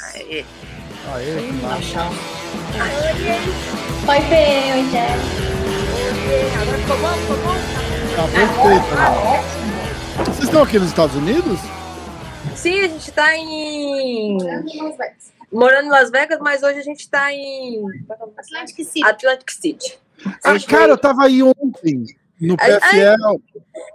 Aê. Aê, que massa. Oi, Fê, oi, Jéssica. Agora ficou bom? Ficou bom? Tá perfeito. tá ótimo. Vocês estão aqui nos Estados Unidos? Sim, a gente tá em. Morando em Las Vegas, mas hoje a gente tá em Atlantic City. Atlantic City. Ah, cara, eu tava aí ontem no. PFL.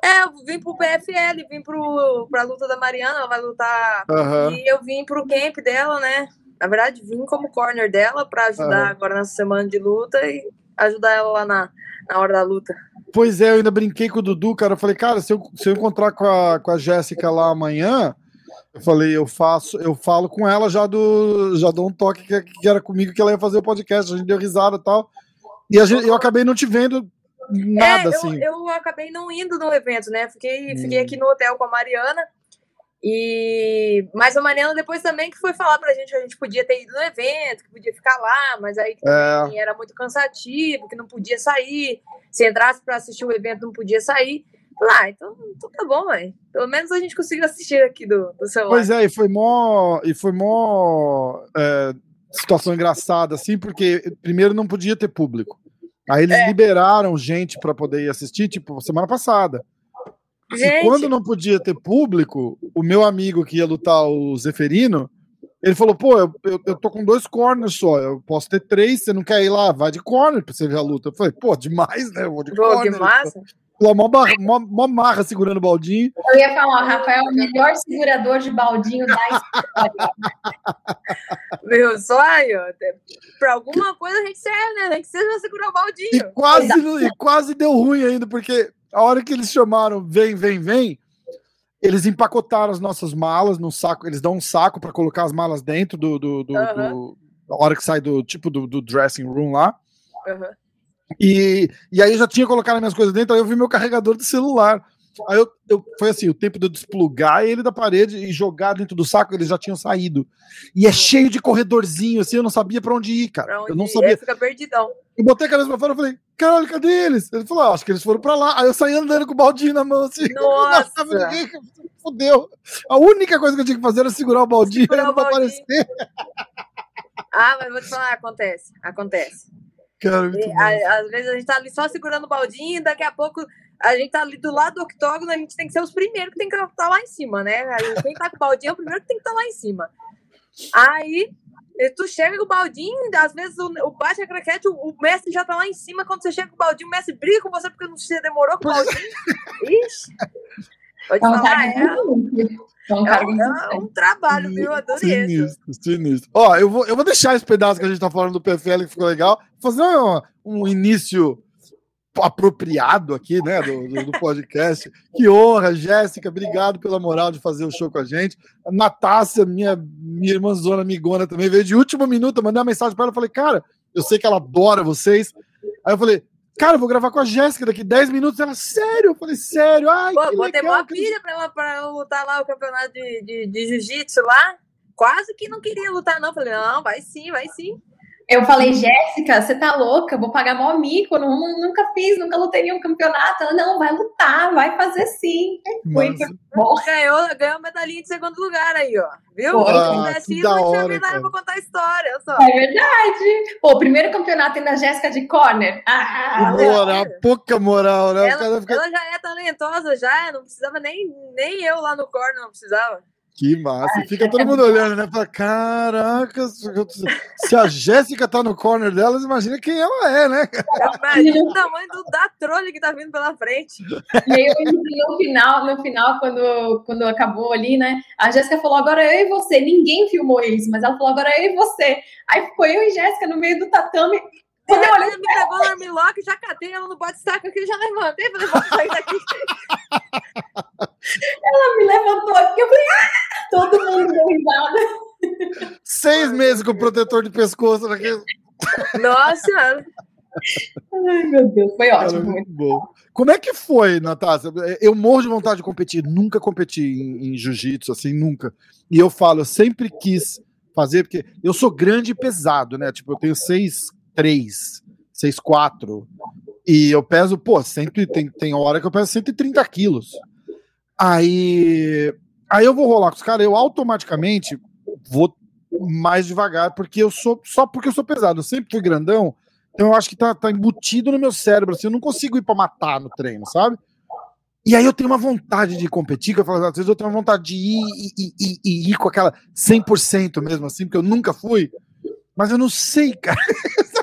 É, eu vim pro PFL, vim pro, pra luta da Mariana, ela vai lutar. Aham. E eu vim pro camp dela, né? Na verdade, vim como corner dela pra ajudar Aham. agora nessa semana de luta e ajudar ela lá na, na hora da luta. Pois é, eu ainda brinquei com o Dudu, cara. Eu falei, cara, se eu, se eu encontrar com a, com a Jéssica lá amanhã, eu falei, eu faço, eu falo com ela já do. Já dou um toque que, que era comigo que ela ia fazer o podcast. A gente deu risada e tal. E a gente, eu acabei não te vendo nada, é, eu, assim. eu acabei não indo no evento, né? Fiquei, Hum. fiquei aqui no hotel com a Mariana. E mas a Mariana depois também que foi falar pra gente que a gente podia ter ido no evento, que podia ficar lá, mas aí que É. era muito cansativo, que não podia sair. Se entrasse pra assistir o evento, não podia sair. Lá, então, então tá bom, velho. Pelo menos a gente conseguiu assistir aqui do, do celular. Pois é, e foi mó. E foi mó. é, situação engraçada, assim, porque primeiro não podia ter público. Aí eles É. liberaram gente para poder ir assistir, tipo, semana passada. E Gente, quando não podia ter público, o meu amigo que ia lutar o Zeferino, ele falou: pô, eu, eu, eu tô com dois corners só, eu posso ter três, você não quer ir lá? Vai de corner pra você ver a luta. Eu falei, pô, demais, né? Eu vou de Pô, corner. que massa. Lá, mó, barra- mó, mó marra segurando o baldinho. Eu ia falar, Rafael é o melhor segurador de baldinho da história. Meu sonho. Pra alguma coisa a gente serve, né? Nem que seja segurar o E baldinho. quase, e quase deu ruim ainda, porque a hora que eles chamaram vem, vem, vem, eles empacotaram as nossas malas num saco, eles dão um saco para colocar as malas dentro do, do, do, Aham. do- a hora que sai do tipo do, do dressing room lá. Aham. E, e aí eu já tinha colocado as minhas coisas dentro, aí eu vi meu carregador de celular. Aí eu, eu- foi assim, o tempo de eu desplugar ele da parede e jogar dentro do saco, eles já tinham saído. E é cheio de corredorzinho, assim, eu não sabia para onde ir, cara. Onde eu não sabia. fica perdidão. Eu botei a cabeça pra fora e falei, caralho, cadê eles? Ele falou, ah, acho que eles foram pra lá. Aí eu saí andando com o baldinho na mão, assim. Nossa! ninguém- Fudeu. A única coisa que eu tinha que fazer era segurar o baldinho Segurar pra o baldinho. aparecer. Ah, mas vou te falar, acontece. Acontece. Cara, muito E, a- às vezes a gente tá ali só segurando o baldinho, e daqui a pouco a gente tá ali do lado do octógono, a gente tem que ser os primeiros que tem que estar lá em cima, né? Aí quem tá com o baldinho é o primeiro que tem que estar lá em cima. Aí tu chega com o baldinho, às vezes o, o bate a craquete, o, o mestre já tá lá em cima. Quando você chega com o baldinho, o mestre briga com você porque não você demorou com o baldinho. Ixi! Pode falar, é, É um é, um- é um trabalho, viu? Adorei isso. Sinistro, sinistro. Ó, eu vou, eu vou deixar esse pedaço que a gente tá falando do PFL que ficou legal, fazer um, um início apropriado aqui, né, do, do- podcast. Que honra, Jéssica, obrigado pela moral de fazer o show com a gente. A Natácia, minha, minha irmãzona amigona também, veio de último minuto, mandei uma mensagem para ela, falei, cara, eu sei que ela adora vocês. Aí eu falei, cara, eu vou gravar com a Jéssica daqui 10 minutos. Ela, sério? Eu falei, sério? Ai, Pô, que botei legal. uma pilha pra ela, pra lutar lá o campeonato de, de, de jiu-jitsu lá. Quase que não queria lutar, não. Falei, não, vai sim, vai sim. Eu falei, Jéssica, você tá louca? Vou pagar mó mico, eu não, nunca fiz, nunca lutei nenhum campeonato. Ela, não, vai lutar, vai fazer sim. Muito Massa. bom. Ganhou, ganhou medalhinha de segundo lugar aí, ó. Viu? Pô, ah, que da não tinha hora, medalha cara. pra contar a história, só. É verdade. Pô, o primeiro campeonato ainda Jéssica de corner. Ah, moral, pouca moral, né? Ela, fica- ela já é talentosa, já. Não precisava nem, nem eu lá no corner, não precisava. Que massa. Fica todo mundo olhando, né? Fala, caraca, se a Jéssica tá no corner delas, imagina quem ela é, né? Imagina o tamanho do, da trolha que tá vindo pela frente. E aí, no final, no final quando, quando acabou ali, né? A Jéssica falou: agora eu e você. Ninguém filmou isso, mas ela falou: agora eu e você. Aí ficou eu e Jéssica no meio do tatame. Quando eu olhei, me pegou no armlock, já catei ela no bote-saco aqui, já levantei. Falei, vou sair daqui. ela me levantou aqui. Eu falei: ah! Todo mundo deu risada. seis meses com protetor de pescoço naquele. Nossa! Ai, meu Deus, foi Cara, ótimo. muito bom. Como é que foi, Natácia? Eu morro de vontade de competir. Nunca competi em, em jiu-jitsu, assim, nunca. E eu falo, eu sempre quis fazer, porque eu sou grande e pesado, né? Tipo, eu tenho 6'3, 6'4. E eu peso, pô, sempre tem, tem hora que eu peso 130 quilos. Aí, aí eu vou rolar com os caras, eu automaticamente vou mais devagar, porque eu sou só porque eu sou pesado. Eu sempre fui grandão, então eu acho que tá, tá embutido no meu cérebro, assim, eu não consigo ir pra matar no treino, sabe? E aí eu tenho uma vontade de competir, que eu falo, às vezes eu tenho uma vontade de ir e, e, e ir com aquela 100% mesmo, assim, porque eu nunca fui, mas eu não sei, cara.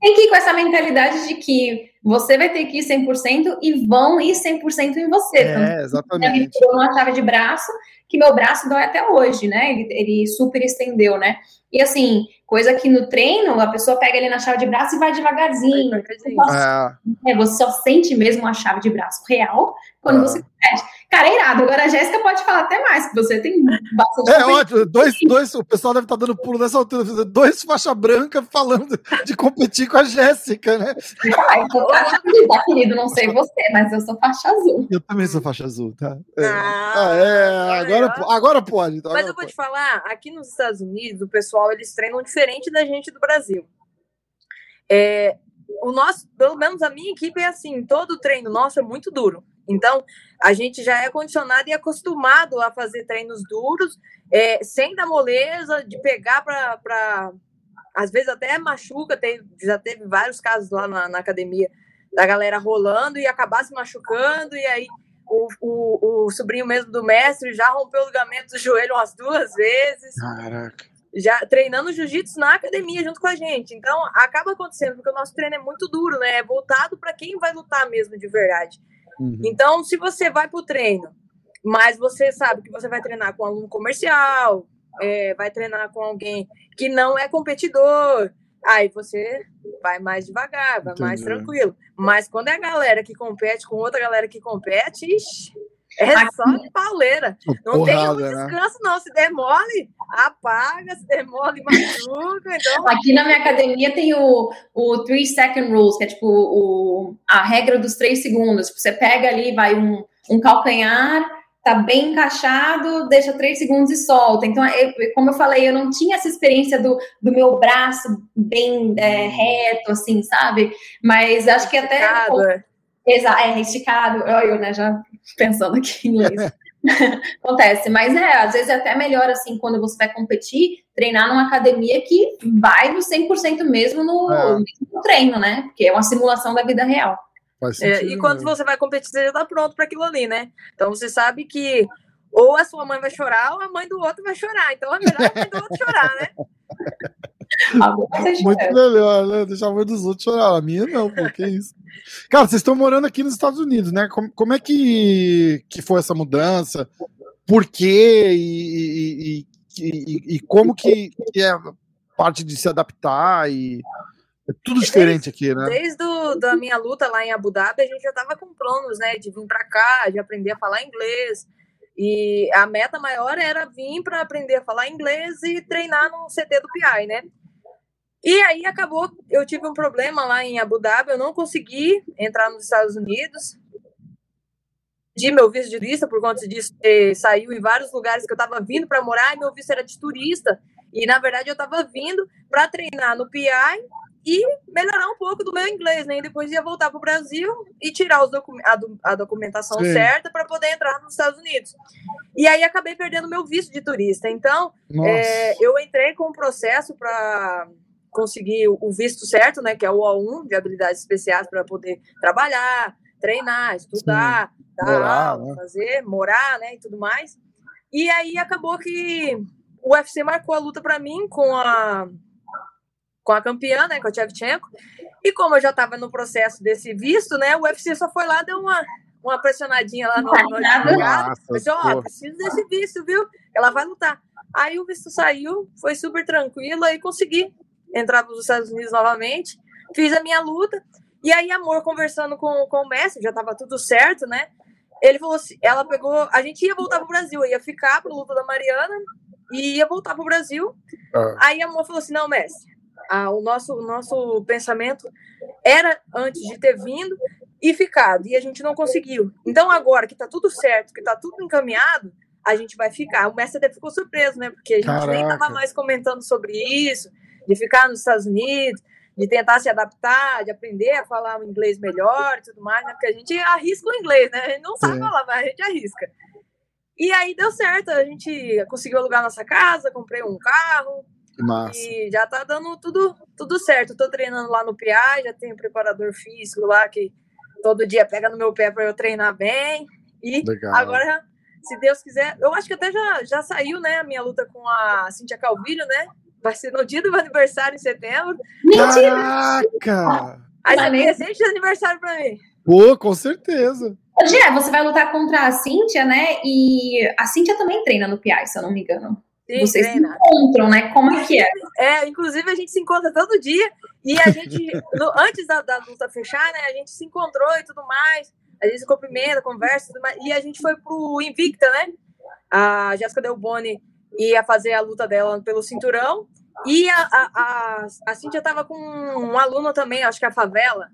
Tem que ir com essa mentalidade de que você vai ter que ir 100% e vão ir 100% em você. É, Ele exatamente. tirou uma chave de braço, que meu braço dói até hoje, né? Ele, ele super estendeu, né? E assim, coisa que no treino, a pessoa pega ele na chave de braço e vai devagarzinho. É, É, você só sente mesmo a chave de braço real quando Ah. você compete. Cara, é irado. Agora a Jéssica pode falar até mais, que você tem bastante É ótimo, dois, dois, o pessoal deve estar dando pulo nessa altura, dois faixa branca falando de competir com a Jéssica, né? Então tá, querido? Não sei você, mas eu sou faixa azul. Eu também sou faixa azul, tá? É. Ah, Ah, é, agora, agora pode. então, Mas agora eu vou pode. te falar, aqui nos Estados Unidos, o pessoal eles treinam diferente da gente do Brasil. É, o nosso, pelo menos a minha equipe é assim, todo treino nosso é muito duro. Então, a gente já é condicionado e acostumado a fazer treinos duros, é, sem dar moleza, de pegar para. Às vezes até machuca, tem, já teve vários casos lá na, na academia da galera rolando e acabar se machucando, e aí o, o, o sobrinho mesmo do mestre já rompeu o ligamento do joelho umas duas vezes, Caraca. já treinando jiu-jitsu na academia junto com a gente. Então, acaba acontecendo, porque o nosso treino é muito duro, né? É voltado para quem vai lutar mesmo de verdade. Uhum. Então, se você vai para o treino, mas você sabe que você vai treinar com um aluno comercial, é, vai treinar com alguém que não é competidor, aí você vai mais devagar, vai mais Entendi. tranquilo. Mas quando é a galera que compete com outra galera que compete, ixi, é Aqui- só pauleira. Não tem Porrada, muito né? descanso, não. Se der mole, apaga, se der mole, machuca. Então, Aqui na minha academia tem o, o 3 second rules, que é tipo o, a regra dos 3 segundos. Tipo, você pega ali, vai um, um calcanhar, tá bem encaixado, deixa 3 segundos e solta. Então, eu- como eu falei, eu não tinha essa experiência do, do meu braço bem é, reto, assim, sabe? Mas acho que até. esticado, é. Exa é, esticado. Olha eu, né, já pensando aqui em inglês. Acontece, mas é, às vezes é até melhor, assim, quando você vai competir, treinar numa academia que vai no 100% mesmo no, É. no treino, né? Porque é uma simulação da vida real. Faz É, e quando mesmo. você vai competir, você já tá pronto para aquilo ali, né? Então você sabe que ou a sua mãe vai chorar ou a mãe do outro vai chorar. Então é melhor a mãe do outro chorar, né? Muito chora. melhor, né? Deixar a mãe dos outros chorar. A minha não, pô, que isso. Cara, vocês estão morando aqui nos Estados Unidos, né? Como, como é que, que foi essa mudança? Por quê? E, e, e, e- como que, que é a parte de se adaptar? E é tudo diferente aqui, né? Desde o, da minha luta lá em Abu Dhabi, a gente já tava com planos, né? De vir para cá, de aprender a falar inglês. E a meta maior era vir para aprender a falar inglês e treinar no CT do PI, né? E aí acabou, eu tive um problema lá em Abu Dhabi, eu não consegui entrar nos Estados Unidos. De meu visto de turista, por conta disso, eh, saiu em vários lugares que eu estava vindo para morar, e meu visto era de turista. E na verdade eu estava vindo para treinar no PI e melhorar um pouco do meu inglês, né? E depois ia voltar para o Brasil e tirar os docu a, do- a documentação Sim. certa para poder entrar nos Estados Unidos. E aí acabei perdendo meu visto de turista. Então, é, eu entrei com um processo para conseguir o- visto certo, né? Que é o O1 de habilidades especiais para poder trabalhar, treinar, estudar, dar Morar, aula, né? fazer, morar, né? E tudo mais. E aí acabou que o UFC marcou a luta para mim com a com a campeã, né, com a Tchevchenko. E como eu já estava no processo desse visto, né, o UFC só foi lá deu uma uma pressionadinha lá no, no advogado. Nossa, Pensei, ó, preciso desse visto, viu? Ela vai lutar. Aí o visto saiu, foi super tranquilo, aí consegui entrar para os Estados Unidos novamente, fiz a minha luta, e aí, amor, conversando com, com o mestre, já tava tudo certo, né? Ele falou assim, ela pegou, a gente ia voltar pro Brasil, ia ficar pro luta da Mariana, e ia voltar pro Brasil. Ah. Aí a Mo falou assim: não, mestre, ah, o, nosso, o nosso pensamento era antes de ter vindo e ficado, e a gente não conseguiu. Então, agora que tá tudo certo, que tá tudo encaminhado, a gente vai ficar. O mestre até ficou surpreso, né? Porque a gente nem Caraca. tava mais comentando sobre isso, de ficar nos Estados Unidos, de tentar se adaptar, de aprender a falar o inglês melhor e tudo mais, né? Porque a gente arrisca o inglês, né? A gente não sabe Sim. falar, mas a gente arrisca. E aí deu certo, a gente conseguiu alugar nossa casa, comprei um carro, massa. e já tá dando tudo, tudo certo. Tô treinando lá no PI, já tenho preparador físico lá que todo dia pega no meu pé para eu treinar bem. E Legal. agora, se Deus quiser, eu acho que até já, já saiu, né, a minha luta com a Cintia Calvilho, né? Vai ser no dia do meu aniversário em setembro. Mentira! Caraca! Aí Mas você nem- presente de aniversário para mim. Pô, com certeza. Gé, você vai lutar contra a Cíntia, né? E a Cíntia também treina no PI, se eu não me engano. Sim, Vocês se treina. encontram, né? Como é que é? É, inclusive a gente se encontra todo dia e a gente, no- antes da, da luta fechar, né, a gente se encontrou e tudo mais, a gente se cumprimenta, conversa e tudo mais, e a gente foi pro Invicta, né? A Jéssica Del Boni ia fazer a luta dela pelo cinturão e a, a, a, a Cintia tava com um aluno também, acho que é a Favela,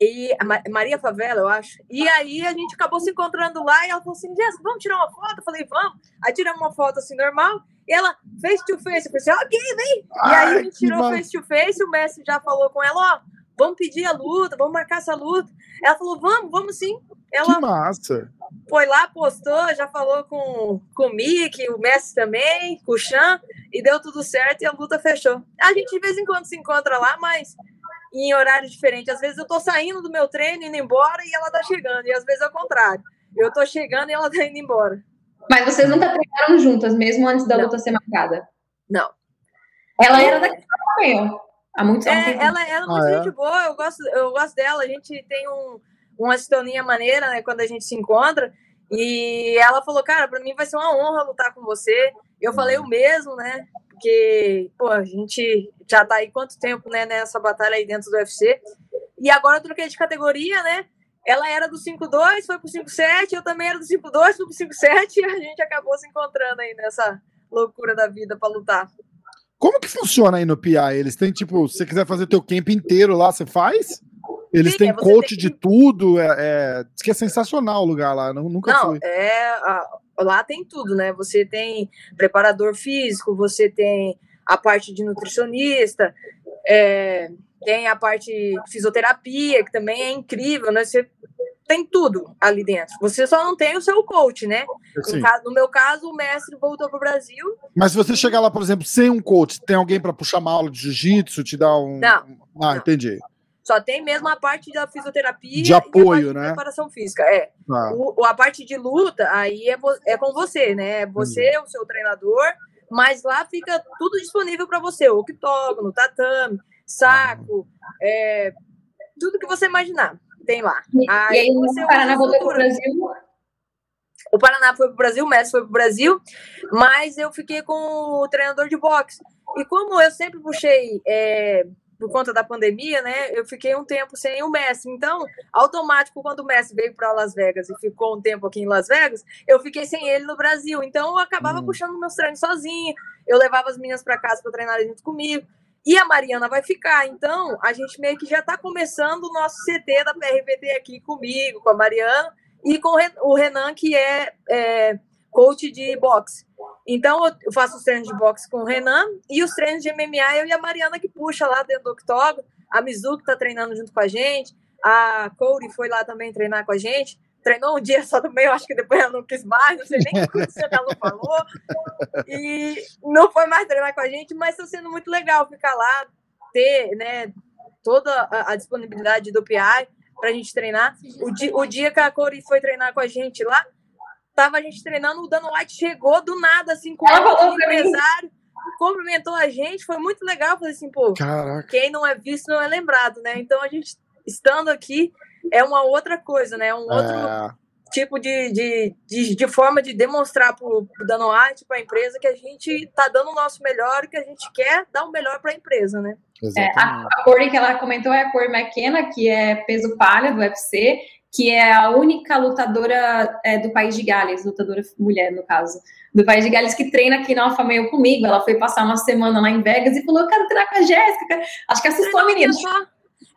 e Maria Favela, eu acho. E aí a gente acabou se encontrando lá e ela falou assim: Jéssica, vamos tirar uma foto? Eu falei, vamos. Aí tiramos uma foto assim normal. E ela, face to face. Eu falei assim, ok, vem. E aí a Ai, gente tirou face to face. O mestre já falou com ela: ó, vamos pedir a luta, vamos marcar essa luta. Ela falou: vamos, vamos sim. Ela Que massa. foi lá, postou, já falou com, com o Mick, o mestre também, com o Chan, e deu tudo certo e a luta fechou. A gente de vez em quando se encontra lá, mas em horários diferentes. Às vezes eu tô saindo do meu treino, indo embora, e ela tá chegando. E às vezes é o contrário. Eu tô chegando e ela tá indo embora. Mas vocês nunca treinaram juntas, mesmo antes da Não. luta ser marcada? Não. Ela era daqui também, ó. Há muitos anos. É, ela, ela é muito Ah, é? gente boa, eu gosto, eu gosto dela. A gente tem um, uma sintonia maneira, né, quando a gente se encontra. E ela falou, cara, pra mim vai ser uma honra lutar com você. Eu falei o mesmo, né? Porque, pô, a gente já tá aí quanto tempo, né, nessa batalha aí dentro do UFC. E agora eu troquei de categoria, né? Ela era do 5-2, foi pro 5-7, eu também era do 5-2, fui pro 5-7, e a gente acabou se encontrando aí nessa loucura da vida pra lutar. Como que funciona aí no PI? Eles têm, tipo, se você quiser fazer teu camp inteiro lá, você faz? Eles têm coach tem de tudo. É, é- Diz que é sensacional o lugar lá. nu- Nunca Não, fui. é. lá tem tudo, né? Você tem preparador físico, você tem a parte de nutricionista, é, tem a parte de fisioterapia, que também é incrível, né? Você tem tudo ali dentro. Você só não tem o seu coach, né? No, caso, no meu caso, o mestre voltou para o Brasil. Mas se você chegar lá, por exemplo, sem um coach, tem alguém pra puxar uma aula de jiu-jitsu, te dar um. Não, Ah, não. entendi. Só tem mesmo a parte da fisioterapia De e a apoio, parte de né? preparação física. É. Tá. O, a parte de luta, aí é, é com você, né? É Você, o seu treinador, mas lá fica tudo disponível para você: o octógono, tatame, saco, é, tudo que você imaginar. Tem lá. E, e Aí aí, você o Paraná voltou pro estrutura. Brasil. O Paraná foi pro Brasil, o Messi foi pro Brasil, mas eu fiquei com o treinador de boxe. E como eu sempre puxei, é, por conta da pandemia, né, eu fiquei um tempo sem o Messi. Então, automático, quando o Messi veio para Las Vegas e ficou um tempo aqui em Las Vegas, eu fiquei sem ele no Brasil. Então, eu acabava Hum. puxando meus treinos sozinha, eu levava as meninas para casa para treinar junto comigo. E a Mariana vai ficar. Então, a gente meio que já está começando o nosso CT da PRPT aqui comigo, com a Mariana e com o Renan, que é, é, coach de boxe. Então, eu- faço os treinos de boxe com o Renan e os treinos de MMA, eu e a Mariana que puxa lá dentro do octógono. A Mizuki tá treinando junto com a gente. A Cody foi lá também treinar com a gente. Treinou um dia só também, eu acho que depois ela não quis mais, não sei nem o que que ela não falou. E não foi mais treinar com a gente, mas está sendo muito legal ficar lá, ter né, toda a, a disponibilidade do PI para a gente treinar. O, di, o dia que a Cori foi treinar com a gente lá, tava a gente treinando, o Dano White chegou do nada, assim, com o mim. empresário, cumprimentou a gente, foi muito legal. Falei assim, pô, Caraca. quem não é visto não é lembrado, né? Então a gente estando aqui é uma outra coisa, né? Um outro É, tipo de, de, de, de forma de demonstrar para o Dano Arte, para a empresa, que a gente está dando o nosso melhor e que a gente quer dar o melhor para a empresa, né? exatamente. A cor que ela comentou é a cor McKenna, que é peso palha do UFC, que é a única lutadora é, do país de Gales, lutadora mulher, no caso, do país de Gales, que treina aqui na Alfa Meio comigo. Ela foi passar uma semana lá em Vegas e falou: Eu quero treinar com a Jéssica. Acho que assustou a menina.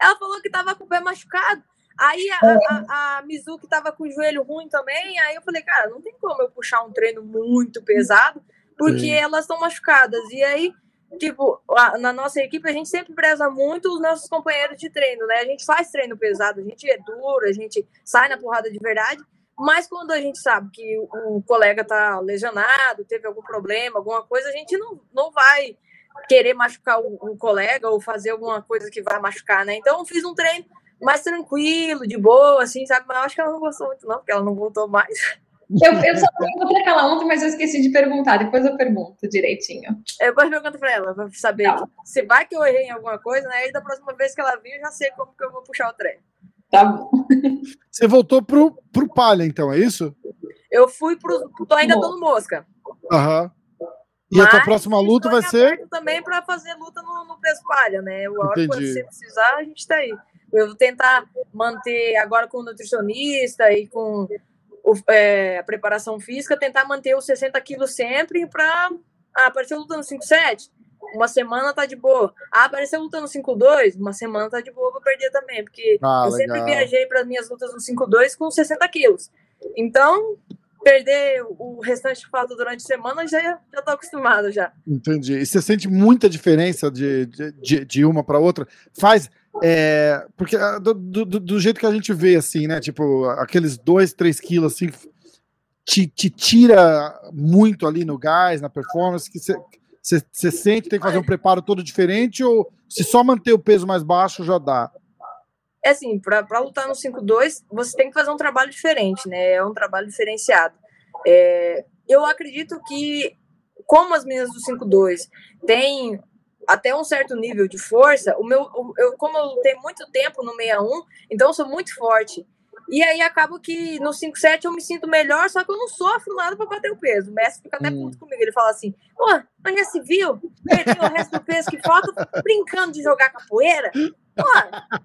Ela falou que tava com o pé machucado. Aí a, a, a Mizuki tava com o joelho ruim também. Aí eu falei, cara, não tem como eu puxar um treino muito pesado, porque Sim. elas estão machucadas. E aí tipo, na nossa equipe a gente sempre preza muito os nossos companheiros de treino, né? A gente faz treino pesado, a gente é duro, a gente sai na porrada de verdade, mas quando a gente sabe que o colega tá lesionado, teve algum problema, alguma coisa, a gente não, não vai querer machucar o, o colega ou fazer alguma coisa que vai machucar, né? Então eu fiz um treino mais tranquilo, de boa, assim, sabe? Mas eu acho que ela não gostou muito, não, porque ela não voltou mais. Eu, eu só perguntei aquela ontem, mas eu esqueci de perguntar. Depois eu pergunto direitinho. Eu depois pergunto pra ela, pra saber tá. se vai que eu errei em alguma coisa, né? Aí da próxima vez que ela vir, eu já sei como que eu vou puxar o trem. Tá bom. Você voltou pro, pro palha, então, é isso? Eu fui pro. Tô ainda tô no mosca. Aham. E mas a tua próxima luta vai ser? Também para fazer luta no, no peso palha, né? O hora que você precisar, a gente tá aí. Eu vou tentar manter agora com o nutricionista e com o, é, a preparação física, tentar manter os 60 quilos sempre para ah, aparecer lutando 5,7, uma semana tá de boa. Ah, apareceu lutando 5,2, uma semana tá de boa para perder também, porque ah, eu legal. sempre viajei para minhas lutas no 5,2 com 60 quilos. Então, perder o restante falta durante a semana já já tô acostumado já. Entendi. E você sente muita diferença de, de, de uma para outra? Faz é, porque ah, do, do, do, jeito que a gente vê, assim, né? Tipo, aqueles dois, três quilos, assim, te, te tira muito ali no gás, na performance, que você sente tem que fazer um preparo todo diferente, ou se só manter o peso mais baixo já dá? É assim, para lutar no 5-2, você tem que fazer um trabalho diferente, né? É um trabalho diferenciado. É, eu acredito que, como as meninas do 5-2 têm até um certo nível de força, o meu, eu, como eu lutei muito tempo no 61, então eu sou muito forte. E aí acaba que no 5-7 eu me sinto melhor, só que eu não sofro nada para bater o peso. O Messi fica até hum. puto comigo. Ele fala assim: pô, mas já se viu? Perdeu o resto do peso que falta brincando de jogar capoeira? Pô,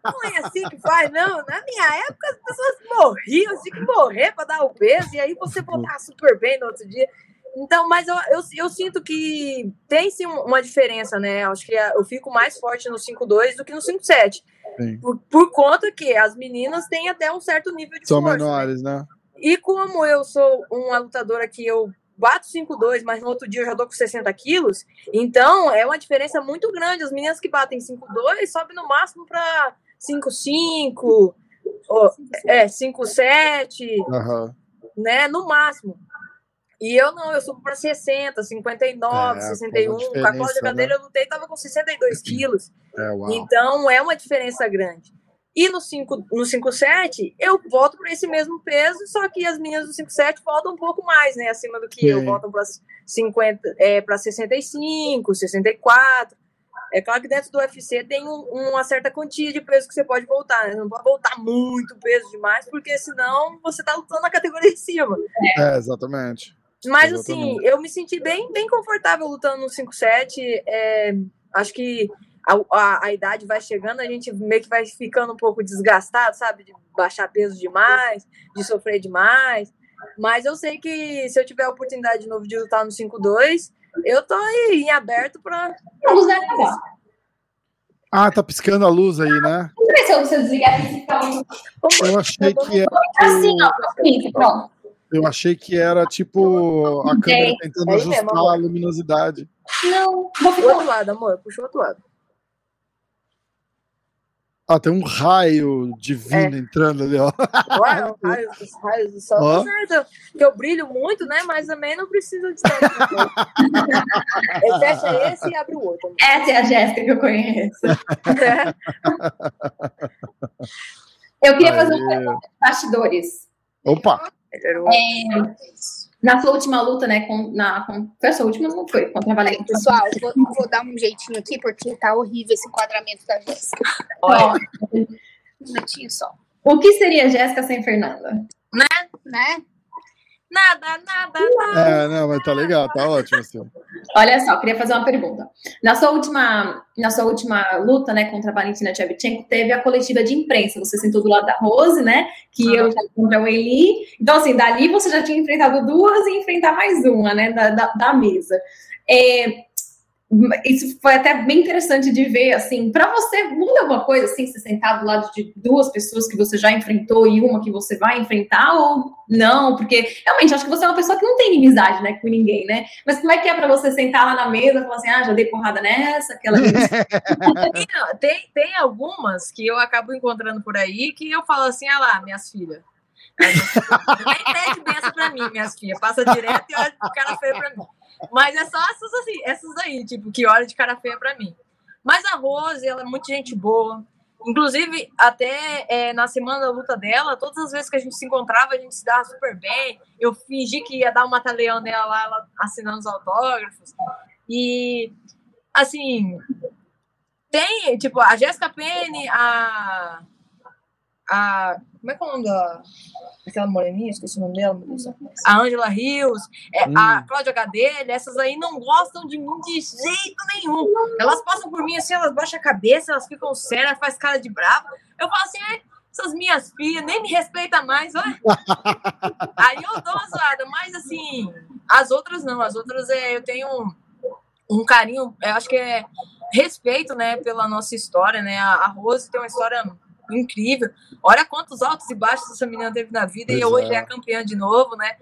não é assim que faz, não. Na minha época as pessoas morriam, tinha que morrer para dar o peso, e aí você voltar super bem no outro dia. Então, mas eu, eu, eu, sinto que tem sim uma diferença, né? Acho que eu fico mais forte no 5-2 do que no 5-7. Por, por, conta que as meninas têm até um certo nível de São força. São menores, né? né? E como eu sou uma lutadora que eu bato 5-2, mas no outro dia eu já dou com 60 quilos, então é uma diferença muito grande. As meninas que batem 5-2 sobem no máximo para 5-5, é, 5-7, uhum. né? No máximo. E eu não, eu subo para 60, 59, é, 61. Com a Cláudia Cadeira né? eu lutei tava com 62 quilos. É, então é uma diferença grande. E no 5 no 5,7, eu volto para esse mesmo peso, só que as minhas do 5,7 voltam um pouco mais, né? Acima do que Sim. eu, voltam para 50, é, para 65, 64. É claro que dentro do UFC tem um, uma certa quantia de peso que você pode voltar, né? Não pode voltar muito peso demais, porque senão você tá lutando na categoria de cima. É, exatamente. Mas assim, Exatamente. assim, eu me senti bem, bem confortável lutando no 5-7. É, acho que a, a, a, idade vai chegando, a gente meio que vai ficando um pouco desgastado, sabe? De baixar peso demais, de sofrer demais. Mas eu sei que se eu tiver a oportunidade de novo de lutar no 5-2, eu tô aí em aberto para. Ah, tá piscando a luz aí, né? Não sei se eu desligar Eu achei que era. Assim, ó, pronto. Eu achei que era tipo a câmera tentando é ajustar mesmo, a luminosidade. Não, vou ficar. outro lado, amor. Puxa o outro lado. Ah, tem um raio divino é. entrando ali, ó. Ué, um raio, os raios do sol. Ó. Que eu brilho muito, né? Mas também não preciso de teste. fecha esse e abre o outro. Essa é a Jéssica que eu conheço. É. Eu queria Aí. fazer um bastidores. Opa! É, na sua última luta, né? Com, na, com, foi a sua última, não foi? Contra a Valente. Pessoal, vou, vou, dar um jeitinho aqui, porque tá horrível esse enquadramento da Jéssica. Olha. Um minutinho só. O que seria Jéssica sem Fernanda? Né? Né? Nada, nada, nada. É, não, mas tá legal, tá ótimo assim. Olha só, queria fazer uma pergunta. Na sua última, na sua última luta, né, contra a Valentina Shevchenko, teve a coletiva de imprensa. Você sentou do lado da Rose, né, que eu já contra o Eli. Então, assim, dali você já tinha enfrentado duas e enfrentar mais uma, né, da, da, da mesa. É, isso foi até bem interessante de ver, assim, para você muda alguma coisa, assim, se sentar do lado de duas pessoas que você já enfrentou e uma que você vai enfrentar ou não? Porque realmente acho que você é uma pessoa que não tem inimizade, né, com ninguém, né? Mas como é que é para você sentar lá na mesa e falar assim, ah, já dei porrada nessa, aquela tem, tem algumas que eu acabo encontrando por aí que eu falo assim, ah lá, minhas filhas. Nem pede benção pra mim, minhas filhas. Passa direto e olha o cara feio pra mim. Mas é só essas, assim, essas aí, tipo, que olha de cara feia pra mim. Mas a Rose, ela é muito gente boa. Inclusive, até é, na semana da luta dela, todas as vezes que a gente se encontrava, a gente se dava super bem. Eu fingi que ia dar um mata-leão nela lá, ela assinando os autógrafos. E, assim, tem, tipo, a Jessica Penny, a. a como é que é o nome da aquela moreninha, esqueci o nome dela, a Angela Rios, é, hum. a Cláudia Gadelha, essas aí não gostam de mim de jeito nenhum. Elas passam por mim assim, elas baixam a cabeça, elas ficam sérias, faz cara de brava. Eu falo assim, é, essas minhas filhas nem me respeitam mais, ó. aí eu dou uma zoada, mas assim, as outras não, as outras é, eu tenho um, um carinho, eu acho que é respeito, né, pela nossa história, né? A, a Rose tem uma história incrível. Olha quantos altos e baixos essa menina teve na vida e hoje é. é campeã de novo, né?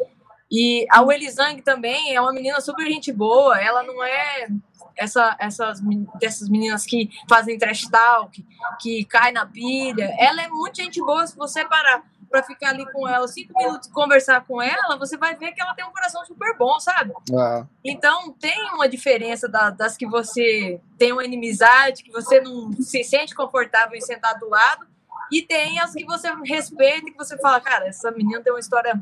E a Welly Zhang também é uma menina super gente boa. Ela não é essa, essas dessas meninas que fazem trash talk, que cai na pilha. Ela é muito gente boa se você parar para ficar ali com ela cinco minutos conversar com ela, você vai ver que ela tem um coração super bom, sabe? É. Então tem uma diferença da, das que você tem uma inimizade, que você não se sente confortável em sentar do lado, e tem as que você respeita, que você fala, cara, essa menina tem uma história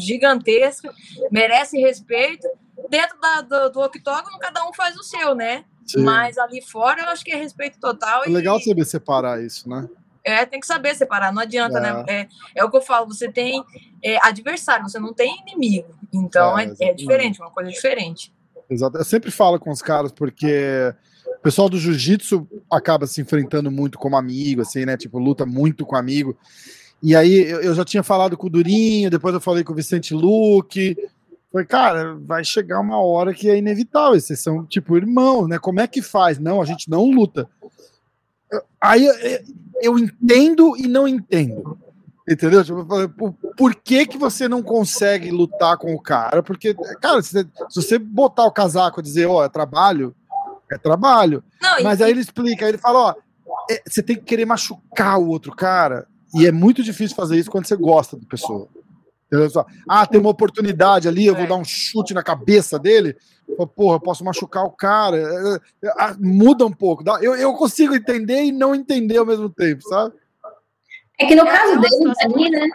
gigantesca, merece respeito. Dentro da, do, do octógono, cada um faz o seu, né? Sim. Mas ali fora, eu acho que é respeito total. É legal saber separar isso, né? É, tem que saber separar, não adianta, né? é. né? É, é o que eu falo, você tem é, adversário, você não tem inimigo. Então é, é, é diferente, uma coisa diferente. Exato. Eu sempre falo com os caras, porque o pessoal do jiu-jitsu acaba se enfrentando muito como amigo, assim, né? Tipo, luta muito com amigo. E aí eu já tinha falado com o Durinho, depois eu falei com o Vicente Luque. Falei, cara, vai chegar uma hora que é inevitável. Vocês são, tipo, irmãos, né? Como é que faz? Não, a gente não luta. Aí eu entendo e não entendo. Entendeu? Tipo, por, que, que você não consegue lutar com o cara? Porque, cara, se, se você botar o casaco e dizer, ó, oh, é trabalho, é trabalho. Não, Mas e... aí ele explica, aí ele fala, ó, é, você tem que querer machucar o outro cara, e é muito difícil fazer isso quando você gosta da pessoa. Ah, tem uma oportunidade ali, eu vou é. dar um chute na cabeça dele. Porra, eu posso machucar o cara. É, é, ah, muda um pouco. Eu, eu consigo entender e não entender ao mesmo tempo, sabe? É que no caso deles ali, né?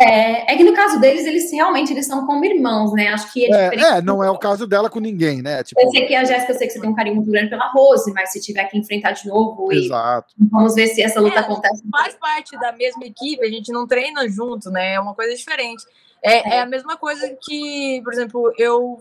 É, é, que no caso deles, eles realmente eles são como irmãos, né? Acho que é, é, é não é o caso dela com ninguém, né? Tipo... Eu sei que a Jéssica, eu sei que você tem um carinho muito grande pela Rose, mas se tiver que enfrentar de novo, Exato. E vamos ver se essa luta é, acontece. Faz parte da mesma equipe, a gente não treina junto, né? É uma coisa diferente. É, é a mesma coisa que, por exemplo, eu,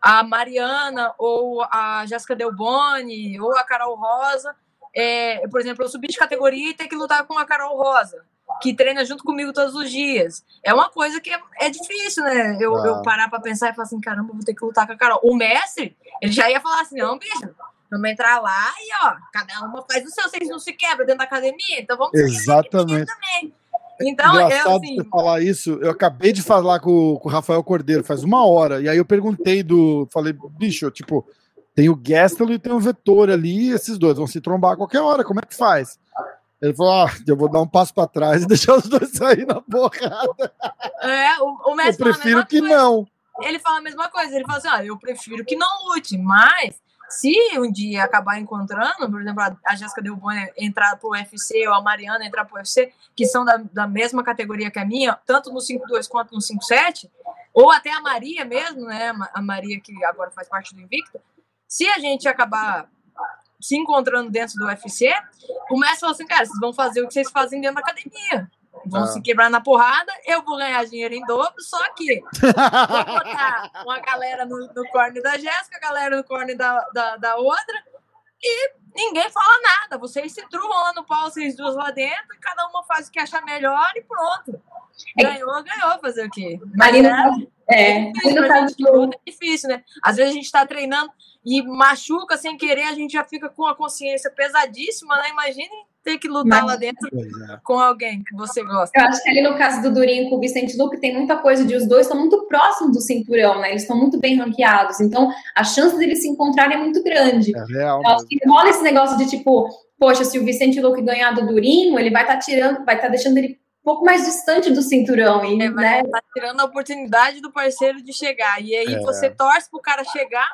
a Mariana ou a Jéssica Delboni ou a Carol Rosa, é, por exemplo, eu subi de categoria e ter que lutar com a Carol Rosa que treina junto comigo todos os dias. É uma coisa que é, é difícil, né? Eu, ah. eu parar pra pensar e falar assim, caramba, vou ter que lutar com a Carol. O mestre, ele já ia falar assim, não, bicho, vamos entrar lá e, ó, cada uma faz o seu, vocês não se quebram dentro da academia, então vamos Exatamente. também. Então, é Engraçado é assim... você falar isso, eu acabei de falar com, com o Rafael Cordeiro faz uma hora, e aí eu perguntei do, falei, bicho, tipo, tem o Gastelo e tem o Vetor ali, esses dois vão se trombar a qualquer hora, como é que faz? Ele falou: ah, eu vou dar um passo para trás e deixar os dois sair na porrada. É, o, o Eu prefiro que coisa. não. Ele fala a mesma coisa. Ele fala assim: ah, eu prefiro que não lute, mas se um dia acabar encontrando, por exemplo, a Jéssica Delboni entrar pro UFC ou a Mariana entrar pro UFC, que são da, da mesma categoria que a minha, tanto no 5-2 quanto no 5-7, ou até a Maria mesmo, né? A Maria que agora faz parte do Invicto, se a gente acabar se encontrando dentro do UFC, o mestre falou assim, cara, vocês vão fazer o que vocês fazem dentro da academia. vão Ah. se quebrar na porrada, eu vou ganhar dinheiro em dobro, só que vou botar uma galera no, no corner da Jéssica, a galera no corner da, da, da outra, e ninguém fala nada. Vocês se truvam lá no pau, vocês duas lá dentro, e cada uma faz o que achar melhor e pronto. Ganhou, ganhou, fazer o quê? No é, é, ali difícil, luta, é difícil, né? Às vezes a gente tá treinando e machuca sem querer, a gente já fica com a consciência pesadíssima, né? Imagine ter que lutar Mas- lá dentro é. com alguém que você gosta. Eu acho que ali no caso do Durinho com o Vicente Luque tem muita coisa de os dois estão muito próximos do cinturão, né? Eles estão muito bem ranqueados. Então, a chance deles se encontrarem é muito grande. É real. Eu acho mesmo. que rola esse negócio de tipo, poxa, se o Vicente Luque ganhar do Durinho, ele vai estar tirando, vai estar deixando ele um pouco mais distante do cinturão. E, É, né? tá tirando a oportunidade do parceiro de chegar. E aí É. você torce pro cara chegar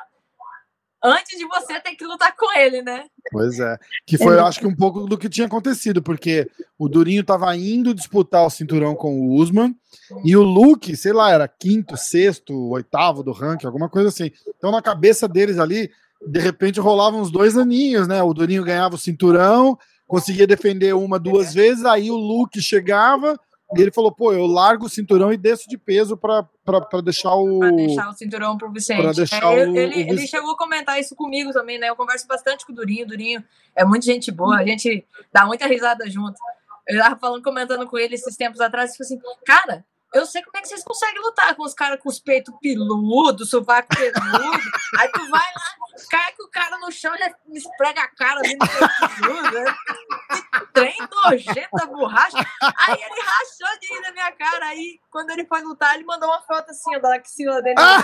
antes de você ter que lutar com ele, né? Pois é. Que foi, eu acho que um pouco do que tinha acontecido, porque o Durinho tava indo disputar o cinturão com o Usman e o Luke, sei lá, era quinto, sexto, oitavo do ranking, alguma coisa assim. Então, na cabeça deles ali, de repente rolavam uns dois aninhos, né? O Durinho ganhava o cinturão, conseguia defender uma, duas vezes, aí o Luke chegava e ele falou: pô, eu largo o cinturão e desço de peso pra, pra, pra deixar o. Pra deixar o cinturão pro Vicente. Pra deixar É, o- ele, o ele chegou a comentar isso comigo também, né? Eu converso bastante com o Durinho. O Durinho é muito gente boa, a gente dá muita risada junto. Eu tava falando, comentando com ele esses tempos atrás, tipo assim, cara, eu sei como é que vocês conseguem lutar com os caras com os peitos peludos, sovaco peludo. Aí tu vai lá, cai com o cara no chão, já esprega a cara ali no peito né? Trem nojenta borracha. Aí ele rachou de rir na minha cara. Aí, quando ele foi lutar, ele mandou uma foto assim, ó, da axila dele. Ah!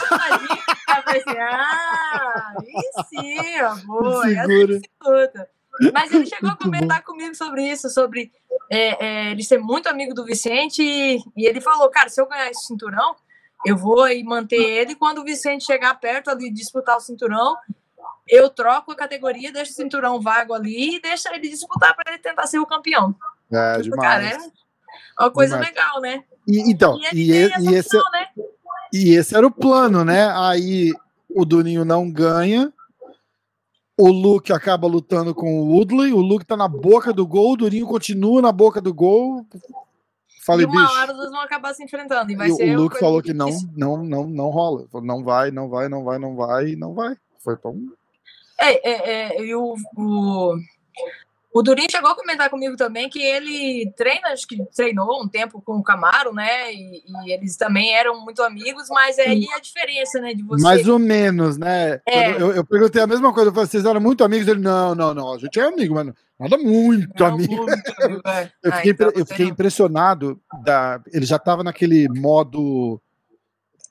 Aí eu falei assim, ah, aí sim, ó, boa. é assim Segura. que se luta. Mas ele chegou a comentar comigo sobre isso, sobre é, é, ele ser muito amigo do Vicente. E, e ele falou, cara, se eu ganhar esse cinturão, eu vou aí manter ele. Quando o Vicente chegar perto ali de disputar o cinturão, eu troco a categoria, deixo o cinturão vago ali e deixo ele disputar para ele tentar ser o campeão. É, Tipo, cara, demais. é uma coisa Demais. legal, né? E, então, E e, e- esse, opção, né? E esse era o plano, né? Aí o Durinho não ganha. O Luke acaba lutando com o Woodley. O Luke tá na boca do gol. O Durinho continua na boca do gol. Falei, e uma bicho. hora os dois vão acabar se enfrentando. E vai E ser o Luke falou que não, não, não, não rola. Não vai, não vai, não vai, não vai, não vai. Foi tão. É, é, é, e o, o, o Durinho chegou a comentar comigo também que ele treina, acho que treinou um tempo com o Camaro, né? E, e eles também eram muito amigos, mas é aí a diferença, né? De você. Mais ou menos, né? É. Eu, eu perguntei a mesma coisa. Eu falei, vocês eram muito amigos? Ele, não, não, não. A gente é amigo, mas nada muito Não, amigo. muito é. Eu Ah, fiquei, então impre- eu fiquei impressionado da. Ele já tava naquele modo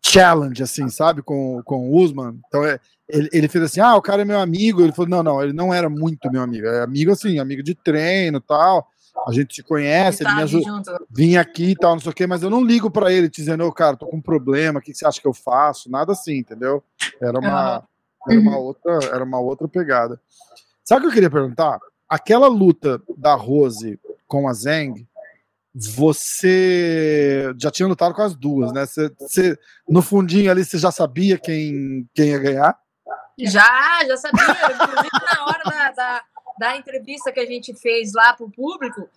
challenge, assim, sabe? Com, com o Usman. Então é, ele, ele fez assim: ah, o cara é meu amigo. Ele falou: não, não, ele não era muito meu amigo. É amigo assim, amigo de treino e tal. A gente se conhece, Ele ele me ajuda. né? Vim aqui e tal, não sei o quê, mas eu não ligo pra ele dizendo, ô, cara, tô com um problema, o que você acha que eu faço? Nada assim, entendeu? Era uma, Aham. era uma, outra, era uma outra pegada. Sabe o que eu queria perguntar? Aquela luta da Rose com a Zeng, você já tinha lutado com as duas, né? Você, você- no fundinho ali, você já sabia quem, quem ia ganhar? Já, já sabia. Inclusive, na hora da, da, da entrevista que a gente fez lá pro público,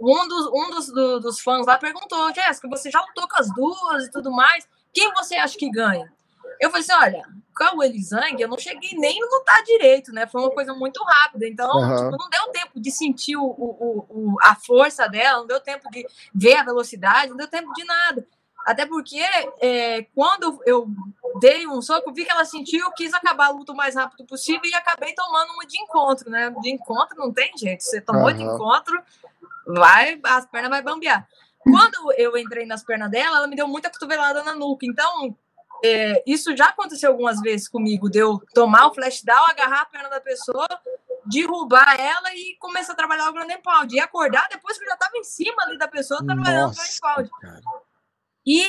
um dos, um dos, do- dos fãs lá perguntou, Jéssica, você já lutou com as duas e tudo mais, quem você acha que ganha? Eu falei assim, olha, com o Elizang, eu não cheguei nem a lutar direito, né? Foi uma coisa muito rápida, então Aham. tipo, não deu tempo de sentir o, o, o- a força dela, não deu tempo de ver a velocidade, não deu tempo de nada. Até porque é, quando eu dei um soco, vi que ela sentiu, quis acabar a luta o mais rápido possível e acabei tomando uma de encontro, né? De encontro não tem jeito. Você tomou de Aham. encontro, vai, as pernas vai bambear. Quando eu entrei nas pernas dela, ela me deu muita cotovelada na nuca. Então, é, isso já aconteceu algumas vezes comigo, de eu tomar o flash down, agarrar a perna da pessoa, derrubar ela e começar a trabalhar o grande pound. E acordar depois que eu já estava em cima ali da pessoa, trabalhando o grande Nossa, pound. cara. E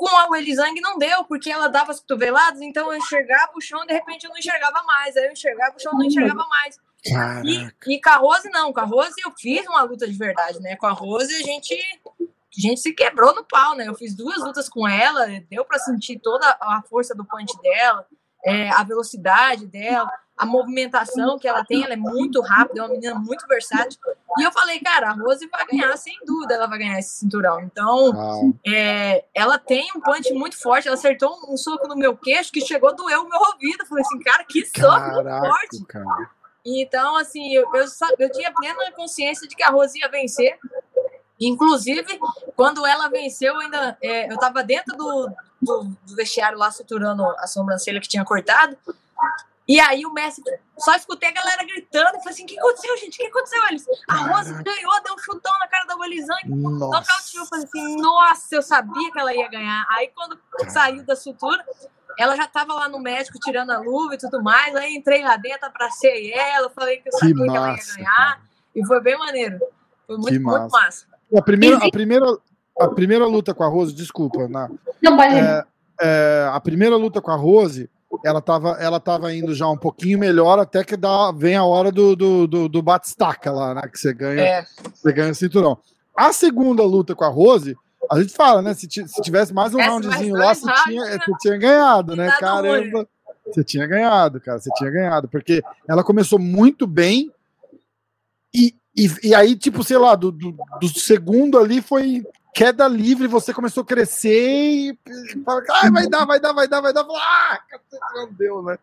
com a Welizang não deu, porque ela dava as cotoveladas, então eu enxergava o chão, de repente eu não enxergava mais. Aí eu enxergava o chão, não enxergava mais. E, Caraca. e com a Rose, não. Com a Rose eu fiz uma luta de verdade, né? Com a Rose a gente, a gente se quebrou no pau, né? Eu fiz duas lutas com ela, deu pra sentir toda a força do punch dela, é, a velocidade dela. a movimentação que ela tem, ela é muito rápida, é uma menina muito versátil. E eu falei, cara, a Rose vai ganhar, sem dúvida, ela vai ganhar esse cinturão. Então, é, ela tem um punch muito forte, ela acertou um, soco no meu queixo que chegou a doer o meu ouvido. Eu falei assim, cara, que soco forte. Cara. Então, assim, eu, eu, eu tinha plena consciência de que a Rose ia vencer. Inclusive, quando ela venceu, ainda é, eu estava dentro do, do, do, vestiário lá suturando a sobrancelha que tinha cortado. E aí o Messi só escutei a galera gritando. Eu falei assim: o que aconteceu, gente? O que aconteceu? Eles, a Rose ganhou, deu um chutão na cara da Bolizang. Nocauteou. Eu falei assim: nossa, eu sabia que ela ia ganhar. Aí quando saiu da sutura, ela já estava lá no médico tirando a luva e tudo mais. Aí entrei lá dentro, abracei ela, falei que eu sabia que, que ela ia ganhar. Cara. E foi bem maneiro. Foi muito, massa. muito massa. A primeira, a, primeira, a primeira luta com a Rose, desculpa, na, Não, pode é, é, A primeira luta com a Rose ela estava ela tava indo já um pouquinho melhor até que dá, vem a hora do, do, do, do batistaca lá, né? Que você ganha, é. você ganha o cinturão. A segunda luta com a Rose, a gente fala, né? Se, se tivesse mais um Essa roundzinho lá, você tinha, você tinha ganhado, né? Caramba, você tinha ganhado, cara, você tinha ganhado, porque ela começou muito bem e, e, e aí, tipo, sei lá, do, do, do segundo ali foi queda livre, você começou a crescer e fala, ah, vai dar, vai dar, vai dar, vai dar. Ah, não deu, né?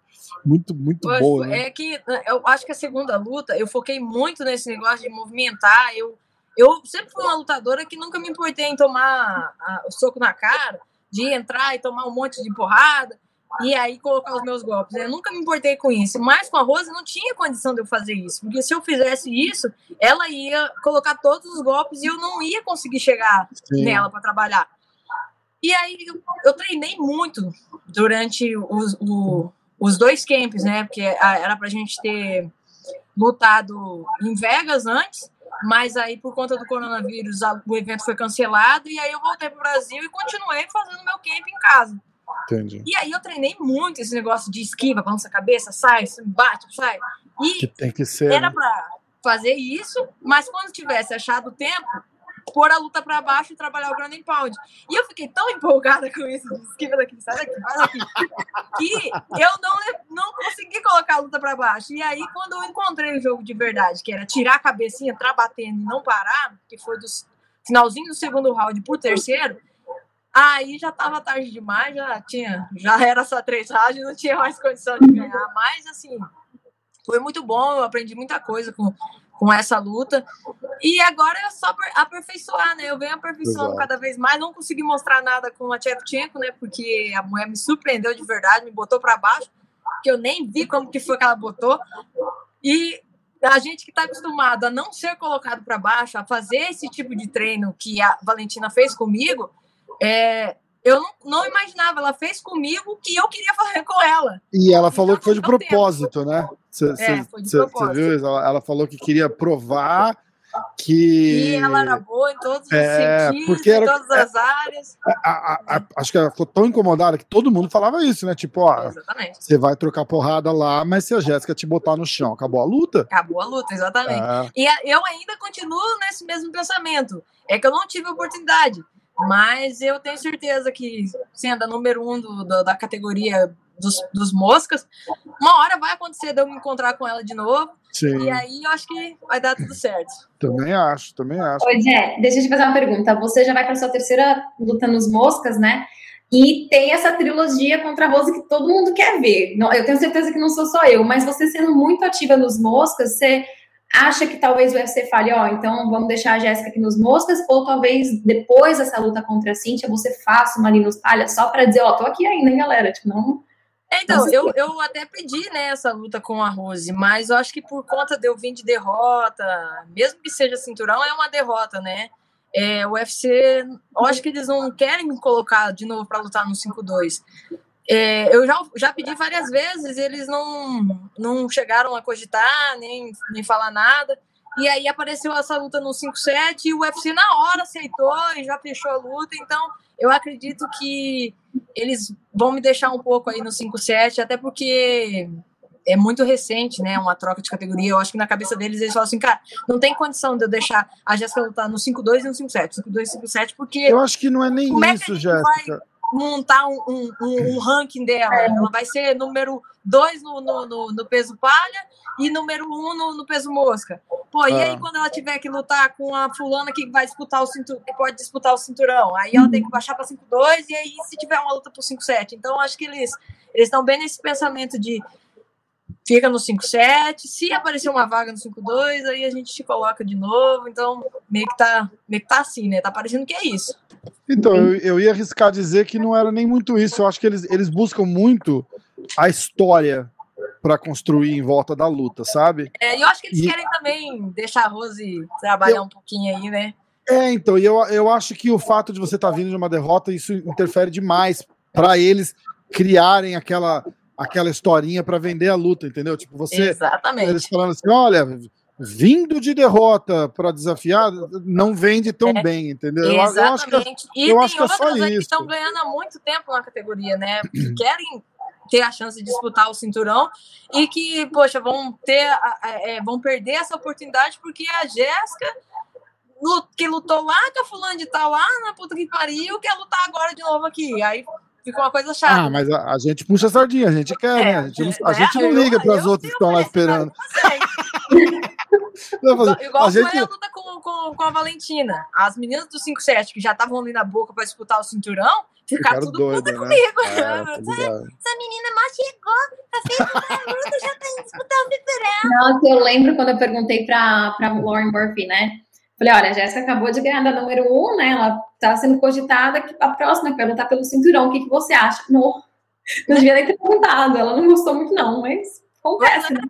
Muito, muito Poxa, boa. Né? É que eu acho que a segunda luta, eu foquei muito nesse negócio de movimentar. Eu, eu sempre fui uma lutadora que nunca me importei em tomar a, o soco na cara, de entrar e tomar um monte de porrada e aí colocar os meus golpes. Eu nunca me importei com isso, mas com a Rose não tinha condição de eu fazer isso, porque se eu fizesse isso, ela ia colocar todos os golpes e eu não ia conseguir chegar Sim. nela para trabalhar. E aí eu, treinei muito durante os, o, os dois camps, né? Porque era pra gente ter lutado em Vegas antes, mas aí por conta do coronavírus o evento foi cancelado e aí eu voltei pro Brasil e continuei fazendo meu camp em casa. Entendi. E aí eu treinei muito esse negócio de esquiva, balança a cabeça, sai, bate, sai. E que tem que ser. Era né? para fazer isso, mas quando tivesse achado o tempo, pôr a luta para baixo e trabalhar o ground pound. E eu fiquei tão empolgada com isso, de esquiva daqui, sai daqui, vai daqui, que eu não, não consegui colocar a luta para baixo. E aí, quando eu encontrei o jogo de verdade, que era tirar a cabecinha, entrar batendo e não parar, que foi do finalzinho do segundo round por terceiro, Aí já estava tarde demais, já tinha, já era só três rádios, não tinha mais condição de ganhar. Mas assim, foi muito bom, eu aprendi muita coisa com, com essa luta. E agora é só aperfeiçoar, né? Eu venho aperfeiçoando Exato. cada vez mais. Não consegui mostrar nada com a Tchevchenko, né? Porque a mulher me surpreendeu de verdade, me botou para baixo, que eu nem vi como que foi que ela botou. E a gente que está acostumado a não ser colocado para baixo, a fazer esse tipo de treino que a Valentina fez comigo, é, eu não, não, imaginava, ela fez comigo o que eu queria fazer com ela. E ela falou então, que foi de propósito, tempo. né? Cê, é, foi de cê, propósito. Viu? Ela, ela, falou que queria provar que. E ela era boa em todos é, os sentidos, porque era, em todas as áreas. A, a, a, acho que ela ficou tão incomodada que todo mundo falava isso, né? Tipo, ó, você vai trocar porrada lá, mas se a Jéssica te botar no chão, acabou a luta? Acabou a luta, exatamente. É. E eu ainda continuo nesse mesmo pensamento. É que eu não tive oportunidade. Mas eu tenho certeza que, sendo a número um do, do, da categoria dos, dos moscas, uma hora vai acontecer de eu me encontrar com ela de novo. Sim. E aí eu acho que vai dar tudo certo. Também acho, também acho. Oi, Jé, deixa eu te fazer uma pergunta. Você já vai para sua terceira luta nos moscas, né? E tem essa trilogia contra a Rose que todo mundo quer ver. Eu tenho certeza que não sou só eu, mas você sendo muito ativa nos moscas, você acha que talvez o UFC fale, ó, oh, então vamos deixar a Jéssica aqui nos moscas, ou talvez depois dessa luta contra a Cintia você faça uma ali nos palhas só para dizer, ó, oh, tô aqui ainda, hein, galera, tipo, não... É, então, eu, eu até pedi né, essa luta com a Rose, mas eu acho que por conta de eu vir de derrota, mesmo que seja cinturão, é uma derrota, né? É, o UFC, eu acho que eles não querem me colocar de novo para lutar no 5-2. É, eu já, já pedi várias vezes, eles não, não chegaram a cogitar, nem, nem falar nada. E aí apareceu essa luta no 5-7 e o UFC na hora aceitou e já fechou a luta. Então, eu acredito que eles vão me deixar um pouco aí no 5-7, até porque é muito recente, né? Uma troca de categoria. Eu acho que na cabeça deles eles falam assim, cara, não tem condição de eu deixar a Jéssica lutar no 5-2 e no 5-7. 5-2 e 5-7, porque. Eu acho que não é nem isso, é Jéssica. Vai montar um, um, um, um ranking dela. É. Ela vai ser número dois no, no, no, no peso palha e número um no, no peso mosca. Pô, e aí Ah. quando ela tiver que lutar com a fulana que vai disputar o cinturão, que pode disputar o cinturão, aí ela tem que baixar para 5-2 e aí se tiver uma luta por 5-7. Então acho que eles eles estão bem nesse pensamento de fica no 5-7, se aparecer uma vaga no 5-2, aí a gente te coloca de novo. Então meio que tá, meio que tá assim, né? Tá parecendo que é isso. Então, eu, eu ia arriscar dizer que não era nem muito isso. Eu acho que eles, eles buscam muito a história para construir em volta da luta, sabe? É, e eu acho que eles E- querem também deixar a Rose trabalhar um pouquinho aí, né? É, então, e eu, eu acho que o fato de você estar vindo de uma derrota, isso interfere demais para eles criarem aquela, aquela historinha para vender a luta, entendeu? Tipo, você. Exatamente. Eles falando assim: olha, vindo de derrota para desafiar, não vende tão É. bem, entendeu? Eu, eu acho que Exatamente. e eu tem acho que é só outras aí que isso. estão ganhando há muito tempo na categoria, né? Que querem ter a chance de disputar o cinturão e que, poxa, vão ter, é, vão perder essa oportunidade porque a Jéssica que lutou lá com a fulana de tal lá na puta que pariu, quer lutar agora de novo aqui. Aí fica uma coisa chata. Ah, mas a, a gente puxa a sardinha, a gente quer, né? A gente não, a É, gente não liga para as outras que estão lá esperando. Não, mas Igual a gente, foi a luta com, com, com a Valentina. As meninas do 5-7 que já estavam ali na boca pra disputar o cinturão, ficaram ficaram tudo puta né? comigo. É, tá. Essa menina mal chegou, tá feita a luta, já tá indo disputar o cinturão. Nossa, eu lembro quando eu perguntei pra, pra Lauren Murphy, né? Falei, olha, a Jéssica acabou de ganhar da número um, né? Ela tá sendo cogitada que a próxima que vai lutar pelo cinturão. O que, que você acha? Não, não devia nem ter perguntado. Ela não gostou muito, não, mas acontece, né?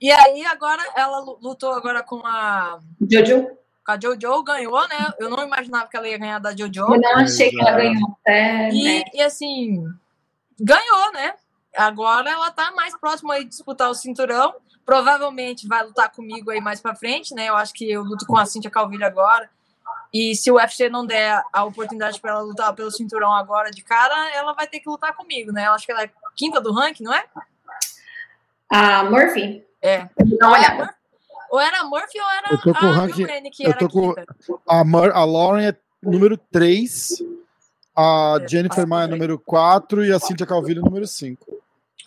E aí, agora, ela lu- lutou agora com a, Jojo, com a Jojo, ganhou, né? Eu não imaginava que ela ia ganhar da Jojo. eu não achei que ela ganhou até. E, né? e assim, ganhou, né? Agora ela tá mais próxima aí de disputar o cinturão. Provavelmente vai lutar comigo aí mais pra frente, né? Eu acho que eu luto com a Cintia Calvillo agora. E se o UFC não der a oportunidade para ela lutar pelo cinturão agora de cara, ela vai ter que lutar comigo, né? Eu acho que ela é quinta do ranking, não é? A Murphy, É. uma olhada. Ou era a Murphy ou era Eu tô com o a ranking- que eu era tô com- quinta. A, Mar, a Lauren é número 3, a É, Jennifer Maia é número 4 e a Cynthia Calvillo número 5.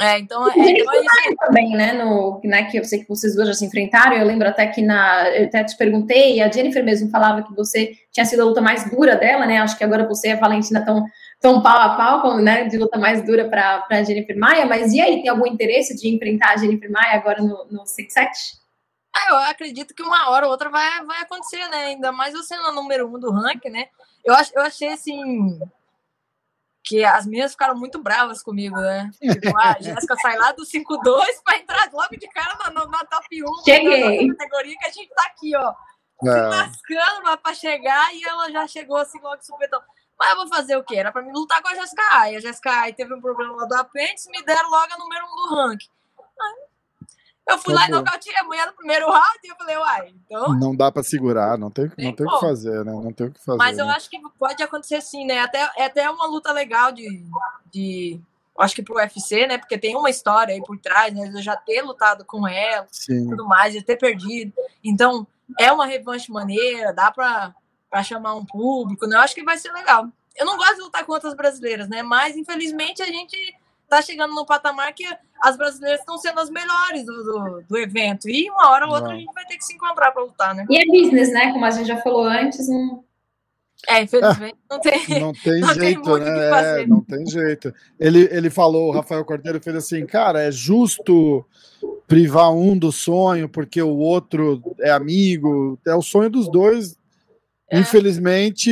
É, então, é, então é isso também, né, no, né, que eu sei que vocês duas já se enfrentaram, eu lembro até que na, eu até te perguntei, a Jennifer mesmo falava que você tinha sido a luta mais dura dela, né, acho que agora você e a Valentina estão tão pau a pau, com, né, de luta mais dura para a Jennifer Maia, mas e aí, tem algum interesse de enfrentar a Jennifer Maia agora no, no 6-7? Ah, eu acredito que uma hora ou outra vai, vai acontecer, né? Ainda mais você no número um do ranking, né? Eu, ach, eu achei assim. Que as meninas ficaram muito bravas comigo, né? Tipo, ah, a Jéssica sai lá do 5-2 pra entrar logo de cara na, na, na top 1 Cheguei. na categoria que a gente tá aqui, ó. Se É, lascando pra- pra chegar e ela já chegou assim logo de supetão. Mas eu vou fazer o quê? Era pra mim lutar com a Jéssica Ai. A Jéssica Ai teve um problema lá do apêndice, me deram logo a número um do ranking. Aí, eu fui Tá lá e nocauteei a mulher no primeiro round e eu falei, uai, então não dá pra segurar, não tem, não Tem o que fazer, né? Não tem o que fazer. Mas eu né? acho que pode acontecer sim, né? Até, é até uma luta legal de, de. Acho que pro UFC, né? Porque tem uma história aí por trás, né? Eu já ter lutado com ela Sim. tudo mais, de ter perdido. Então, é uma revanche maneira, dá pra, pra chamar um público, né? Eu acho que vai ser legal. Eu não gosto de lutar com outras brasileiras, né? Mas, infelizmente, a gente tá chegando num patamar que as brasileiras estão sendo as melhores do, do, do evento. E uma hora ou outra Não. a gente vai ter que se encontrar pra lutar, né? E é business, né, como a gente já falou antes, não... É, infelizmente, não tem. Não tem Não tem jeito, que né? É, não tem jeito. Ele, ele falou, o Rafael Cordeiro fez assim, cara, é justo privar um do sonho porque o outro é amigo. É o sonho dos dois. É. Infelizmente,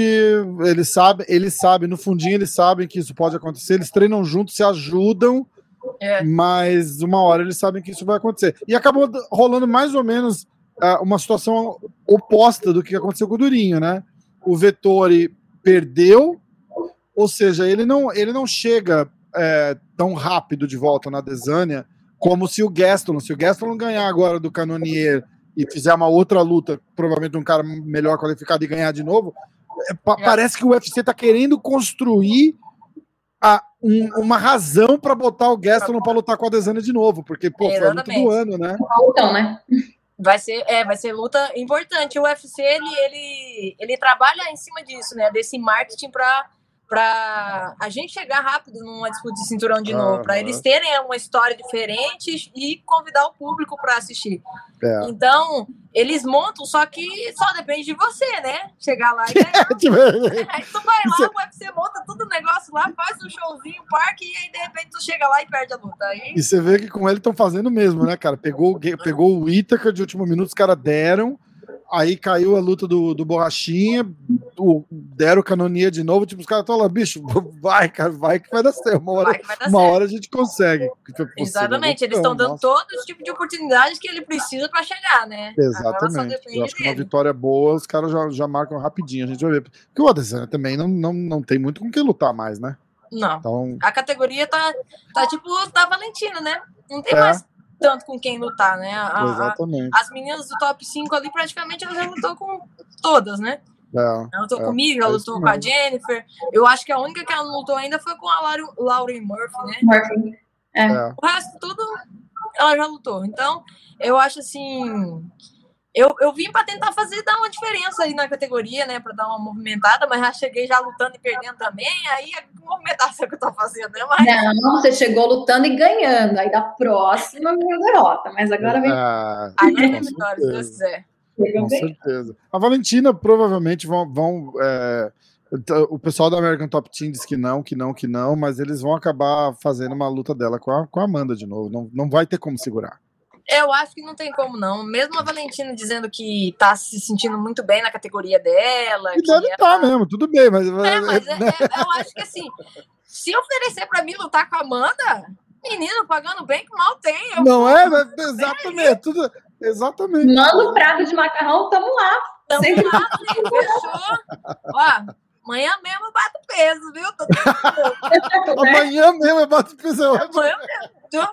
eles sabem, eles sabem, no fundinho eles sabem que isso pode acontecer, eles treinam juntos, se ajudam, É. mas uma hora eles sabem que isso vai acontecer. E acabou rolando mais ou menos ah, uma situação oposta do que aconteceu com o Durinho, né? O Vettori perdeu, ou seja, ele não, ele não chega é, tão rápido de volta na Desânia como se o Gaston, se o Gaston ganhar agora do Canonier e fizer uma outra luta, provavelmente um cara melhor qualificado e ganhar de novo, é, pa- É. parece que o UFC tá querendo construir a- um- uma razão para botar o Gaston para lutar com a Desânia de novo, porque pô, foi a luta do ano, né? Então, né? Vai ser, é, vai ser luta importante. O UFC ele, ele, ele trabalha em cima disso, né? Desse marketing para pra a gente chegar rápido numa disputa de cinturão de novo, Aham. eles terem uma história diferente e convidar o público pra assistir. É. Então, eles montam, só que só depende de você, né? Chegar lá e ganhar. Tipo, Aí tu vai lá, o UFC monta todo o negócio lá, faz um showzinho, parque, e aí de repente tu chega lá e perde a luta. Aí, E você vê que com ele estão fazendo mesmo, né, cara? Pegou, pegou o Ítaca de último minuto, os caras deram. Aí caiu a luta do, do Borrachinha, o- deram canonia de novo. Tipo, os caras estão lá, bicho, vai, cara, vai que vai dar certo. Uma hora, dar uma certo. hora a gente consegue. Tipo, Exatamente, eles estão dando todo tipo de oportunidade que ele precisa pra chegar, né? Exatamente. Eu acho que uma vitória boa, os caras já, já marcam rapidinho. A gente vai ver. Porque o Adesanya também não, não, não tem muito com quem lutar mais, né? Não. Então, A categoria tá, tá tipo da Valentina, né? Não tem É. mais tanto com quem lutar, né? A- a- exatamente. as meninas do top 5 ali, praticamente, ela já lutou com todas, né? É, Ela lutou É, comigo, ela é lutou com a. Jennifer. Eu acho que a única que ela não lutou ainda foi com a Lauren, Lauren Murphy, né? Murphy. é. O resto tudo ela já lutou. Então, eu acho assim. Eu, eu vim pra tentar fazer dar uma diferença aí na categoria, né? Pra dar uma movimentada, mas já cheguei já lutando e perdendo também. Aí a movimentação que eu tô fazendo, né? Mas Não, você chegou lutando e ganhando. Aí da próxima veio a derrota. Mas agora vem. É, agora vem com vitória, se Deus quiser. Com certeza. A Valentina provavelmente vão. vão é, o pessoal da American Top Team diz que não, que não, que não, mas eles vão acabar fazendo uma luta dela com a, com a Amanda de novo. Não, não vai ter como segurar. Eu acho que não tem como, não. Mesmo a Valentina dizendo que tá se sentindo muito bem na categoria dela. E que deve ela- estar mesmo, tudo bem, mas. É, mas é- né? é- eu acho que assim, se oferecer pra mim lutar com a Amanda, menino, pagando bem que mal tem. Eu Não é? Mas- Exatamente. Tudo, exatamente. Manda um prato de macarrão, tamo lá. Tamo Sempre lá, fechou. Ó, amanhã mesmo eu bato peso, viu? Tô. Amanhã mesmo eu bato peso. Amanhã mesmo.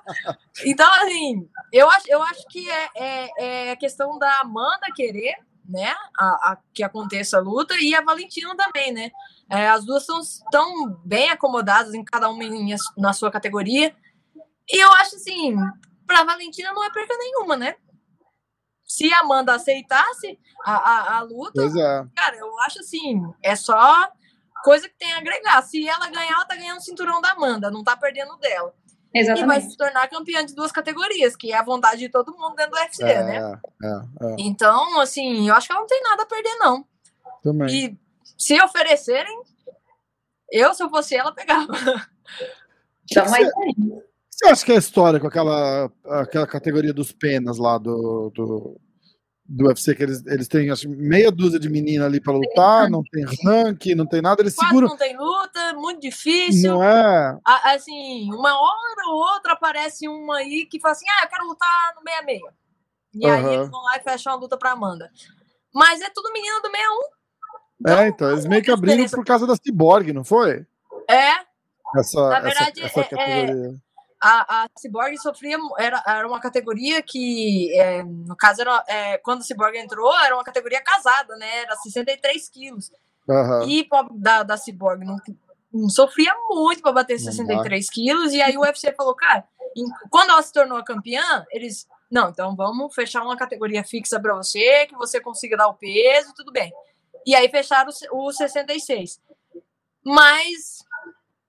Então, assim, eu acho, eu acho que é, é, é questão da Amanda querer, né, a, a- que aconteça a luta, e a Valentina também, né? É, as duas estão bem acomodadas em cada uma em- na sua categoria. E eu acho assim, pra Valentina não é perca nenhuma, né? Se a Amanda aceitasse a, a, a luta, Pois é. cara, eu acho assim, é só coisa que tem a agregar. Se ela ganhar, ela tá ganhando o cinturão da Amanda, não tá perdendo o dela. E vai Exatamente. se tornar campeã de duas categorias, que é a vontade de todo mundo dentro do UFC, É, né? é, é, Então, assim, eu acho que ela não tem nada a perder, não. também. E se oferecerem, eu, se eu fosse ela, pegava. Tamo aí. Você acha que é a história com aquela, aquela categoria dos penas lá do, do, do UFC, que eles, eles têm acho, meia dúzia de menina ali pra lutar, não tem ranking, não tem nada, eles Quase seguram. não tem luta, muito difícil. Não é? A- Assim, uma hora ou outra aparece uma aí que fala assim: ah, eu quero lutar no 66. E aí Aham. eles vão lá e fecham a luta pra Amanda. Mas é tudo menina do 61. É, então, eles meio que abriram por causa da Cyborg, não foi? É, Essa, Na verdade, essa, essa é- categoria. A, a Cyborg sofria, era, era uma categoria que, é, no caso, era, é, quando a Cyborg entrou, era uma categoria casada, né? Era 63 quilos. Aham. E pobre da, da Cyborg não, não sofria muito para bater Não 63 quilos. E aí o UFC falou, cara, em- quando ela se tornou a campeã, eles. Não, então vamos fechar uma categoria fixa para você, que você consiga dar o peso, tudo bem. E aí fecharam o, o 66. Mas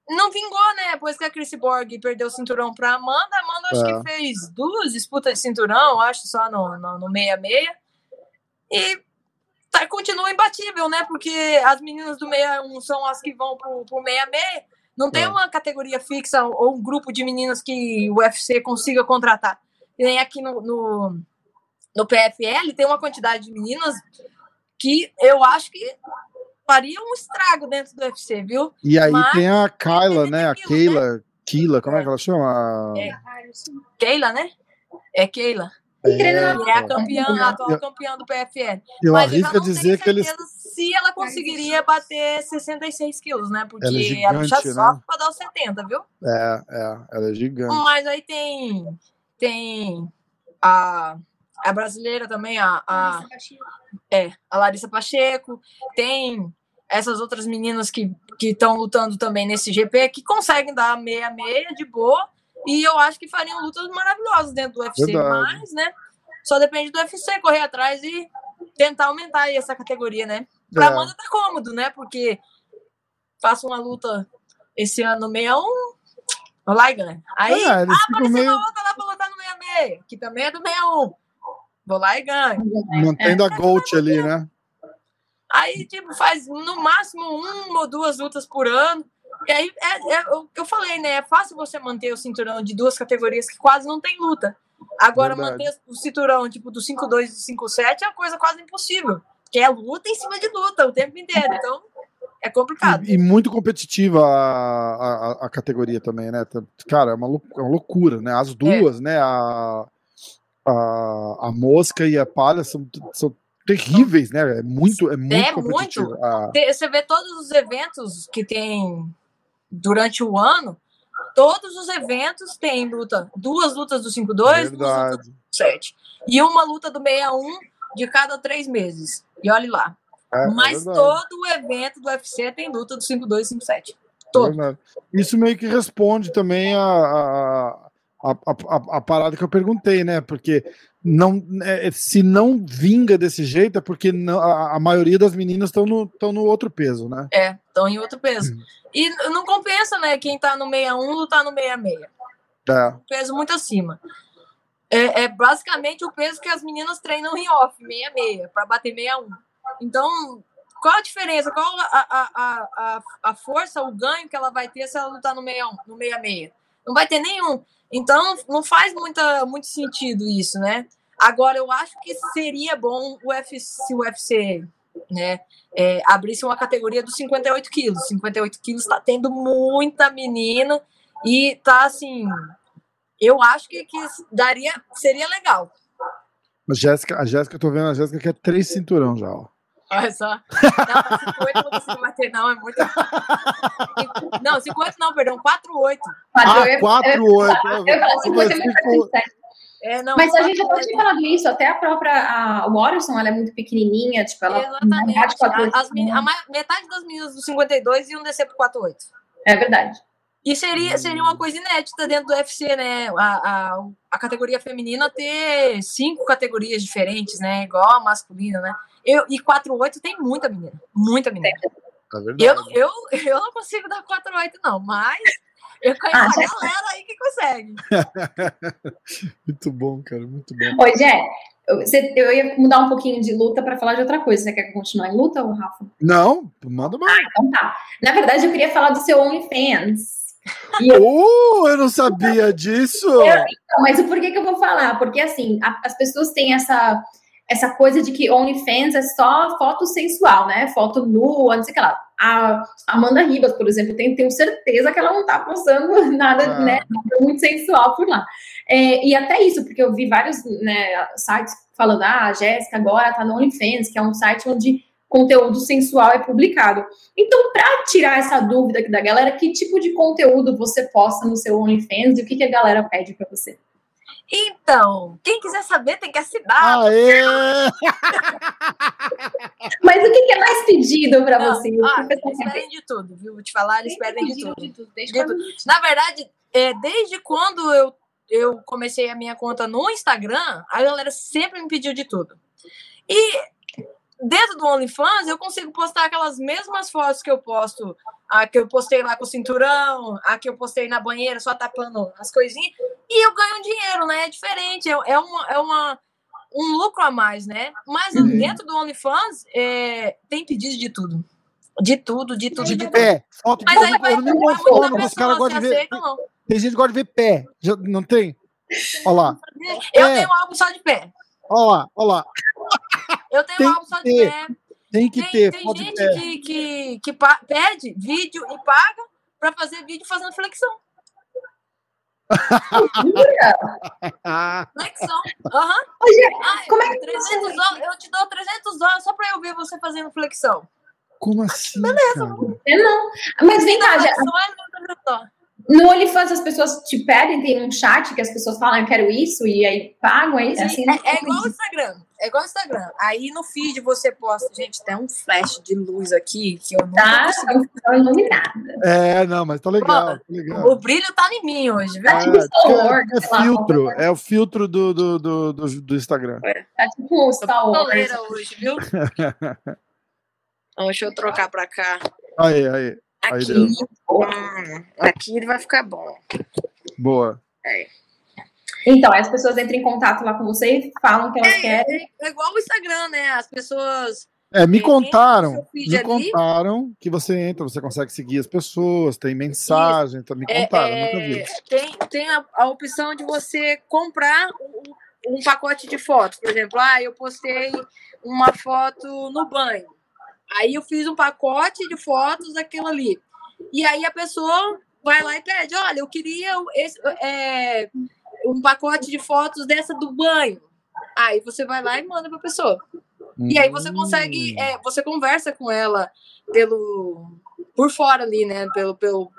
não vingou, né? Depois que a Chris Borg perdeu o cinturão para Amanda, a Amanda acho É. que fez duas disputas de cinturão, acho só no, no, no 66. E tá, continua imbatível, né? Porque as meninas do 61 são as que vão pro, pro 66. Não tem É. uma categoria fixa ou um grupo de meninas que o UFC consiga contratar. E nem aqui no, no, no PFL tem uma quantidade de meninas que eu acho que faria um estrago dentro do UFC, viu? E aí Mas- tem a Kyla, né? A aquilo, Keila. Keila, como é que ela chama? É. Keila, né? É Keila. É, é a é. campeã, a atual Eu- campeã do PFL. Eu Mas eu arrisco a não tenho dizer que eles. certeza se ela conseguiria bater 66 quilos, né? Porque Ela é a gigante, bicha né? sofre pra dar os 70, viu? É, é, ela é gigante. Mas aí tem, tem a, a brasileira também, a, a, é, a Larissa Pacheco, tem essas outras meninas que estão lutando também nesse GP, que conseguem dar meia-meia de boa, e eu acho que fariam lutas maravilhosas dentro do UFC, Verdade. mas, né, só depende do UFC correr atrás e tentar aumentar aí essa categoria, né? Pra É. Amanda tá cômodo, né, porque faço uma luta esse ano no 61, vou lá e ganho. Aí, É, ah, apareceu meio uma outra lá pra lutar no 66, que também é do 61. Vou lá e ganho. mantendo a Gold ali, né? Aí, tipo, faz no máximo uma ou duas lutas por ano. E aí, é, é o que eu falei, né? É fácil você manter o cinturão de duas categorias que quase não tem luta. Agora, Verdade. manter o cinturão, tipo, do 5-2 e do 5-7 é uma coisa quase impossível. Que é luta em cima de luta o tempo inteiro. Então, é complicado. E, e muito competitiva a, a, a categoria também, né? Cara, é uma, é uma loucura, né? As duas, né? A, a, a mosca e a palha são, são terríveis, né? É muito, é muito É competitivo. muito. Ah, Você vê todos os eventos que tem durante o ano, todos os eventos têm luta. Duas lutas do 5-2, duas lutas verdade. 7. E uma luta do 61 de cada três meses. E olhe lá. É, é Mas verdade, todo o evento do UFC tem luta do 5-2 e 5-7. é todo. Isso meio que responde também a, a, a, a, a parada que eu perguntei, né? Porque não, é, se não vinga desse jeito é porque não- a, a maioria das meninas estão no, tão no outro peso, né? É, estão em outro peso. Uhum. E não compensa, né? Quem tá no 61 lutar no 66. É. Peso muito acima. É, é basicamente o peso que as meninas treinam em off, 66, para bater 61. Então, qual a diferença? Qual a, a, a, a, a força, o ganho que ela vai ter se ela lutar no 61, no 66? Não vai ter nenhum. Então, não faz muita, muito sentido isso, né? Agora, eu acho que seria bom o UFC, se o UFC né, é, abrisse uma categoria dos 58 quilos. 58 quilos está tendo muita menina e tá assim. Eu acho que, que daria, seria legal. A Jéssica, a Jéssica, eu tô vendo a Jéssica que é três cinturão já, ó. Olha só. Não, 58 eu não consigo bater, não. É muito. Não, 58 não, perdão, 48. Ah, eu- 4, eu- 8. Eu ia falar 50 mil É, não, Mas a gente já 48. tinha falado isso, até a própria a Watterson, ela é muito pequenininha, tipo, ela Exatamente. A- As, meni- a ma- metade das meninas do 52 iam descer pro 48. É verdade. E seria, seria uma coisa inédita dentro do UFC, né? A, a, a categoria feminina ter cinco categorias diferentes, né? Igual a masculina, né? Eu, e 4-8 tem muita menina. Muita menina. É verdade. Eu, eu, eu não consigo dar 4-8, não, mas eu conheço Ah, a galera aí que consegue. Muito bom, cara, muito bom. Oi, Jé, eu, você- eu ia mudar um pouquinho de luta para falar de outra coisa. Você quer continuar em luta, ou Rafa? Não, manda mais. Então tá. Na verdade, eu queria falar do seu OnlyFans. E Uh, eu não sabia disso. Não, mas o porquê que eu vou falar? Porque, assim, a- as pessoas têm essa, essa coisa de que OnlyFans é só foto sensual, né? Foto nua, não sei o que lá. A Amanda Ribas, por exemplo, tenho, tenho certeza que ela não tá postando nada, Ah. né, muito sensual por lá. É, e até isso, porque eu vi vários né, sites falando, ah, a Jéssica agora tá no OnlyFans, que é um site onde conteúdo sensual é publicado. Então, para tirar essa dúvida aqui da galera, que tipo de conteúdo você posta no seu OnlyFans e o que, que a galera pede para você? Então, quem quiser saber tem que assinar. Aê! Mas o que, é mais pedido para você? Pessoal eles pedem de tudo, viu? Vou te falar, eles pedem de tudo. de tudo. Desde De quando... Na verdade, é, desde quando eu, eu comecei a minha conta no Instagram, a galera sempre me pediu de tudo. E dentro do OnlyFans, eu consigo postar aquelas mesmas fotos que eu posto, a que eu postei lá com o cinturão, a que eu postei na banheira só tapando as coisinhas, e eu ganho dinheiro, né? É diferente, é, é, uma, é uma, um lucro a mais, né? Mas Uhum. dentro do OnlyFans, é, tem pedido de tudo. De tudo, de tudo, de tudo. Pé, foto Mas aí vai, eu não vai muito da pessoa, se gostam de ver. aceita não. Tem gente que gosta de ver pé. Não tem? Olha lá, Eu É. tenho um álbum só de pé. olha lá, olha lá. Eu tenho Tem um álbum só de pé. Tem que Tem, ter tem gente que, que, que pede vídeo e paga pra fazer vídeo fazendo flexão. Flexão. Aham. Ah, como é que 300 dólares, eu te dou 300 dólares só pra eu ver você fazendo flexão. como assim? Beleza. É, não. Mas vem cá, já, Flexão é 300 dólares. No OnlyFans as pessoas te pedem, tem um chat que as pessoas falam, eu quero isso, e aí pagam, é isso? Assim, É, é igual o Instagram. É igual o Instagram. Aí no feed você posta. Gente, tem um flash de luz aqui que eu não Tá, consigo. então iluminada. É, não, mas tá legal, tá O legal. brilho tá em mim hoje, viu? Tá tipo É, é lá, filtro, qualquer é o filtro do, do, do, do, do Instagram. Tá tipo um Star Wars. Hoje, viu? Então, deixa eu trocar pra cá. Aí, aí. Aqui, hum, aqui ele vai ficar bom. Boa. Então, aí as pessoas entram em contato lá com você e falam que elas É, querem. é igual o Instagram, né? As pessoas. É, me É, contaram, me ali. contaram que você entra, você consegue seguir as pessoas, tem mensagem, então me é, contaram, é, nunca vi. tem tem a, a opção de você comprar um, um pacote de fotos. Por exemplo, ah, eu postei uma foto no banho. Aí eu fiz um pacote de fotos daquilo ali. E aí a pessoa vai lá e pede: olha, eu queria esse, é, um pacote de fotos dessa do banho. Aí você vai lá e manda pra pessoa. E aí você consegue, Hum. é, você conversa com ela pelo por fora ali, né? Pelo, pelo,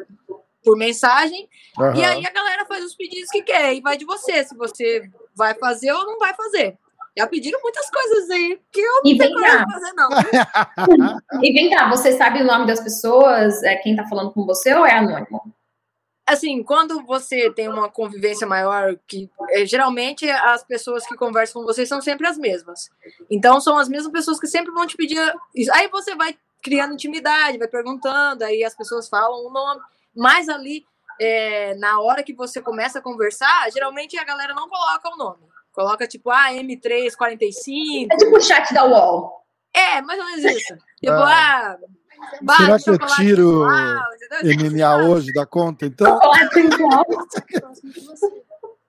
por mensagem. E Aham. aí a galera faz os pedidos que quer. E vai de você, se você vai fazer ou não vai fazer. Já pediram muitas coisas aí que eu E não tenho coragem de fazer, não. E vem cá, você sabe o nome das pessoas? É quem tá falando com você ou é anônimo? Assim, quando você tem uma convivência maior, que é, geralmente as pessoas que conversam com você são sempre as mesmas. Então são as mesmas pessoas que sempre vão te pedir isso. Aí você vai criando intimidade, vai perguntando, aí as pessoas falam o nome. Mas ali, é, na hora que você começa a conversar, geralmente a galera não coloca o nome. Coloca tipo, ah, M345. É tipo o chat da UOL. É, mais ou menos isso. Tipo, Ah. ah, Será que eu tiro entendeu? MMA hoje da conta, então?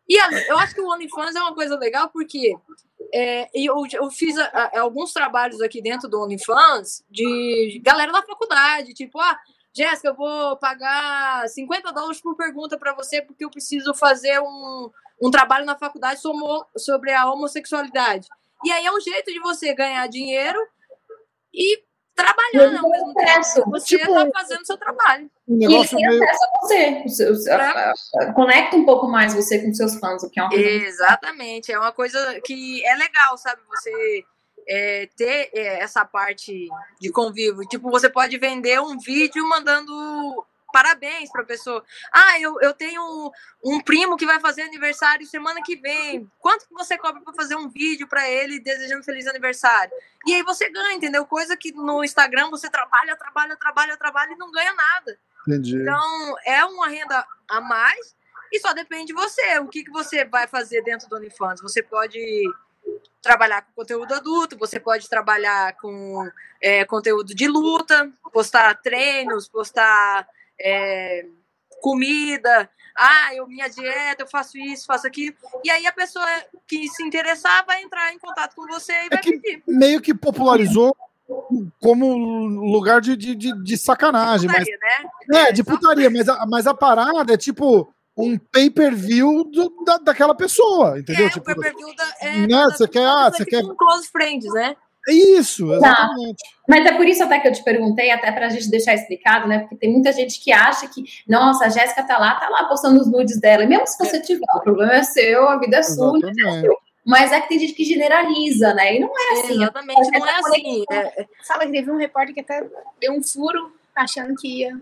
E a- eu acho que o OnlyFans é uma coisa legal porque é, eu, eu fiz a- a- alguns trabalhos aqui dentro do OnlyFans de galera da faculdade, tipo, ah, Jéssica, eu vou pagar 50 dólares por pergunta para você porque eu preciso fazer um, um trabalho na faculdade sobre a homossexualidade. E aí é um jeito de você ganhar dinheiro e trabalhar né, ao mesmo tempo. Você Tipo- tá fazendo seu trabalho. Um E ele tem meio. acesso a você. É. Conecta um pouco mais você com seus fãs, o que é uma coisa Exatamente, é uma coisa que é legal, sabe? Você é, ter é, essa parte de convívio. Tipo, você pode vender um vídeo mandando parabéns para a pessoa. Ah, eu, eu tenho um, um primo que vai fazer aniversário semana que vem. Quanto que você cobra para fazer um vídeo para ele desejando feliz aniversário? E aí você ganha, entendeu? Coisa que no Instagram você trabalha, trabalha, trabalha, trabalha e não ganha nada. Entendi. Então, é uma renda a mais e só depende de você. O que, que você vai fazer dentro do OnlyFans? Você pode trabalhar com conteúdo adulto, você pode trabalhar com é, conteúdo de luta, postar treinos, postar é, comida. Ah, eu, minha dieta, eu faço isso, faço aquilo. E aí a pessoa que se interessar vai entrar em contato com você e vai É que- pedir. Meio que popularizou como lugar de, de, de, de sacanagem, mas Putaria, né? É, de só- putaria, mas a, mas a parada é tipo um pay-per-view da, daquela pessoa, entendeu? É, tipo, o pay-per-view da, é, né, da- você quer- ah, você quer- close friends, né? É isso, exatamente. Mas é por isso até que eu te perguntei, até pra gente deixar explicado, né? Porque tem muita gente que acha que, nossa, a Jéssica tá lá, tá lá postando os nudes dela. E mesmo se você tiver, o problema é seu, a vida é sua. Exatamente. Mas é que tem gente que generaliza, né? E não é assim. Exatamente, não é assim. É, Fala que teve um repórter que até deu um furo achando que ia.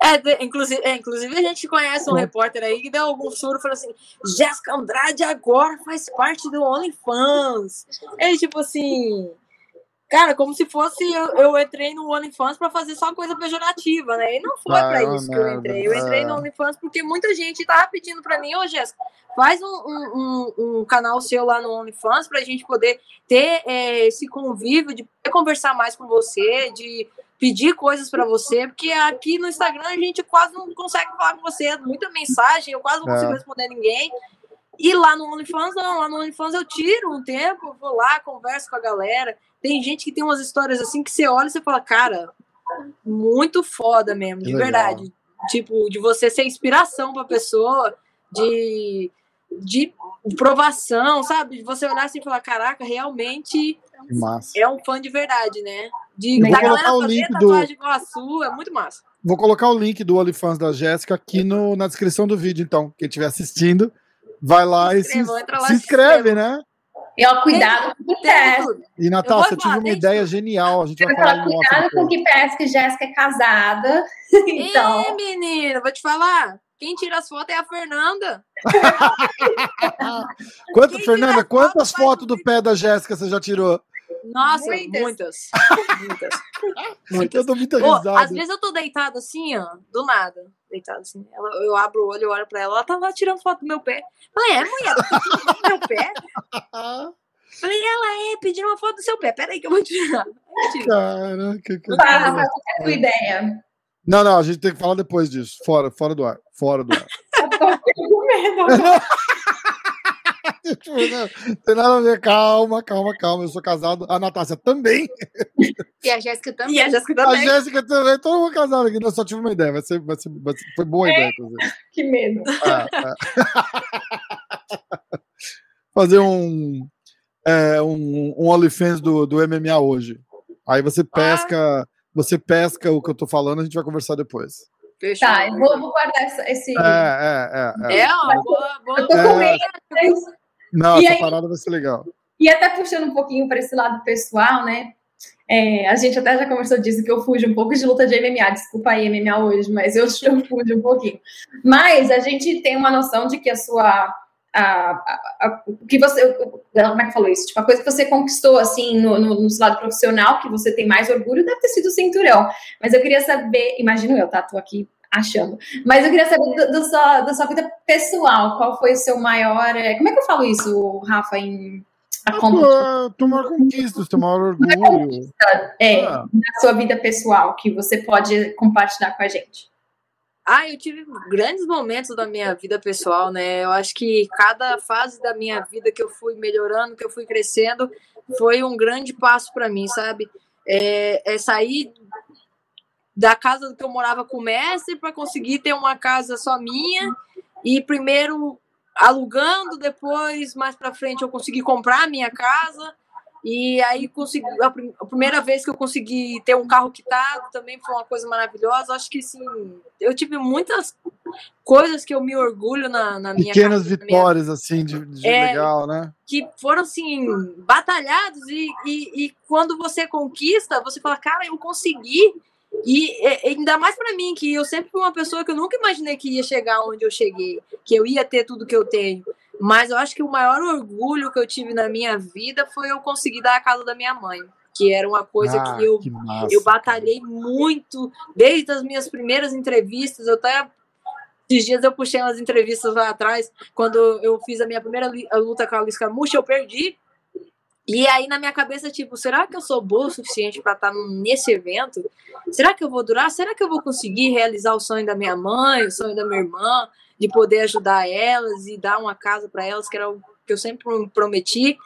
é, de- inclusive, é, inclusive, a gente conhece um repórter aí que deu algum furo e falou assim: Jéssica Andrade agora faz parte do OnlyFans. É tipo assim. Cara, como se fosse eu, eu entrei no OnlyFans pra fazer só coisa pejorativa, né? E não foi Ah, é uma isso que eu entrei. Eu entrei é. no OnlyFans porque muita gente tava pedindo pra mim, ô Jéssica, faz um, um, um- um canal seu lá no OnlyFans pra gente poder ter é, esse convívio, de conversar mais com você, de pedir coisas pra você, porque aqui no Instagram a gente quase não consegue falar com você, é muita mensagem, eu quase não É. consigo responder ninguém. E lá no OnlyFans, não. Lá no OnlyFans eu tiro um tempo, eu vou lá, converso com a galera. Tem gente que tem umas histórias assim que você olha e você fala, cara, muito foda mesmo, de verdade. Tipo, de você ser inspiração pra pessoa, de, de provação, sabe? De você olhar assim e falar, caraca, realmente é um fã de verdade, né? De da galera fazer link do- tatuagem igual a sua, é muito massa. Vou colocar o link do OnlyFans da Jéssica aqui no, na descrição do vídeo, então. Quem estiver assistindo, vai lá e se, entra lá se e se inscreve, né? E ó, cuidado com o que pesca. E, vou eu tive uma ideia genial. A gente vai falar falar, cuidado com o que pesca, que Jéssica é casada. Então, menina, vou te falar. Quem tira as fotos é a Fernanda. Quanto, Fernanda, quantas fotos do pé da Jéssica você já tirou? Nossa, Muitas. muitas. Muitas. Eu muitas. dou muita Ô, risada. às vezes eu tô deitado assim, ó, do nada. Deitado assim. Ela, eu abro o olho, eu olho pra ela, ela tá lá tirando foto do meu pé. Falei, é, mulher, tá tirando foto do meu pé? Falei, ela é, pedindo uma foto do seu pé. Peraí que eu vou tirar. Caraca, que. Rafael, qual é a tua ideia? Não, não, a gente tem que falar depois disso. Fora, fora do ar. Fora do ar. Eu tô com medo. Tipo, não tem nada a ver. Calma, calma, calma. Eu sou casado. A Natácia também. E a Jéssica também. E a Jéssica A também. Jéssica também. Todo mundo casado aqui. Eu só tive uma ideia. Vai ser, vai ser, vai ser- foi boa a ideia, inclusive. Que medo. É, é. Fazer um, é, um, um OnlyFans do, do MMA hoje. Aí você pesca, você pesca o que eu tô falando, a gente vai conversar depois. Fechou. Tá, eu vou, vou guardar essa- esse. É, é, é. é. É, ó, boa, boa. Eu tô com É. medo. mas- Não, E essa aí- parada vai ser legal. E até puxando um pouquinho para esse lado pessoal, né? É, a gente até já conversou disso, que eu fujo um pouco de luta de MMA. Desculpa aí, MMA hoje, mas eu, eu fujo um pouquinho. Mas a gente tem uma noção de que a sua. A, a- a- o que você. Como é que falou isso? Tipo, a coisa que você conquistou, assim, no, no, no seu lado profissional, que você tem mais orgulho, deve ter sido o cinturão. Mas eu queria saber, imagino eu, tá? Tô aqui achando. Mas eu queria saber do- do sua- da sua vida pessoal. Qual foi o seu maior. é, Como é que eu falo isso, Rafa, em. A conta Tua, tua maior conquista, teu maior orgulho. é, Ah, da sua vida pessoal que você pode compartilhar com a gente? Ah, eu tive grandes momentos da minha vida pessoal, né? Eu acho que cada fase da minha vida que eu fui melhorando, que eu fui crescendo, foi um grande passo para mim, sabe? É, é sair da casa que eu morava com o mestre para conseguir ter uma casa só minha e primeiro alugando, depois mais para frente eu consegui comprar a minha casa e aí consegui a, prim- a primeira vez que eu consegui ter um carro quitado também foi uma coisa maravilhosa. Acho que sim, eu tive muitas coisas que eu me orgulho na, na minha pequenas casa, na minha vitórias, assim, de, de É. legal, né? que foram assim batalhados e, e, e quando você conquista você fala cara eu consegui e, e ainda mais para mim que eu sempre fui uma pessoa que eu nunca imaginei que ia chegar onde eu cheguei que eu ia ter tudo que eu tenho mas eu acho que o maior orgulho que eu tive na minha vida foi eu conseguir dar a casa da minha mãe que era uma coisa Ah, que eu que eu batalhei muito desde as minhas primeiras entrevistas. Eu até esses dias eu puxei umas entrevistas lá atrás, quando eu fiz a minha primeira luta com a Alice Camucha, eu perdi. E aí na minha cabeça, tipo, será que eu sou boa o suficiente para estar nesse evento? Será que eu vou durar? Será que eu vou conseguir realizar o sonho da minha mãe, o sonho da minha irmã, de poder ajudar elas e dar uma casa para elas, que era o que eu sempre prometi?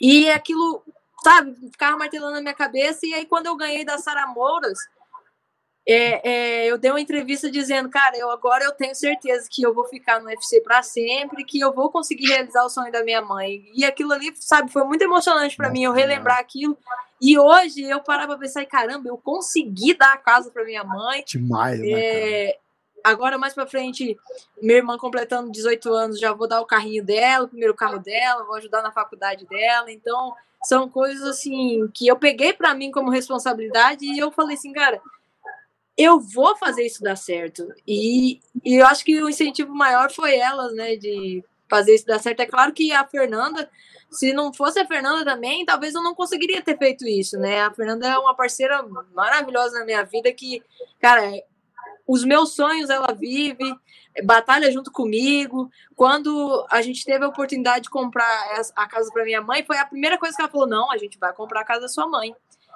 E aquilo, sabe, ficava martelando na minha cabeça. E aí, quando eu ganhei da Sara Mouras, é, é, eu dei uma entrevista dizendo, cara, eu agora eu tenho certeza que eu vou ficar no UFC para sempre, que eu vou conseguir realizar o sonho da minha mãe. E aquilo ali, sabe, foi muito emocionante para mim eu relembrar aquilo. E hoje eu parava pra pensar, caramba, eu consegui dar a casa para minha mãe. Demais, né? É, agora, mais pra frente, minha irmã completando 18 anos, já vou dar o carrinho dela, o primeiro carro dela, vou ajudar na faculdade dela. Então, são coisas assim que eu peguei pra mim como responsabilidade e eu falei assim, cara, eu vou fazer isso dar certo. E, e eu acho que o incentivo maior foi elas, né, de fazer isso dar certo. É claro que a Fernanda, se não fosse a Fernanda também, talvez eu não conseguiria ter feito isso, né? A Fernanda é uma parceira maravilhosa na minha vida que, cara, os meus sonhos ela vive, batalha junto comigo. Quando a gente teve a oportunidade de comprar a casa para minha mãe, foi a primeira coisa que ela falou: não, a gente vai comprar a casa da sua mãe.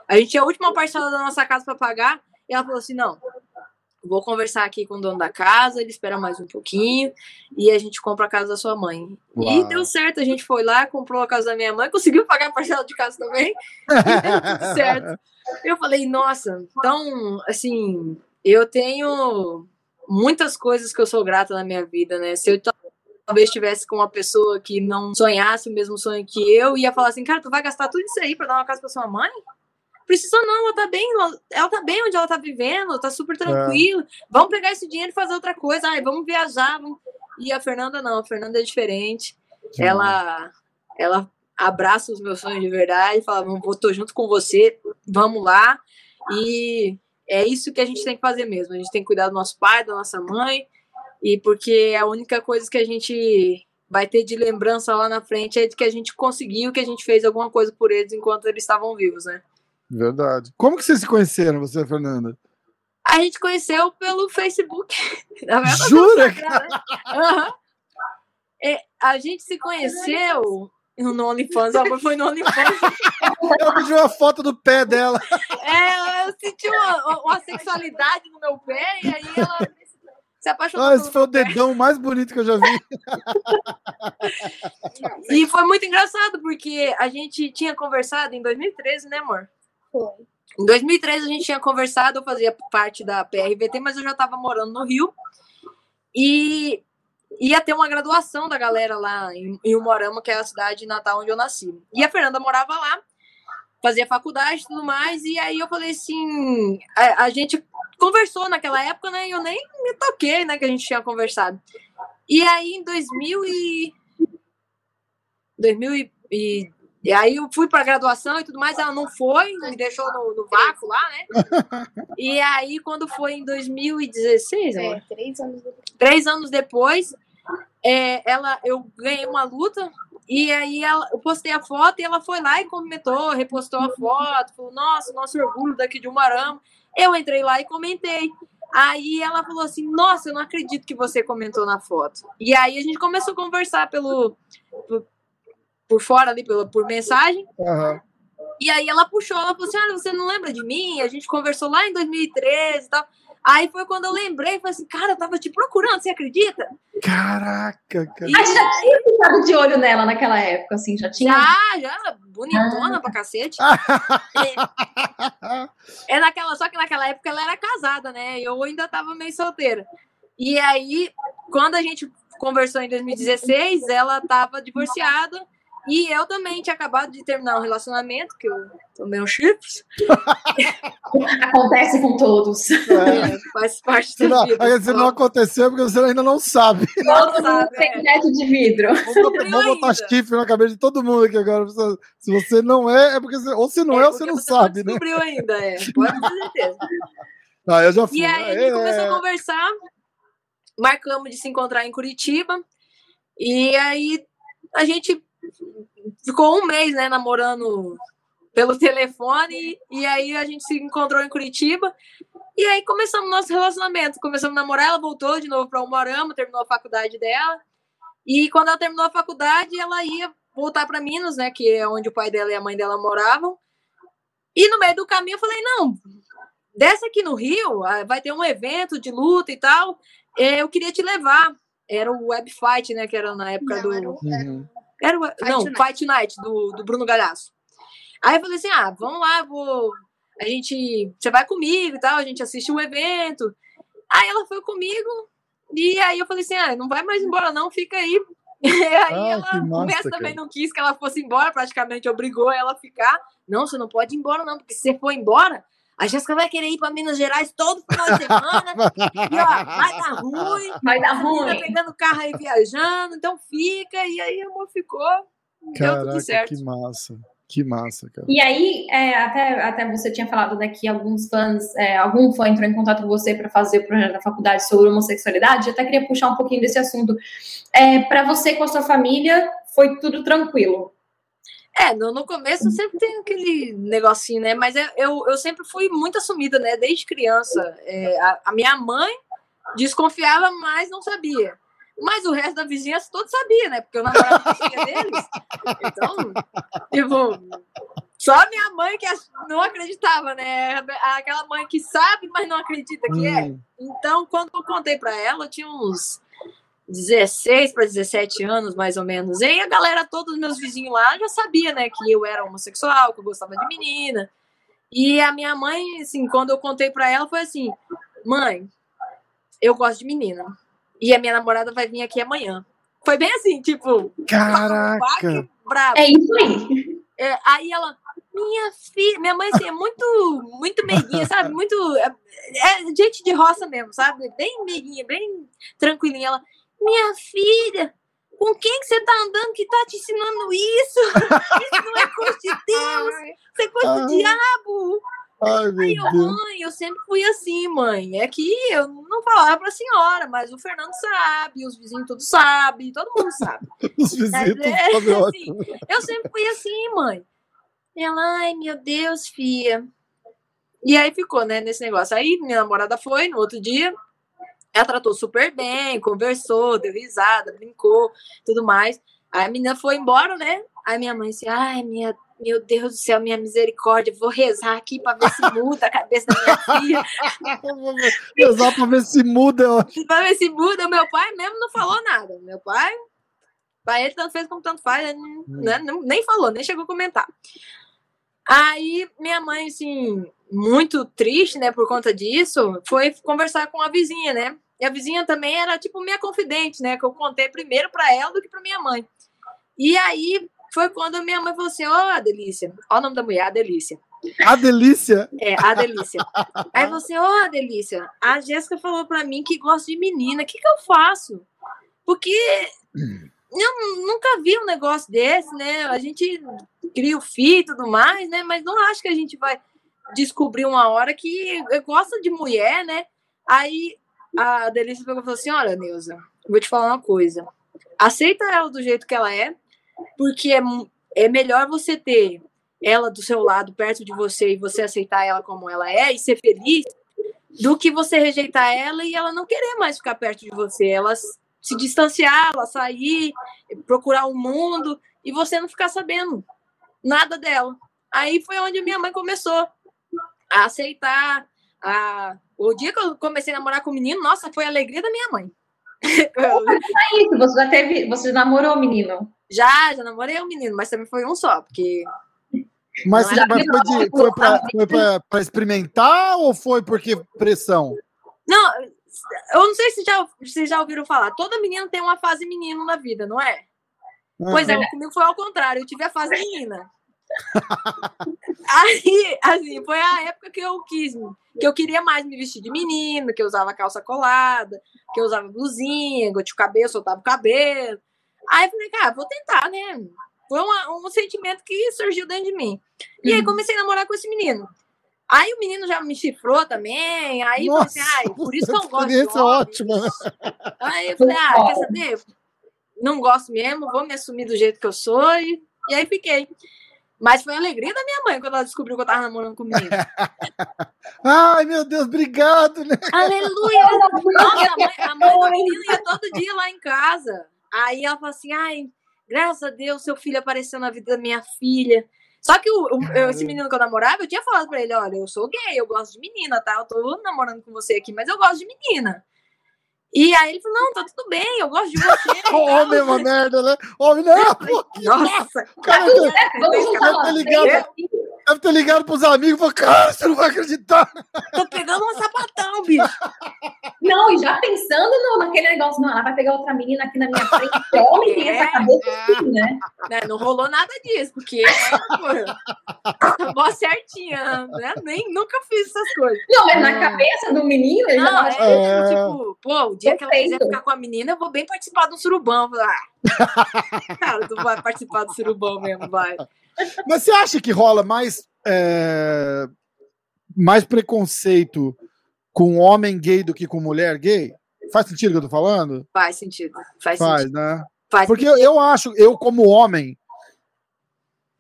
A gente tinha a última parcela da nossa casa para pagar, e ela falou assim: não. Vou conversar aqui com o dono da casa, ele espera mais um pouquinho e a gente compra a casa da sua mãe. E Uau. deu certo, a gente foi lá, comprou a casa da minha mãe, conseguiu pagar a parcela de casa também, e deu tudo certo. Eu falei, nossa, então, assim, eu tenho muitas coisas que eu sou grata na minha vida, né? Se eu tal- talvez estivesse com uma pessoa que não sonhasse o mesmo sonho que eu, ia falar assim, cara, tu vai gastar tudo isso aí pra dar uma casa pra sua mãe? Precisa não, ela tá bem, ela tá bem onde ela tá vivendo, tá super tranquilo. Vamos pegar esse dinheiro e fazer outra coisa. Ai, vamos viajar. vamos- E a Fernanda não, a Fernanda é diferente. Ela ela abraça os meus sonhos de verdade, fala, vou tô junto com você, vamos lá. E é isso que a gente tem que fazer mesmo. A gente tem que cuidar do nosso pai, da nossa mãe, e porque é a única coisa que a gente vai ter de lembrança lá na frente é de que a gente conseguiu, que a gente fez alguma coisa por eles enquanto eles estavam vivos, né? Verdade. Como que vocês se conheceram, você e a Fernanda? A gente conheceu pelo Facebook. Jura. É, a gente se conheceu no OnlyFans, ó, foi no OnlyFans. Ela pediu uma foto do pé dela. É, eu senti uma, uma sexualidade no meu pé e aí ela se apaixonou. Ah, esse foi o dedão mais bonito que eu já vi. E foi muito engraçado, porque a gente tinha conversado em 2013, né, amor? Em 2013 a gente tinha conversado, eu fazia parte da PRVT, mas eu já estava morando no Rio. E ia ter uma graduação da galera lá em, em Umorama, que é a cidade natal onde eu nasci. E a Fernanda morava lá, fazia faculdade e tudo mais. E aí eu falei assim: a, a gente conversou naquela época, né? E eu nem me toquei, né? Que a gente tinha conversado. E aí em 2000 e. 2000 e, e aí eu fui para graduação e tudo mais, ela não foi, me deixou no, no vácuo lá, né? E aí, quando foi em 2016, amor, É, três anos depois. três anos depois, é, ela, eu ganhei uma luta e aí ela, eu postei a foto e ela foi lá e comentou, repostou a foto, falou, nossa, nosso orgulho daqui de Umarama. Eu entrei lá e comentei. Aí ela falou assim, nossa, eu não acredito que você comentou na foto. E aí a gente começou a conversar pelo por, fora ali, pelo, por mensagem. Aham. E aí ela puxou, ela falou assim: Olha, você não lembra de mim? A gente conversou lá em 2013 e tal. Aí foi quando eu lembrei, falei assim, cara, eu tava te procurando, você acredita? Caraca, cara. Gente já tinha ficado de olho nela naquela época, assim, já tinha. já, já, bonitona pra cacete. É, é naquela, só que naquela época ela era casada, né? Eu ainda tava meio solteira. E aí, quando a gente conversou em 2016, ela tava divorciada. E eu também tinha acabado de terminar um relacionamento, que eu tomei um chips. Acontece com todos. É. É, faz parte Se da não, vida. aí se não aconteceu, porque você ainda não sabe. Não Todo sabe, mundo tem é. teto de vidro. Vamos botar chifre na cabeça de todo mundo aqui agora. Se você não é, é porque você, ou se não é, É, você porque não você sabe, né? descobriu ainda, é. Pode ter certeza. Ah, eu já fui. E aí a É, gente começou a conversar, marcamos de se encontrar em Curitiba, e aí a gente ficou um mês, né, namorando pelo telefone, e aí a gente se encontrou em Curitiba, e aí começamos nosso relacionamento, começamos a namorar, ela voltou de novo para Umorama, terminou a faculdade dela, e quando ela terminou a faculdade, ela ia voltar para Minas, né, que é onde o pai dela e a mãe dela moravam, e no meio do caminho eu falei, não, desce aqui no Rio, ah, vai ter um evento de luta e tal. eh, Eu queria te levar. Era o Web Fight, né? Que era na época do. Não, era, um- era Uhum. Era o... Fight Não, Night. Fight Night, do, do Bruno Galhaço. Aí eu falei assim: ah, vamos lá, vou. A gente. Você vai comigo e tal, a gente assiste o evento. Aí ela foi comigo, e aí eu falei assim: ah, não vai mais embora, não, fica aí. E aí Ah, ela, o mestre também não quis que ela fosse embora, praticamente obrigou ela a ficar. Não, você não pode ir embora, não, porque se você for embora, a Jéssica vai querer ir para Minas Gerais todo final de semana. e ó, vai dar ruim. Vai dar Tá ruim. pegando carro aí viajando, então fica. E aí, amor, ficou. Deu tudo Caraca, certo. que massa. Que massa, cara. E aí, é, até, até você tinha falado daqui, alguns fãs, é, algum fã entrou em contato com você para fazer o projeto da faculdade sobre homossexualidade. Eu até queria puxar um pouquinho desse assunto. É, para você com a sua família, foi tudo tranquilo. É, no, no começo sempre tem aquele negocinho, né? Mas eu, eu, sempre fui muito assumida, né? Desde criança. É, a, a minha mãe desconfiava, mas não sabia. Mas o resto da vizinhança todo sabia, né? Porque eu namorava com a filha deles. Então, tipo, só a minha mãe que não acreditava, né? Aquela mãe que sabe, mas não acredita que é. Hum, Então, quando eu contei pra ela, eu tinha uns 16 para 17 anos, mais ou menos. E a galera, todos os meus vizinhos lá, já sabia, né, que eu era homossexual, que eu gostava de menina. E a minha mãe, assim, quando eu contei pra ela, foi assim: mãe, eu gosto de menina. E a minha namorada vai vir aqui amanhã. Foi bem assim, tipo, Caraca. bravo. É isso aí. É, aí ela, minha filha, minha mãe assim, é muito, muito meiguinha, sabe? Muito. É, é gente de roça mesmo, sabe? Bem meiguinha, bem tranquilinha. Ela, minha filha, com quem que você tá andando que tá te ensinando isso? Isso não é coisa de Deus, isso é coisa do diabo. Ai, meu Aí eu, Deus. mãe, eu sempre fui assim, mãe. É que eu não falava pra senhora, mas o Fernando sabe, os vizinhos tudo sabem, todo mundo sabe. Os vizinhos Mas é, sabem, ótimo. assim, eu sempre fui assim, mãe. Ela, ai, meu Deus, fia. E aí ficou, né, nesse negócio. Aí minha namorada foi no outro dia, ela tratou super bem, conversou, deu risada, brincou, tudo mais. Aí a menina foi embora, né? Aí minha mãe disse, ai, minha, meu Deus do céu, minha misericórdia, vou rezar aqui pra ver se muda a cabeça da minha filha. Rezar pra ver se muda, pra ver se muda. Meu pai mesmo não falou nada. Meu pai, pra ele tanto fez como tanto faz, ele não- né, nem falou, nem chegou a comentar. Aí minha mãe, assim, muito triste, né, por conta disso, foi conversar com a vizinha, né? E a vizinha também era tipo minha confidente, né? Que eu contei primeiro pra ela do que pra minha mãe. E aí foi quando a minha mãe falou assim: Ó, a Delícia, ó o nome da mulher, a Delícia. A delícia. É, a Delícia. Aí você, ó, Delícia, a Jéssica falou pra mim que gosta de menina, o que, que eu faço? Porque eu nunca vi um negócio desse, né? A gente cria o filho e tudo mais, né? Mas não acho que a gente vai descobrir uma hora que gosta de mulher, né? Aí a Delícia pegou e falou assim: Olha, Neuza, vou te falar uma coisa. Aceita ela do jeito que ela é, porque é, é melhor você ter ela do seu lado, perto de você, e você aceitar ela como ela é e ser feliz, do que você rejeitar ela e ela não querer mais ficar perto de você. Ela se distanciar, ela sair, procurar o mundo e você não ficar sabendo nada dela. Aí foi onde minha mãe começou a aceitar. A... O dia que eu comecei a namorar com o menino, nossa, foi a alegria da minha mãe. É isso, você já teve, você já namorou o menino. já, já namorei um menino, mas também foi um só, porque Mas, mas foi, de- foi, pra, foi pra- pra experimentar ou foi porque pressão? Não, eu não sei se já, vocês já ouviram falar. Toda menina tem uma fase menino na vida, não é? Pois é, comigo foi ao contrário. Eu tive a fase menina. Aí, assim, foi a época que eu quis, que eu queria mais me vestir de menino, que eu usava calça colada, que eu usava blusinha, que eu tinha o cabelo, soltava o cabelo. Aí eu falei, cara, vou tentar, né? Foi uma- um sentimento que surgiu dentro de mim. E aí comecei a namorar com esse menino. Aí o menino já me chifrou também. Aí eu falei assim, Nossa, ai, por isso que eu gosto de experiência homem. ótima, né? Aí eu falei, ah, quer saber? Não gosto mesmo, vou me assumir do jeito que eu sou. E, e aí fiquei. Mas foi a alegria da minha mãe quando ela descobriu que eu tava namorando com o menino. Ai, meu Deus, obrigado, né? Aleluia! Nossa, a mãe, a mãe do menino ia todo dia lá em casa. Aí ela falou assim: ai, graças a Deus, seu filho apareceu na vida da minha filha. Só que o, o- eu- esse menino que eu namorava, eu tinha falado pra ele: olha, eu sou gay, eu gosto de menina, tá? Eu tô namorando com você aqui, mas eu gosto de menina. E aí ele falou: não, tá tudo bem, eu gosto de você. Homem é uma merda, né? Homem não, pô, Nossa, o cara Vamos juntar deve ter ligado, deve ter ligado pros amigos e falou, cara, você não vai acreditar. tô pegando um sapatão, bicho. Não, e já pensando no, naquele negócio, não, ela vai pegar outra menina aqui na minha frente. Que homem tem essa cabeça assim, né? né? Não rolou nada disso, porque pô, mó certinha, né? Nem nunca fiz essas coisas. Não, mas na cabeça do menino, ele já Não, tava é, É. tipo, pô, o dia que ela quiser Perfeito. ficar com a menina, eu vou bem participar do surubão. Ah, cara, tu vai participar do surubão mesmo, vai. Mas você acha que rola mais, é, mais preconceito com homem gay do que com mulher gay? Faz sentido o que eu tô falando? Faz sentido. Faz, Faz, sentido. né? Faz Porque eu, eu acho, eu como homem,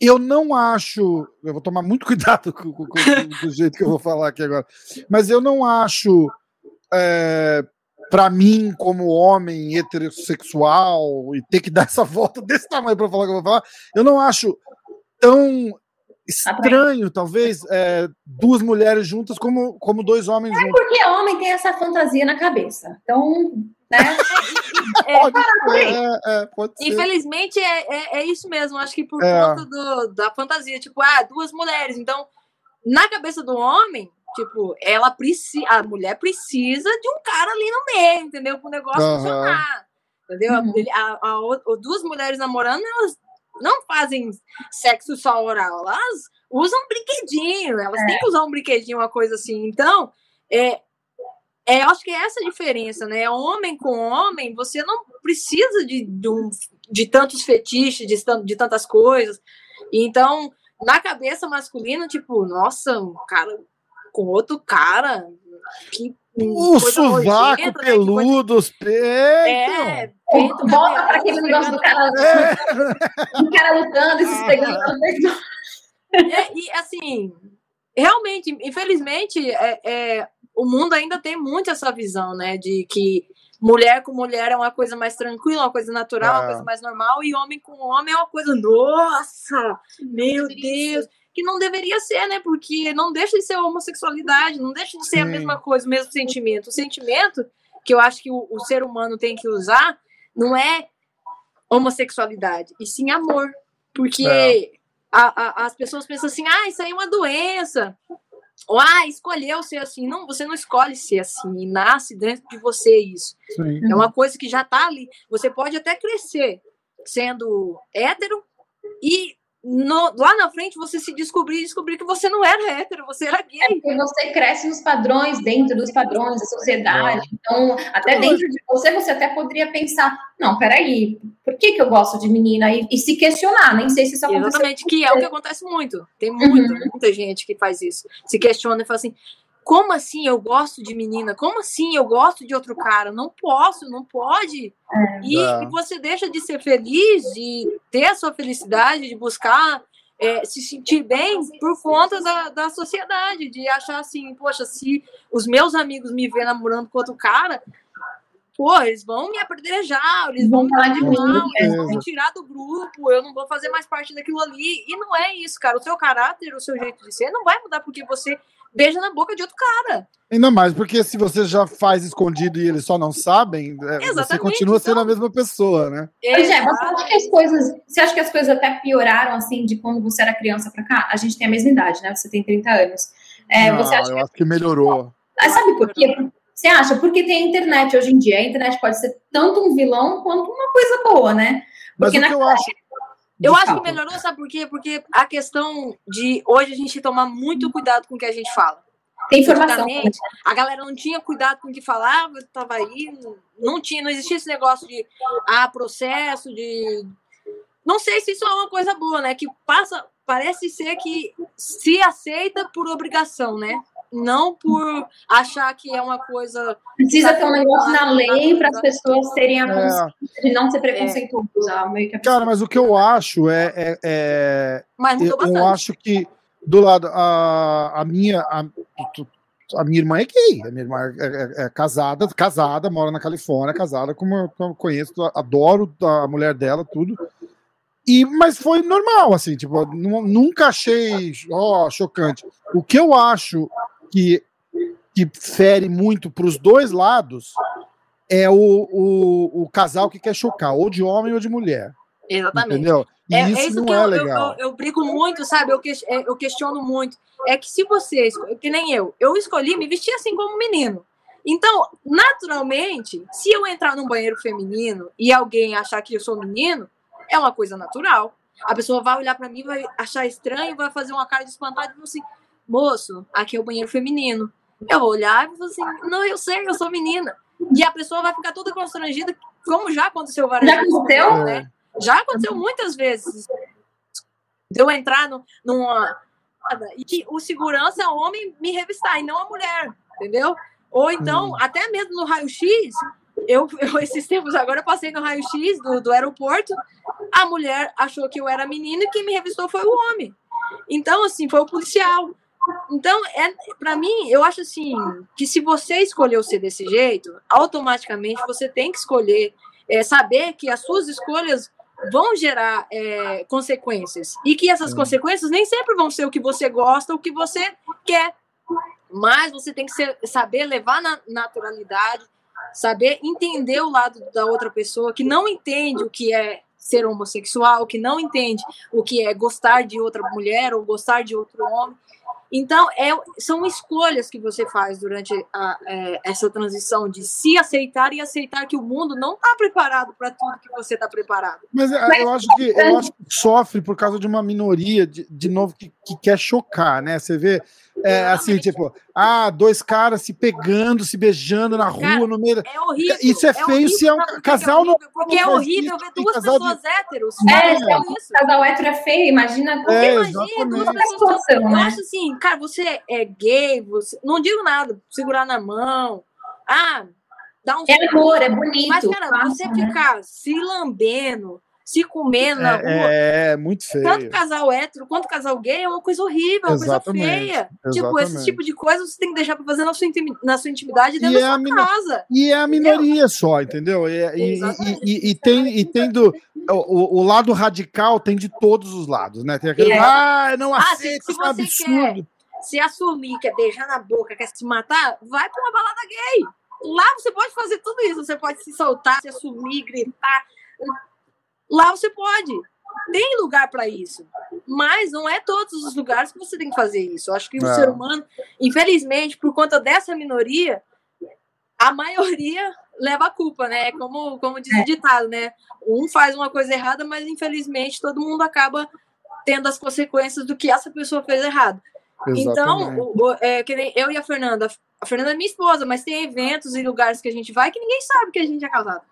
eu não acho. Eu vou tomar muito cuidado com, com- com- do jeito que eu vou falar aqui agora. Mas eu não acho. É, para mim, como homem heterossexual, e ter que dar essa volta desse tamanho para falar o que eu vou falar, eu não acho tão estranho, talvez, é, duas mulheres juntas como, como dois homens juntos. Porque homem tem essa fantasia na cabeça. Então, né? Pode ser, é, é, pode ser. Infelizmente é, é, é isso mesmo. Acho que por É. conta do, da fantasia, tipo, ah, duas mulheres. Então, na cabeça do homem, tipo, ela precisa, a mulher precisa de um cara ali no meio, entendeu? Para o negócio Aham. funcionar. Entendeu? Uhum. A, a o- duas mulheres namorando, elas não fazem sexo só oral, elas usam um brinquedinho, elas têm que usar um brinquedinho, uma coisa assim. Então, é, é, eu acho que é essa a diferença, né? Homem com homem, você não precisa de, de, um- de tantos fetiches, de, de tantas coisas. Então, na cabeça masculina, tipo, nossa, um cara com outro cara, que O sovaco nojenta, né, peludo, os peitos. É, peito, Volta cabelo, para aquele negócio do cara, É. do cara lutando e se pegando. É, e assim, realmente, infelizmente, é, é, o mundo ainda tem muito essa visão, né? De que mulher com mulher é uma coisa mais tranquila, uma coisa natural, uma É. coisa mais normal, e homem com homem é uma coisa, nossa, meu. Deus. Que não deveria ser, né? Porque não deixa de ser homossexualidade, não deixa de ser a Sim. mesma coisa, o mesmo sentimento. O sentimento que eu acho que o, o ser humano tem que usar não é homossexualidade, e sim amor. Porque É. a- a- as pessoas pensam assim, ah, isso aí é uma doença. Ou, ah, escolheu ser assim. Não, você não escolhe ser assim. Nasce dentro de você isso. Sim. É uma coisa que já tá ali. Você pode até crescer sendo hétero e no- lá na frente você se descobrir e descobrir que você não era hétero, você era gay. Porque você cresce nos padrões, dentro dos padrões da sociedade. Então, até dentro de você, você até poderia pensar: não, peraí, por que, que eu gosto de menina? E, e se questionar. Nem sei se isso aconteceu. Exatamente, que é o que acontece muito. Tem muita, muita gente que faz isso. Se questiona e fala assim: como assim eu gosto de menina? Como assim eu gosto de outro cara? Não posso, não pode. E, É. e você deixa de ser feliz, de ter a sua felicidade, de buscar é, se sentir bem por conta da, da sociedade, de achar assim, poxa, se os meus amigos me verem namorando com outro cara, pô, eles vão me apedrejar, eles vão me falar de mal, eles vão me tirar do grupo, eu não vou fazer mais parte daquilo ali. E não é isso, cara. O seu caráter, o seu jeito de ser não vai mudar porque você beija na boca de outro cara. Ainda mais porque se você já faz escondido e eles só não sabem, é, você Exatamente, continua sendo então- a mesma pessoa, né? Pois é, você acha que as coisas. Você acha que as coisas até pioraram assim de quando você era criança pra cá? A gente tem a mesma idade, né? Você tem 30 anos. É, Não, você acha eu acho que melhorou. Ah, sabe por quê? Você acha? Porque tem a internet hoje em dia. A internet pode ser tanto um vilão quanto uma coisa boa, né? Mas Porque o que eu acho. Eu acho que melhorou, sabe por quê? Porque a questão de hoje a gente tomar muito cuidado com o que a gente fala. Tem informação. A galera não tinha cuidado com o que falava, tava aí, não tinha, não existia esse negócio de ah, processo, de. Não sei se isso é uma coisa boa, né? Que passa, parece ser que se aceita por obrigação, né? Não por achar que é uma coisa. Precisa ter um negócio na lei para as pessoas terem a É, consciência de não ser que a cara, mas o que eu acho é. é- é- Mas mudou eu, bastante. eu acho que do lado. A, a minha. A, a minha irmã é gay. A minha irmã é, é- é casada, casada, mora na Califórnia, casada, como eu, como eu conheço, adoro a mulher dela, tudo. E, mas foi normal, assim, tipo, nu- nunca achei ó, chocante. O que eu acho que, que fere muito para os dois lados é o, o, o casal que quer chocar, ou de homem ou de mulher. Exatamente. Entendeu? E É, isso, é isso não que é eu, eu, legal. eu, eu brigo muito, sabe? Eu, ques- é, eu questiono muito. É que se você, esco- que nem eu, eu escolhi me vestir assim como menino. Então, naturalmente, se eu entrar num banheiro feminino e alguém achar que eu sou menino, é uma coisa natural. A pessoa vai olhar pra mim, vai achar estranho, vai fazer uma cara de espantado e assim: moço, aqui é o banheiro feminino. Eu vou olhar e vou assim: não, eu sei, eu sou menina. E a pessoa vai ficar toda constrangida, como já aconteceu várias Já vezes. aconteceu? comigo, né? Já aconteceu muitas vezes. De eu entrar no, numa. E que o segurança homem me revistar e não a mulher, entendeu? Ou então, até mesmo no raio-x, eu, eu, esses tempos agora, eu passei no raio-x do, do aeroporto, a mulher achou que eu era menino e quem me revistou foi o homem. Então, assim, foi o policial. Então, é, para mim, eu acho assim, que se você escolheu ser desse jeito, automaticamente você tem que escolher, é, saber que as suas escolhas vão gerar é, consequências. E que essas Sim. consequências nem sempre vão ser o que você gosta, o que você quer. Mas você tem que ser- saber levar na naturalidade, saber entender o lado da outra pessoa que não entende o que é ser homossexual, que não entende o que é gostar de outra mulher ou gostar de outro homem. Então, é, são escolhas que você faz durante a- é, essa transição de se aceitar e aceitar que o mundo não está preparado para tudo que você está preparado. Mas é, eu acho que eu acho que sofre por causa de uma minoria, de, de novo, que, que quer chocar, né? Você vê É assim, tipo, ah, dois caras se pegando, se beijando na rua, Cara, no meio. É horrível. Isso é feio se é um casal que é horrível? Porque é horrível isso, ver duas casal de- pessoas héteros É, fazendo se é um casal hétero é feio, imagina. Porque É, imagina duas pessoas. Eu né? acho assim, cara, você é gay, você. Não digo nada, segurar na mão. Ah, dá um. É amor, é bonito. Mas, cara, fácil, você né? ficar se lambendo, se comendo na rua. É, é muito Tanto feio. casal hétero quanto casal gay é uma coisa horrível, é uma Exatamente, coisa feia. Tipo, exatamente. esse tipo de coisa você tem que deixar pra fazer na sua, na sua intimidade E dentro é da a sua casa. E é a minoria só, entendeu? E, e- e- e- e tem, e tem do. O, o lado radical tem de todos os lados, né? Tem aquele. É. Ah, não Ah, se, aceito, se isso é você absurdo. quer se assumir, quer beijar na boca, quer se matar, vai pra uma balada gay. Lá você pode fazer tudo isso. Você pode se soltar, se assumir, gritar. Lá você pode. Tem lugar para isso. Mas não é todos os lugares que você tem que fazer isso. Eu acho que o É. ser humano, infelizmente, por conta dessa minoria, a maioria leva a culpa, né? Como, como diz o ditado, né? Um faz uma coisa errada, mas infelizmente todo mundo acaba tendo as consequências do que essa pessoa fez errado. Então, Exatamente. o- o- é, que nem eu e a Fernanda. A Fernanda é minha esposa, mas tem eventos e lugares que a gente vai que ninguém sabe que a gente é casado.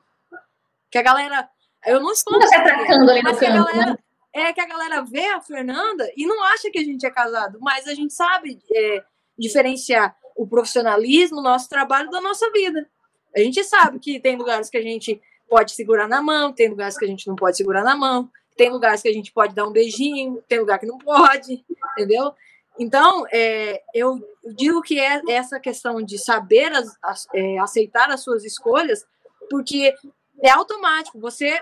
Que a galera. Eu não estou. Se atacando ali no canto, galera, né? É que a galera vê a Fernanda e não acha que a gente é casado, mas a gente sabe é, diferenciar o profissionalismo, o nosso trabalho da nossa vida. A gente sabe que tem lugares que a gente pode segurar na mão, tem lugares que a gente não pode segurar na mão, tem lugares que a gente pode dar um beijinho, tem lugar que não pode, entendeu? Então, é, eu digo que é essa questão de saber as- as- é, aceitar as suas escolhas, porque é automático. Você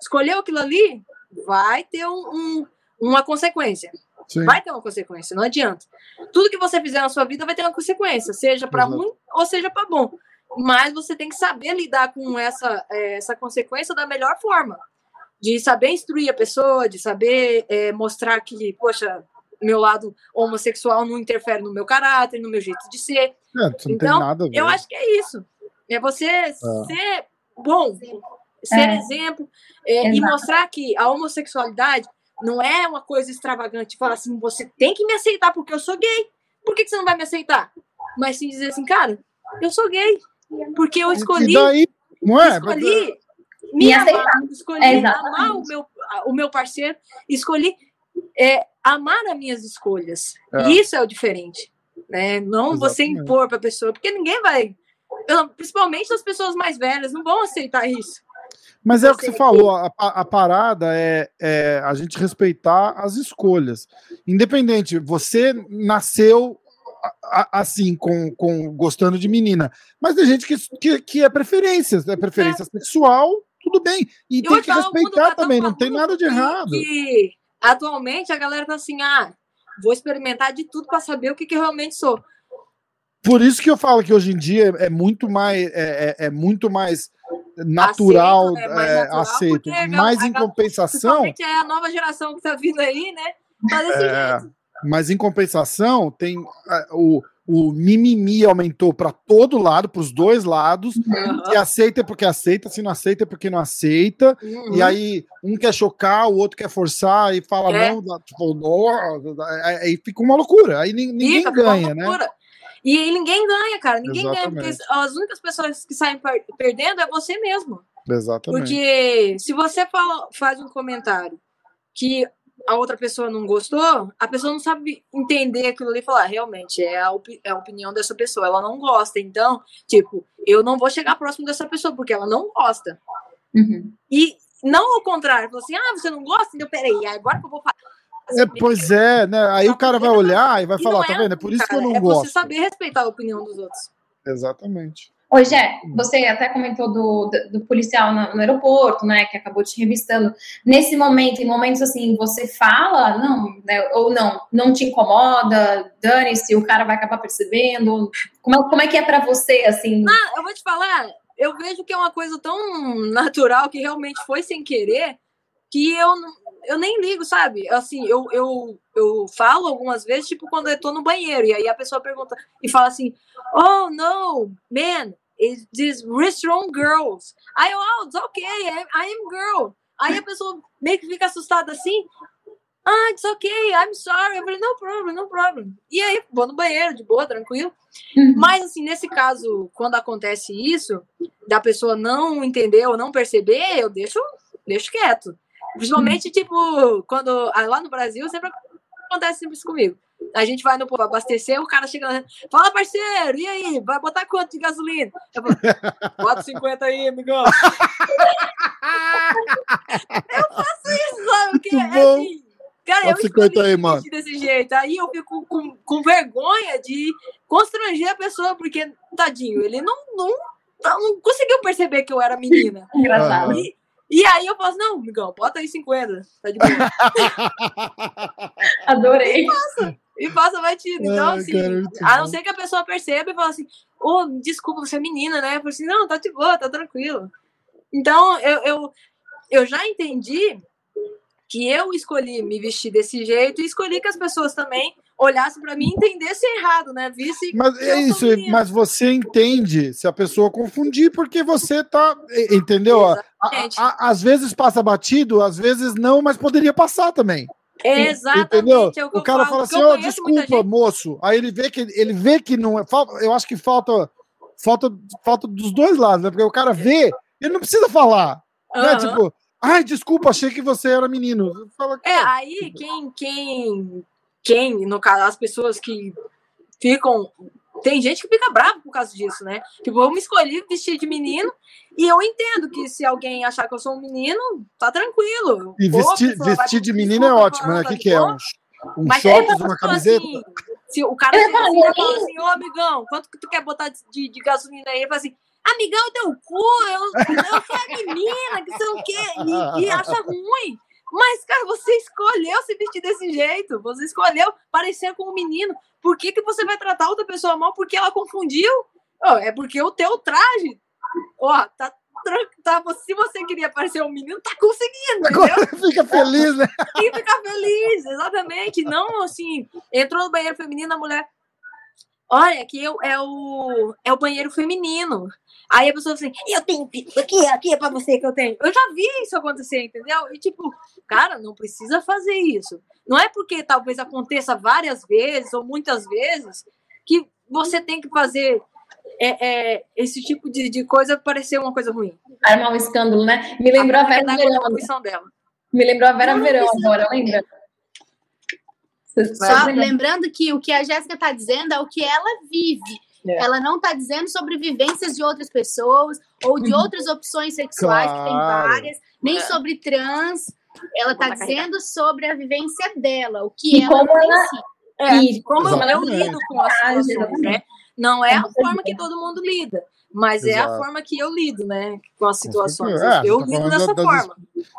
escolheu aquilo ali, vai ter um- um- uma consequência. Sim. Vai ter uma consequência, não adianta. Tudo que você fizer na sua vida vai ter uma consequência, seja para ruim ou seja para bom. Mas você tem que saber lidar com essa, eh, essa consequência da melhor forma. De saber instruir a pessoa, de saber eh, mostrar que, poxa, meu lado homossexual não interfere no meu caráter, no meu jeito de ser. É, Então. Eu acho que é isso. É você ser bom, ser É. exemplo é, e mostrar que a homossexualidade não é uma coisa extravagante. Falar assim, você tem que me aceitar porque eu sou gay. Por que, que você não vai me aceitar? Mas sim dizer assim, cara, eu sou gay. Porque eu escolhi, daí, não é? escolhi Me me amar, aceitar. escolhi É, amar o meu, o meu parceiro, escolhi é, amar as minhas escolhas. É. E isso é o diferente. Né? Não você Exatamente. impor para a pessoa, porque ninguém vai. Eu- Principalmente as pessoas mais velhas não vão aceitar isso. Mas é o que você falou, a, a parada é, é a gente respeitar as escolhas. Independente, você nasceu a- a- assim, com, com gostando de menina, mas tem gente que, que, que é preferência, é preferência sexual, tudo bem. E Eu tem que respeitar tá também, não tem nada de errado. Que atualmente a galera tá assim, ah, vou experimentar de tudo para saber o que, que eu realmente sou. Por isso que eu falo que hoje em dia é muito mais, é, é- é muito mais natural, Aceito, né? Mais é, natural, aceito. gal- Mas em compensação, é a nova geração que tá vindo aí, né? É, jeito. mas em compensação, tem o, o mimimi aumentou para todo lado, para os dois lados. Se aceita é porque aceita, se não aceita é porque não aceita. Uhum. E aí, um quer chocar, o outro quer forçar e fala, É. não, tipo, não, aí fica uma loucura. Aí nin- ninguém Fica, ganha, né? loucura. E aí ninguém ganha, cara. Ninguém ganha, Exatamente. porque as únicas pessoas que saem per- perdendo é você mesmo. Exatamente. Porque se você fala, faz um comentário que a outra pessoa não gostou, a pessoa não sabe entender aquilo ali e falar, realmente, é a, é a opinião dessa pessoa, ela não gosta. Então, tipo, eu não vou chegar próximo dessa pessoa porque ela não gosta. Uhum. E não ao contrário, falar assim, ah, você não gosta? Então, peraí, agora que eu vou falar. É, pois é, né? Aí o cara vai olhar e vai E falar, tá é vendo? É por isso que eu cara, não é gosto. você saber respeitar a opinião dos outros. Exatamente. Ô, Jé, você até comentou do, do, do policial no, no aeroporto, né, que acabou te revistando. Nesse momento, em momentos assim, você fala, não, né, ou não, não te incomoda, dane-se, o cara vai acabar percebendo. Como é, como é que é pra você, assim? Ah, eu vou te falar, eu vejo que é uma coisa tão natural que realmente foi sem querer que eu, eu nem ligo, sabe? Assim, eu, eu, eu falo algumas vezes, tipo, quando eu tô no banheiro, e aí a pessoa pergunta e fala assim: Oh, no, man, it's these restaurant girls. Aí eu, oh, it's okay, I, I am girl. Aí a pessoa meio que fica assustada assim. ah, it's okay, I'm sorry. Eu falei, no problem, no problem. E aí, vou no banheiro, de boa, tranquilo. Uhum. Mas, assim, nesse caso, quando acontece isso, da pessoa não entender ou não perceber, eu deixo, deixo quieto. Principalmente, tipo, quando. ah, Lá no Brasil, sempre acontece sempre isso comigo. A gente vai no povo abastecer, o cara chega lá, fala, parceiro, e aí? Vai botar quanto de gasolina? Eu falo, bota 50 aí, amigão. eu faço isso, sabe? Porque, bom. assim, cara, Bota eu 50 escolhi aí, me mano. desse jeito. Aí eu fico com, com vergonha de constranger a pessoa, porque, tadinho, ele não, não, não conseguiu perceber que eu era menina. Engraçado. E, e aí eu falo assim, não, amigão, bota aí 50, tá de boa. Adorei. e passa batido. Então, assim, muito a não ser que a pessoa perceba e fala assim, ô, desculpa, você é menina, né? Eu falo assim, não, tá de boa, tá tranquilo. Então, eu, eu, eu já entendi que eu escolhi me vestir desse jeito e escolhi que as pessoas também olhassem pra mim e entendessem errado, né? Visse Mas é isso, mas você entende se a pessoa confundir, porque você tá. Entendeu? A- a- às vezes passa batido, às vezes não, mas poderia passar também. Exatamente. Entendeu? é o cara falo, fala assim: ó, muita desculpa, moço. Aí ele vê que ele vê que não é. Eu acho que falta, falta, falta dos dois lados, né? Porque o cara vê, ele não precisa falar. Né? Aham. Tipo, ai, desculpa, achei que você era menino. É, aí quem, quem, quem, no caso, as pessoas que ficam. Tem gente que fica brava por causa disso, né? Tipo, eu me escolhi vestir de menino e eu entendo que se alguém achar que eu sou um menino, tá tranquilo. E vestir, vai vestir de menino é ótimo, né? O que, que é? "Pô, Um, um mas shorts, aí, uma camiseta? assim, se o cara chega assim fala assim, ô amigão, quanto que tu quer botar de, de, de gasolina aí? Ele fala assim, amigão, teu cu, eu, eu sou a menina, que sei o quê, e, e acha ruim. Mas, cara, você escolheu se vestir desse jeito, você escolheu parecer com um menino. Por que, que você vai tratar outra pessoa mal porque ela confundiu? Ó, é porque o teu traje, ó, tá, tran- tá, se você queria parecer um menino, tá conseguindo? Agora fica feliz, né? e ficar feliz, exatamente. Não assim, entrou no banheiro feminino, a mulher. Olha, aqui é o, é o banheiro feminino. Aí a pessoa assim, eu tenho aqui, aqui é pra você que eu tenho. Eu já vi isso acontecer, entendeu? E tipo, cara, não precisa fazer isso. Não é porque talvez aconteça várias vezes ou muitas vezes que você tem que fazer é, é, esse tipo de, de coisa parecer uma coisa ruim. Armar um escândalo, né? Me lembrou a Vera Apelar Verão. a dela. Me lembrou a Vera Não, não Verão precisa. agora, lembra? Só lembra? lembrando que o que a Jéssica está dizendo é o que ela vive. É. Ela não está dizendo sobre vivências de outras pessoas ou de Uhum. outras opções sexuais, que tem Claro. várias, nem É. sobre trans. Ela está dizendo sobre a vivência dela, o que E ela como ela-. É, E como eu Exatamente. lido com as situações, né? Não é a você forma que todo mundo lida, mas é a Exato. forma que eu lido, né? Com as situações. É, eu tá lido dessa das- forma.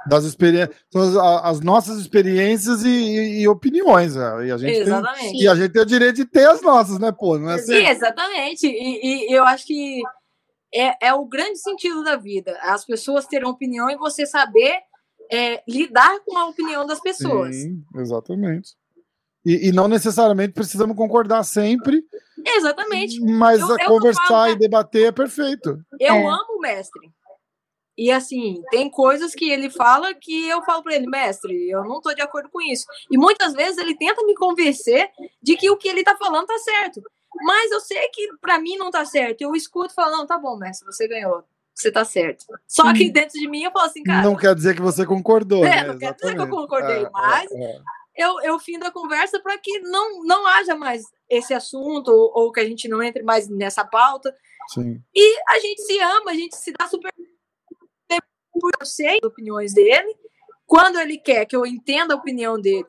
Das experiências, as, as nossas experiências e, e- e opiniões. né? E a gente tem, Exatamente. e a gente tem o direito de ter as nossas, né, pô? Não é Sim, assim? exatamente. E, e eu acho que é, é o grande sentido da vida. As pessoas terem opinião e você saber é, lidar com a opinião das pessoas. Sim, exatamente. E, e não necessariamente precisamos concordar sempre, Exatamente. mas Eu- a eu conversar falo, e debater é perfeito. Eu É. amo o mestre. E assim, tem coisas que ele fala que eu falo para ele, mestre, eu não tô de acordo com isso. E muitas vezes ele tenta me convencer de que o que ele tá falando tá certo. Mas eu sei que para mim não tá certo. Eu escuto e falo, não, tá bom, mestre, você ganhou. Você tá certo. Só que dentro de mim eu falo assim, cara, não quer dizer que você concordou. É, né? não quer dizer que eu Exatamente. concordei, É, mas- é, é. Eu, eu findo a conversa para que não, não haja mais esse assunto ou, ou que a gente não entre mais nessa pauta. Sim. E a gente se ama, a gente se dá super porque eu sei as opiniões dele. Quando ele quer que eu entenda a opinião dele,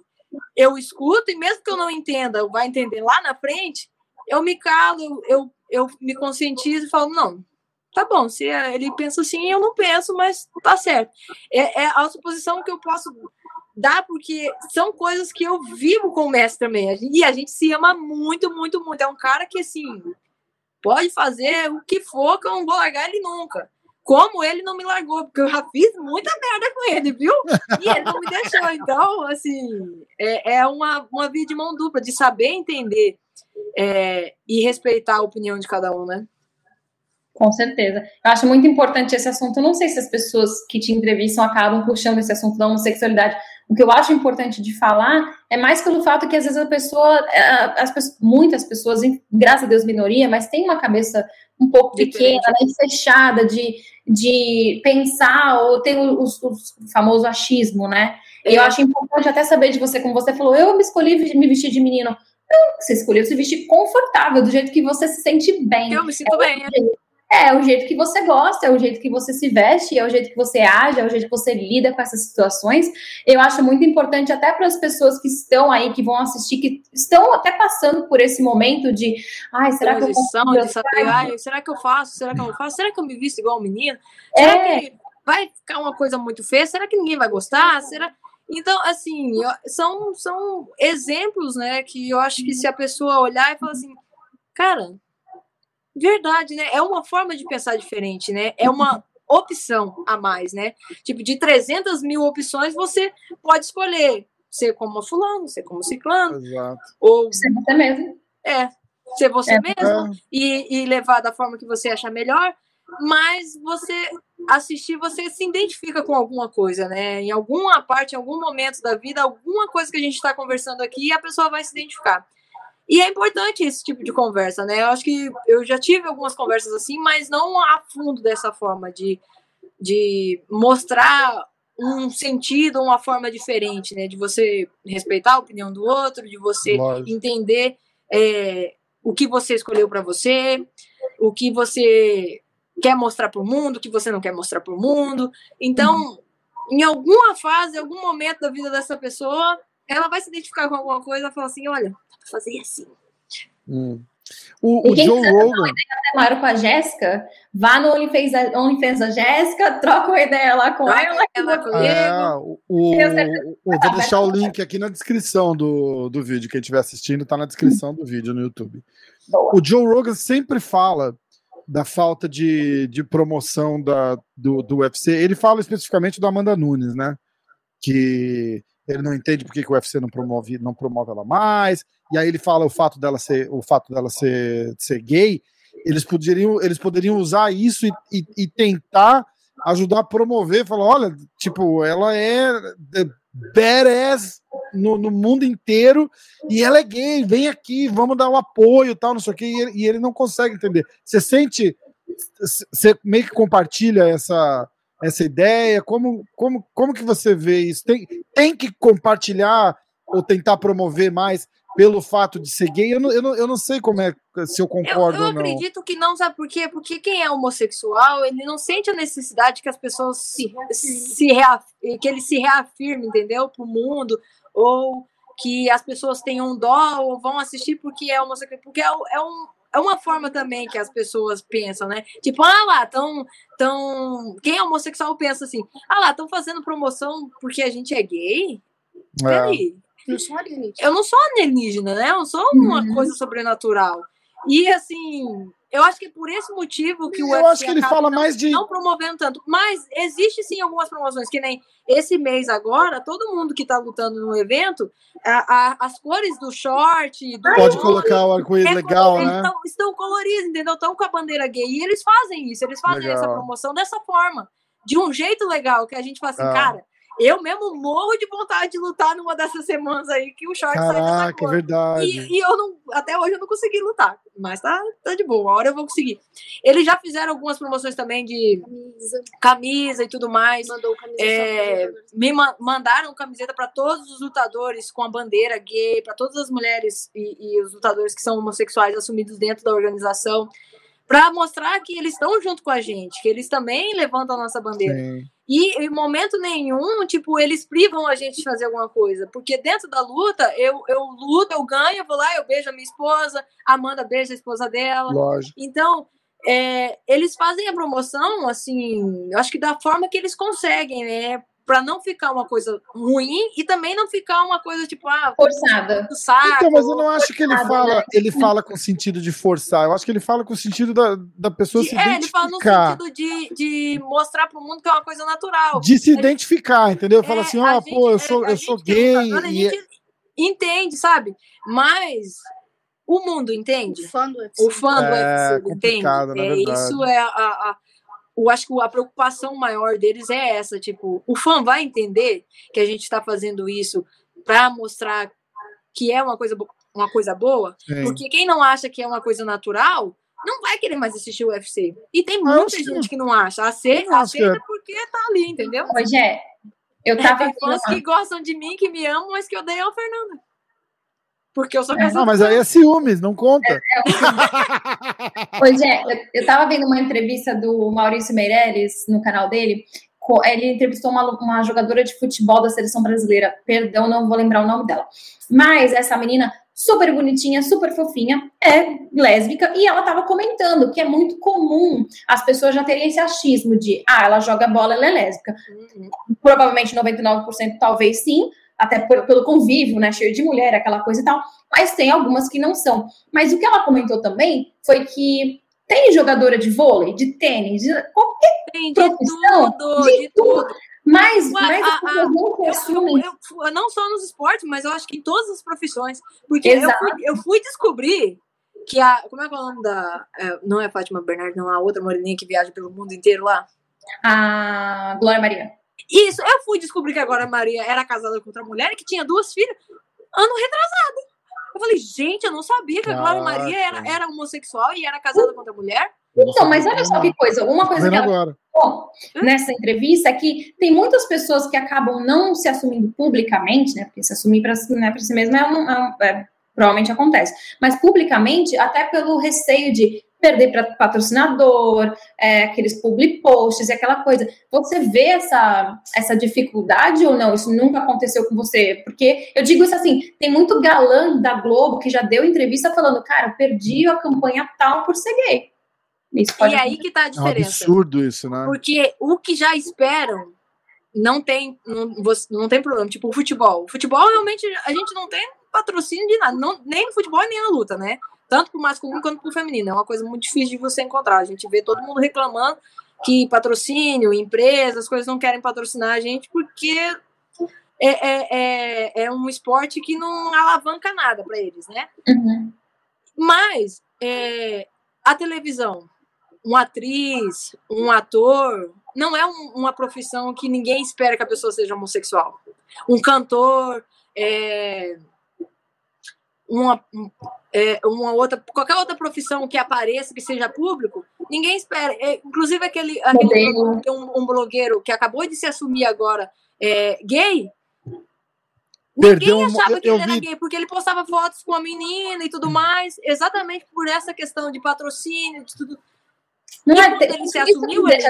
eu escuto, e mesmo que eu não entenda, vai entender lá na frente, eu me calo, eu, eu, eu me conscientizo e falo, não, tá bom, se ele pensa assim, eu não penso, mas tá certo. É, é a suposição que eu posso dar, porque são coisas que eu vivo com o mestre também. E a gente se ama muito, muito, muito. É um cara que, assim, pode fazer o que for, que eu não vou largar ele nunca. Como ele não me largou, porque eu já fiz muita merda com ele, viu? E ele não me deixou. Então, assim, é, é uma, uma via de mão dupla, de saber entender é, e respeitar a opinião de cada um, né? Com certeza. Eu acho muito importante esse assunto. Eu não sei se as pessoas que te entrevistam acabam puxando esse assunto da homossexualidade O que eu acho importante de falar é mais pelo fato que às vezes a pessoa, as pessoas, muitas pessoas, graças a Deus minoria, mas tem uma cabeça um pouco pequena, né, fechada de, de pensar ou tem o, o, o famoso achismo, né? E eu é. acho importante até saber de você, como você falou, eu me escolhi me vestir de menino. Não, você escolheu se vestir confortável, do jeito que você se sente bem. Eu me sinto é bem. É, é o jeito que você gosta, é o jeito que você se veste, é o jeito que você age, é o jeito que você lida com essas situações. Eu acho muito importante até para as pessoas que estão aí, que vão assistir, que estão até passando por esse momento de, ai, será que eu? De saber, será que eu faço? Será que eu não faço? Será que eu me visto igual um menino? Será é. que vai ficar uma coisa muito feia? Será que ninguém vai gostar? Será então, assim, são, são exemplos, né, que eu acho que se a pessoa olhar e falar assim, cara, verdade, né? É uma forma de pensar diferente, né? É uma opção a mais, né? Tipo, de 300 mil opções, você pode escolher ser como fulano, ser como ciclano. Exato. Ou ser você mesmo. É, ser você é. mesmo é. E, e levar da forma que você achar melhor mas você assistir, você se identifica com alguma coisa, né? Em alguma parte, em algum momento da vida, alguma coisa que a gente está conversando aqui, a pessoa vai se identificar. E é importante esse tipo de conversa, né? Eu acho que eu já tive algumas conversas assim, mas não a fundo dessa forma, de, de mostrar um sentido, uma forma diferente, né? De você respeitar a opinião do outro, de você Lógico. entender é, o que você escolheu para você, o que você quer mostrar para o mundo, que você não quer mostrar para o mundo. Então, em alguma fase, em algum momento da vida dessa pessoa, ela vai se identificar com alguma coisa e falar assim: olha, fazer assim. Hum. O, o Joe Rogan. Maior com a Jéssica, vá no OnlyFans, OnlyFans da Jéssica, troca uma ideia lá com troca ela. ela comigo. É, o, o, o, vou deixar o link aqui na descrição do, do vídeo. Quem estiver assistindo, está na descrição do vídeo no YouTube. Boa. O Joe Rogan sempre fala da falta de, de promoção da, do, do UFC. Ele fala especificamente do Amanda Nunes, né? Que ele não entende porque que o UFC não promove, não promove ela mais. E aí ele fala o fato dela ser, o fato dela ser, ser gay. Eles poderiam, eles poderiam usar isso e, e, e tentar ajudar a promover, falar, olha, tipo, ela é badass no, no, mundo inteiro e ela é gay, vem aqui, vamos dar o um apoio tal, não sei o que, e e ele não consegue entender. Você sente, você meio que compartilha essa, essa ideia? Como, como, como que você vê isso? Tem, tem que compartilhar ou tentar promover mais pelo fato de ser gay, eu não, eu não, eu não sei como é se eu concordo eu, eu ou não. Eu acredito que não, sabe por quê? Porque quem é homossexual, ele não sente a necessidade que as pessoas se, se que ele se reafirme, entendeu? Para o mundo, ou que as pessoas tenham dó ou vão assistir porque é homossexual, porque é, é um, é uma forma também que as pessoas pensam, né? Tipo, ah lá, tão, tão. Quem é homossexual pensa assim, ah lá, estão fazendo promoção porque a gente é gay? É. Peraí. Eu. Eu não sou alienígena, né? Eu não sou uma uhum. coisa sobrenatural. E assim, eu acho que é por esse motivo que o Eu acho que ele fala não, mais de. Não promovendo tanto. Mas existe sim algumas promoções, que nem esse mês agora, todo mundo que tá lutando no evento, a, a, as cores do short. Do Pode colocar o arco-íris é, legal, né? Estão, estão coloridos, entendeu? Estão com a bandeira gay. E eles fazem isso, eles fazem legal. essa promoção dessa forma. De um jeito legal, que a gente fala assim, ah. cara, eu mesmo morro de vontade de lutar numa dessas semanas aí que o short Caraca, sai. É verdade. E, e, eu não, até hoje eu não consegui lutar, mas tá, tá de boa, uma hora eu vou conseguir. Eles já fizeram algumas promoções também de camisa, camisa e tudo mais. Mandou camisa é, me ma mandaram camiseta para todos os lutadores com a bandeira gay, para todas as mulheres e, e os lutadores que são homossexuais assumidos dentro da organização para mostrar que eles estão junto com a gente, que eles também levantam a nossa bandeira. Sim. E em momento nenhum, tipo, eles privam a gente de fazer alguma coisa. Porque dentro da luta, eu, eu luto, eu ganho, eu vou lá, eu beijo a minha esposa, a Amanda beija a esposa dela. Lógico. Então, é, eles fazem a promoção, assim, eu acho que da forma que eles conseguem, né? Para não ficar uma coisa ruim e também não ficar uma coisa tipo ah forçada. saco, então, mas eu não acho que ele fala né? ele fala com sentido de forçar. Eu acho que ele fala com o sentido da, da pessoa de, se é, identificar ele fala no sentido de, de mostrar para o mundo que é uma coisa natural. De se identificar entendeu? Fala é, assim ó oh, pô eu sou eu sou gay a e é entende sabe? Mas o mundo entende? O fã do UFC, o fã do é, UFC entende? é, isso é a, a eu acho que a preocupação maior deles é essa, tipo, o fã vai entender que a gente está fazendo isso para mostrar que é uma coisa, uma coisa boa, Sim. porque quem não acha que é uma coisa natural não vai querer mais assistir o UFC. E tem muita gente que não acha. Aceita, aceita é. porque tá ali, entendeu? Hoje é. Eu tava Tem fãs que gostam de mim, que me amam, mas que odeiam a Fernanda. Porque eu sou Não, casada. mas aí é ciúmes, não conta. Pois é, eu, tava vendo uma entrevista do Maurício Meirelles no canal dele. Ele entrevistou uma, uma jogadora de futebol da seleção brasileira. Perdão, não vou lembrar o nome dela. Mas essa menina, super bonitinha, super fofinha, é lésbica e ela tava comentando que é muito comum as pessoas já terem esse achismo de, ah, ela joga bola, ela é lésbica. Uhum. provavelmente 99% talvez sim, até por- pelo convívio, né, cheio de mulher, aquela coisa e tal, mas tem algumas que não são. Mas o que ela comentou também foi que tem jogadora de vôlei, de tênis, de qualquer, Tem de Profissão, tudo, de de tudo. mas, mas a- pessoas não Eu, eu- eu- não só nos esportes, mas eu acho que em todas as profissões. Porque eu fui, eu fui descobrir que a. Como é que é o nome da. é, não é Fátima Bernardo, não, a outra moreninha que viaja pelo mundo inteiro lá. A Glória Maria. Isso, eu fui descobrir que agora a Maria era casada com outra mulher e que tinha duas filhas ano retrasado. Eu falei, gente, eu não sabia que a Caraca. Maria era, era homossexual e era casada com outra mulher. Então, mas olha só que coisa, uma coisa que ela agora. Nessa entrevista é que tem muitas pessoas que acabam não se assumindo publicamente, né? Porque se assumir para né, pra si mesmo é, um, é um- é- provavelmente acontece, mas publicamente, até pelo receio de perder para patrocinador, é, aqueles public posts e aquela coisa. Você vê essa, essa dificuldade ou não? Isso nunca aconteceu com você? Porque eu digo isso assim: tem muito galã da Globo que já deu entrevista falando, cara, eu perdi a campanha tal por ser gay. Isso pode e aí que tá a É um diferença. absurdo isso, né? Porque o que já esperam não tem, não, você- não tem problema. Tipo, o futebol. O futebol, realmente, a gente não tem patrocínio de nada. Não, nem no futebol, nem na luta, né? Tanto pro masculino quanto pro feminino. É uma coisa muito difícil de você encontrar. A gente vê todo mundo reclamando que patrocínio, empresas, coisas não querem patrocinar a gente porque é, é, é, é um esporte que não alavanca nada para eles, né? Uhum. Mas é, a televisão, uma atriz, um ator, não é um- uma profissão que ninguém espera que a pessoa seja homossexual. Um cantor, é, uma, um- é, uma outra, qualquer outra profissão que apareça, que seja público, ninguém espera. É, inclusive aquele, aquele um, um blogueiro que acabou de se assumir agora é, gay. Perdeu Ninguém um- achava eu- que eu ele era vi- gay, porque ele postava fotos com a menina e tudo mais, exatamente por essa questão de patrocínio, de tudo. Não E é, quando ele se assumiu. Ele,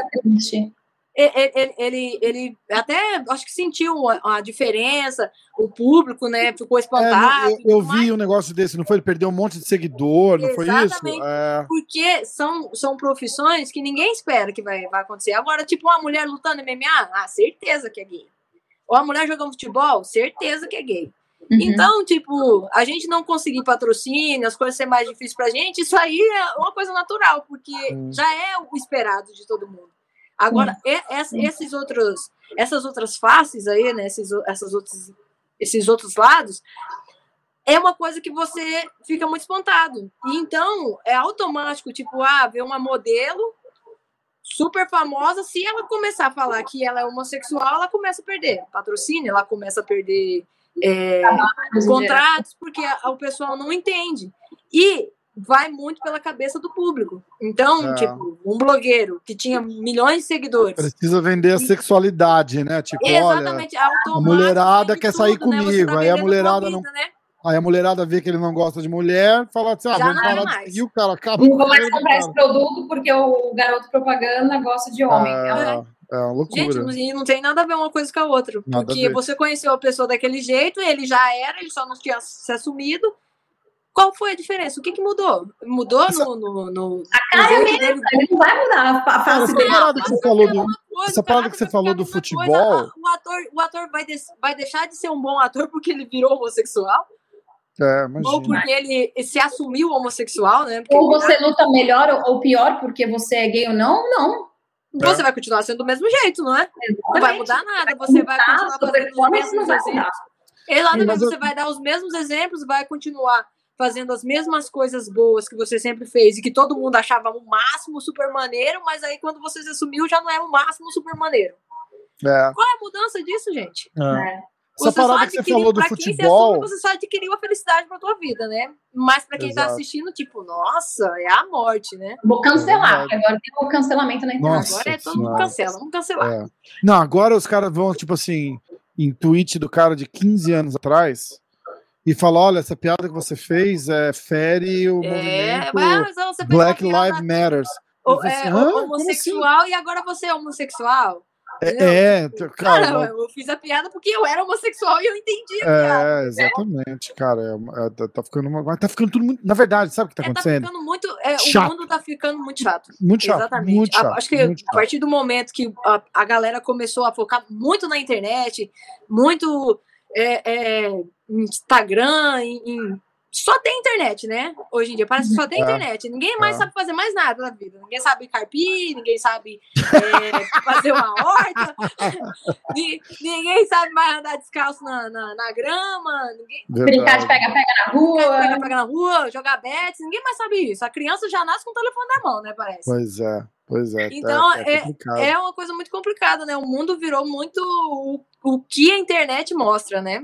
ele, ele, ele até acho que sentiu a, a diferença, o público, né? Ficou É, espantado. eu, tudo eu mais. vi um negócio desse, não foi? Ele perdeu um monte de seguidor, não foi isso? Exatamente. É, Porque são, são profissões que ninguém espera que vai, vai acontecer. Agora, tipo, uma mulher lutando MMA, ah, certeza que é gay. Ou a mulher jogando futebol, certeza que é gay. Uhum. Então, tipo, a gente não conseguir patrocínio, as coisas ser mais difíceis pra gente, isso aí é uma coisa natural, porque Hum. já é o esperado de todo mundo. Agora, e- es- esses outros, essas outras faces aí, né, esses, essas outros, esses outros lados, é uma coisa que você fica muito espantado. E então, é automático, tipo, ah, ver uma modelo super famosa, se ela começar a falar que ela é homossexual, ela começa a perder patrocínio, ela começa a perder é, contratos, porque a- o pessoal não entende. E vai muito pela cabeça do público. Então, É. tipo, um blogueiro que tinha milhões de seguidores. precisa vender a sexualidade, né? Tipo, olha, Exatamente, automático, a mulherada quer sair tudo, né? Você comigo, tá aí a mulherada tua não- vida, né? aí a mulherada vê que ele não gosta de mulher, fala assim, ah, Já vamos não é parar de seguir o cara, acaba Não vou mais comprar esse produto porque o garoto propaganda gosta de homem. É, é uma loucura. Gente, não, não tem nada a ver uma coisa com a outra. Nada a porque ver. você conheceu a pessoa daquele jeito, ele já era, ele só não tinha se assumido. Qual foi a diferença? O que, que mudou? Mudou no, no, no, cara no dele? Ele não vai mudar a face essa dele. parada que você falou do, Coisa, essa parada que você vai falou do a futebol, coisa. O ator, o ator vai, des- vai deixar de ser um bom ator porque ele virou homossexual? é, Ou porque ele se assumiu homossexual, né? Porque Ou você luta melhor ou- pior porque você é gay ou não? Não. você vai continuar sendo do mesmo jeito, não é? Não vai mudar nada. Você vai continuar fazendo os mesmos vai exemplos. mudar. Exatamente, Mas eu- você vai dar os mesmos exemplos, vai continuar fazendo as mesmas coisas boas que você sempre fez e que todo mundo achava o máximo super maneiro, mas aí quando você se assumiu já não era o máximo super maneiro. É. Qual é a mudança disso, gente? é. Essa parada que você falou do pra quem se futebol. assume, você só adquiriu a felicidade pra tua vida, né? Mas pra quem tá Exato. assistindo, tipo, nossa, é a morte, né? Vou cancelar, É porque agora tem o cancelamento na internet. Nossa Agora é todo mundo cancela, vamos cancelar. É. Não, agora os caras vão, tipo assim, em tweet do cara de 15 anos atrás e falam: olha, essa piada que você fez é, fere o É, movimento mas Black Lives Matters. o- Eu falei é, assim, "Hã? Como homossexual e agora você é homossexual. É, é, Cara, cara. eu fiz a piada porque eu era homossexual e eu entendi a piada. É, exatamente, cara. é- é, tá- tá ficando uma- tá ficando tudo muito. Na verdade, sabe o que tá É, tá acontecendo? ficando muito. é, o mundo tá ficando muito chato. Muito chato. Exatamente. Muito A- chato, acho que a chato. partir do momento que a, a galera começou a focar muito na internet, muito é, é, Instagram, em, em- só tem internet, né? Hoje em dia, parece que só tem É. internet. Ninguém mais É. sabe fazer mais nada na vida. Ninguém sabe carpir, ninguém sabe é, fazer uma horta, ni- ninguém sabe mais andar descalço na, na, na grama, ninguém Brincar de pega-pega na rua. pega, pega na rua, jogar bets, ninguém mais sabe isso. A criança já nasce com o telefone na mão, né? Parece. Pois é, pois é. tá- Então, tá complicado. É uma coisa muito complicada, né? O mundo virou muito o, o que a internet mostra, né?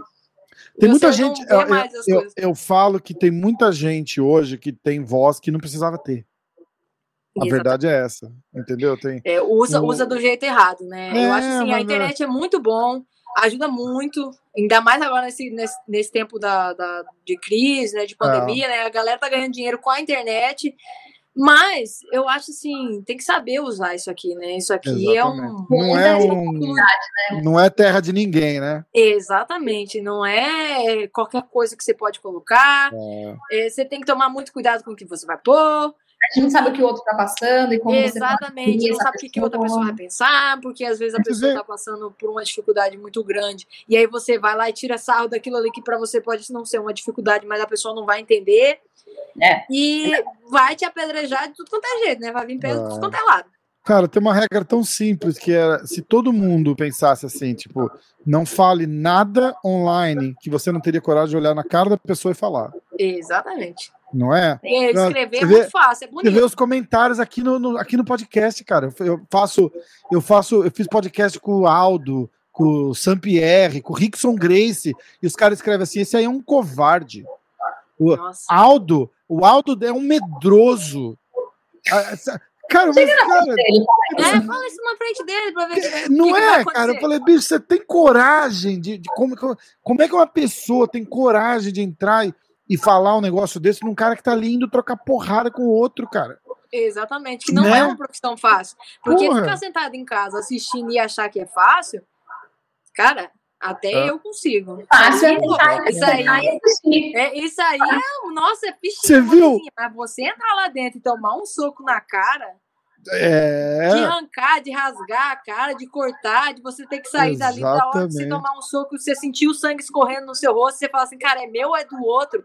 Tem muita gente. Eu, eu- eu- falo que tem muita gente hoje que tem voz que não precisava ter. A Exatamente. verdade é essa. Entendeu? Tem. É, usa, usa do jeito errado, né? É, eu acho assim, a é. internet é muito bom, ajuda muito, ainda mais agora nesse, nesse, nesse tempo da, da- de crise, né? É. De pandemia, né? A galera tá ganhando dinheiro com a internet. Mas eu acho assim, tem que saber usar isso aqui, né? Isso aqui é um. Exatamente. Não é um. né? Não é terra de ninguém, né? Exatamente, não é qualquer coisa que você pode colocar. É. É, você tem que tomar muito cuidado com o que você vai pôr. A gente não sabe o que o outro tá passando e como você Exatamente, seguir não sabe o que, que outra pessoa vai pensar, porque às vezes a Mas pessoa é- está passando por uma dificuldade muito grande. E aí você vai lá e tira sarro daquilo ali que para você pode não ser uma dificuldade, mas a pessoa não vai entender. É. E vai te apedrejar de tudo quanto é jeito, né? Vai vir pedra de tudo Ah. quanto é lado. Cara, tem uma regra tão simples que é se todo mundo pensasse assim, tipo, não fale nada online que você não teria coragem de olhar na cara da pessoa e falar, Exatamente. não é? Não, escrever é muito fácil, é Você vê bonito. os comentários aqui no, no- aqui no podcast, cara. Eu- faço, eu faço, eu fiz podcast com o Aldo, com o Sampierre, com o Rickson Grace, e os caras escrevem assim: esse aí é um covarde. O Nossa. Aldo, o Aldo é um medroso. Ah, Cara, mas, cara, É, fala isso na frente dele pra ver o que, É, que Não é, cara. Eu falei, bicho, você tem coragem de. de como, como é que uma pessoa tem coragem de entrar e, e falar um negócio desse num cara que tá ali indo trocar porrada com o outro, cara? Exatamente, que não Né? é uma profissão fácil. Porque Porra. ficar sentado em casa assistindo e achar que é fácil, cara, até Ah. eu consigo. Fácil é tentar isso aí, é, isso aí é, nossa, é fichinha. Você viu? Mas você entrar lá dentro e tomar um soco na cara, de É. arrancar, de rasgar a cara, de cortar, de você ter que sair dali da hora que você Exatamente. tomar um soco, você sentir o sangue escorrendo no seu rosto, você fala assim, cara, é meu ou é do outro?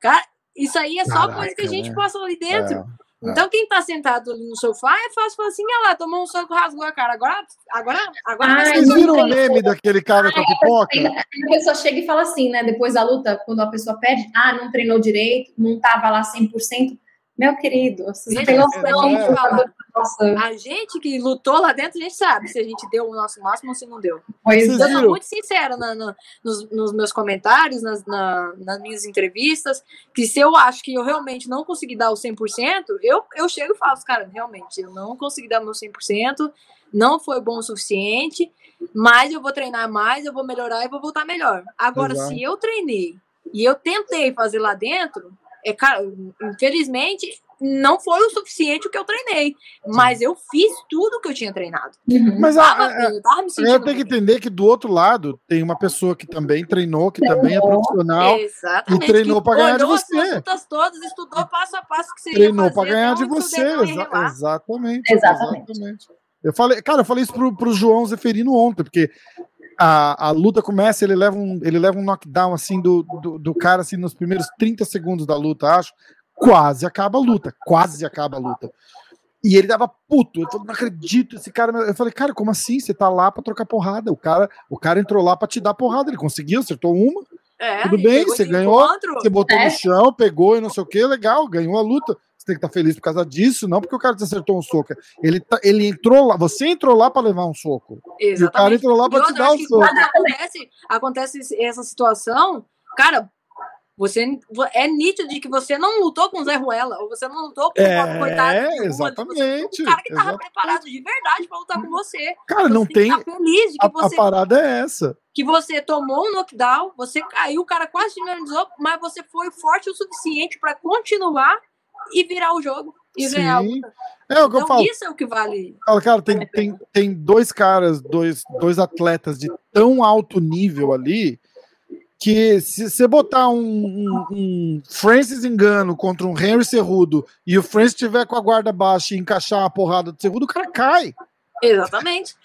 Cara, isso aí é só Caraca, coisa que a gente né? passa ali dentro. é. Então, quem tá sentado ali no sofá é fácil falar assim: olha lá, tomou um soco, rasgou a cara. Agora, agora, agora Ai, Vocês viram o meme daquele cara com a pipoca? A pessoa chega e fala assim, né? Depois da luta, quando a pessoa pede, ah, não treinou direito, não tava lá 100%. Meu querido, você não noção É, nossa, A gente que lutou lá dentro, a gente sabe se a gente deu o nosso máximo ou se não deu. Pois Vocês Eu é. sou viram? muito sincera na- na- nos, nos meus comentários, nas, na- nas minhas entrevistas, que se eu acho que eu realmente não consegui dar o 100%, eu, eu chego e falo, cara, realmente, eu não consegui dar o meu 100%, não foi bom o suficiente, mas eu vou treinar mais, eu vou melhorar e vou voltar melhor. Agora, Exato. se eu treinei e eu tentei fazer lá dentro, é, cara, infelizmente, não foi o suficiente o que eu treinei, mas eu fiz tudo o que eu tinha treinado. Uhum. Mas Tava a, bem, eu tenho que entender que do outro lado tem uma pessoa que também treinou, que também é profissional, Exatamente. e treinou pra ganhar de as você. lutas todas, estudou passo a passo que você treinou fazer, ganhar de você. exa- exatamente. Exatamente. exatamente. Eu falei, cara, eu falei isso pro, pro João Zeferino ontem, porque a, a luta começa, ele leva um, ele leva um knockdown assim do, do, do cara assim nos primeiros 30 segundos da luta, acho. Quase acaba a luta, quase acaba a luta. E ele dava puto, eu falei, não acredito, esse cara. Eu falei, cara, como assim? Você tá lá pra trocar porrada. O cara, o cara entrou lá pra te dar porrada, ele conseguiu, acertou uma. É, Tudo bem, você ganhou, encontro. Você botou É. no chão, pegou e não sei o que, legal, ganhou a luta. Tem que estar feliz por causa disso, não porque o cara te acertou um soco. Ele, tá- ele entrou lá, você entrou lá para levar um soco. E o cara Exatamente. entrou lá para te dar um soco. quando acontece, acontece essa situação, cara, você é nítido de que você não lutou com o Zé Ruela, ou você não lutou com É, o coitado rua, exatamente, Um cara que tava exatamente. preparado de verdade para lutar com você. Cara, Você não tem. tá feliz de que A, a você, parada é essa. que você tomou um knockdown, você caiu, o cara quase te finalizou, mas você foi forte o suficiente para continuar e virar o jogo e ganhar a Sim. luta. É o que eu Então, falo. isso é o que vale. Fala, cara, tem, tem, tem dois caras, dois, dois atletas de tão alto nível ali que se você botar um, um, um Francis Engano contra um Henry Cerrudo e o Francis tiver com a guarda baixa e encaixar a porrada do Cerrudo, o cara cai. Exatamente.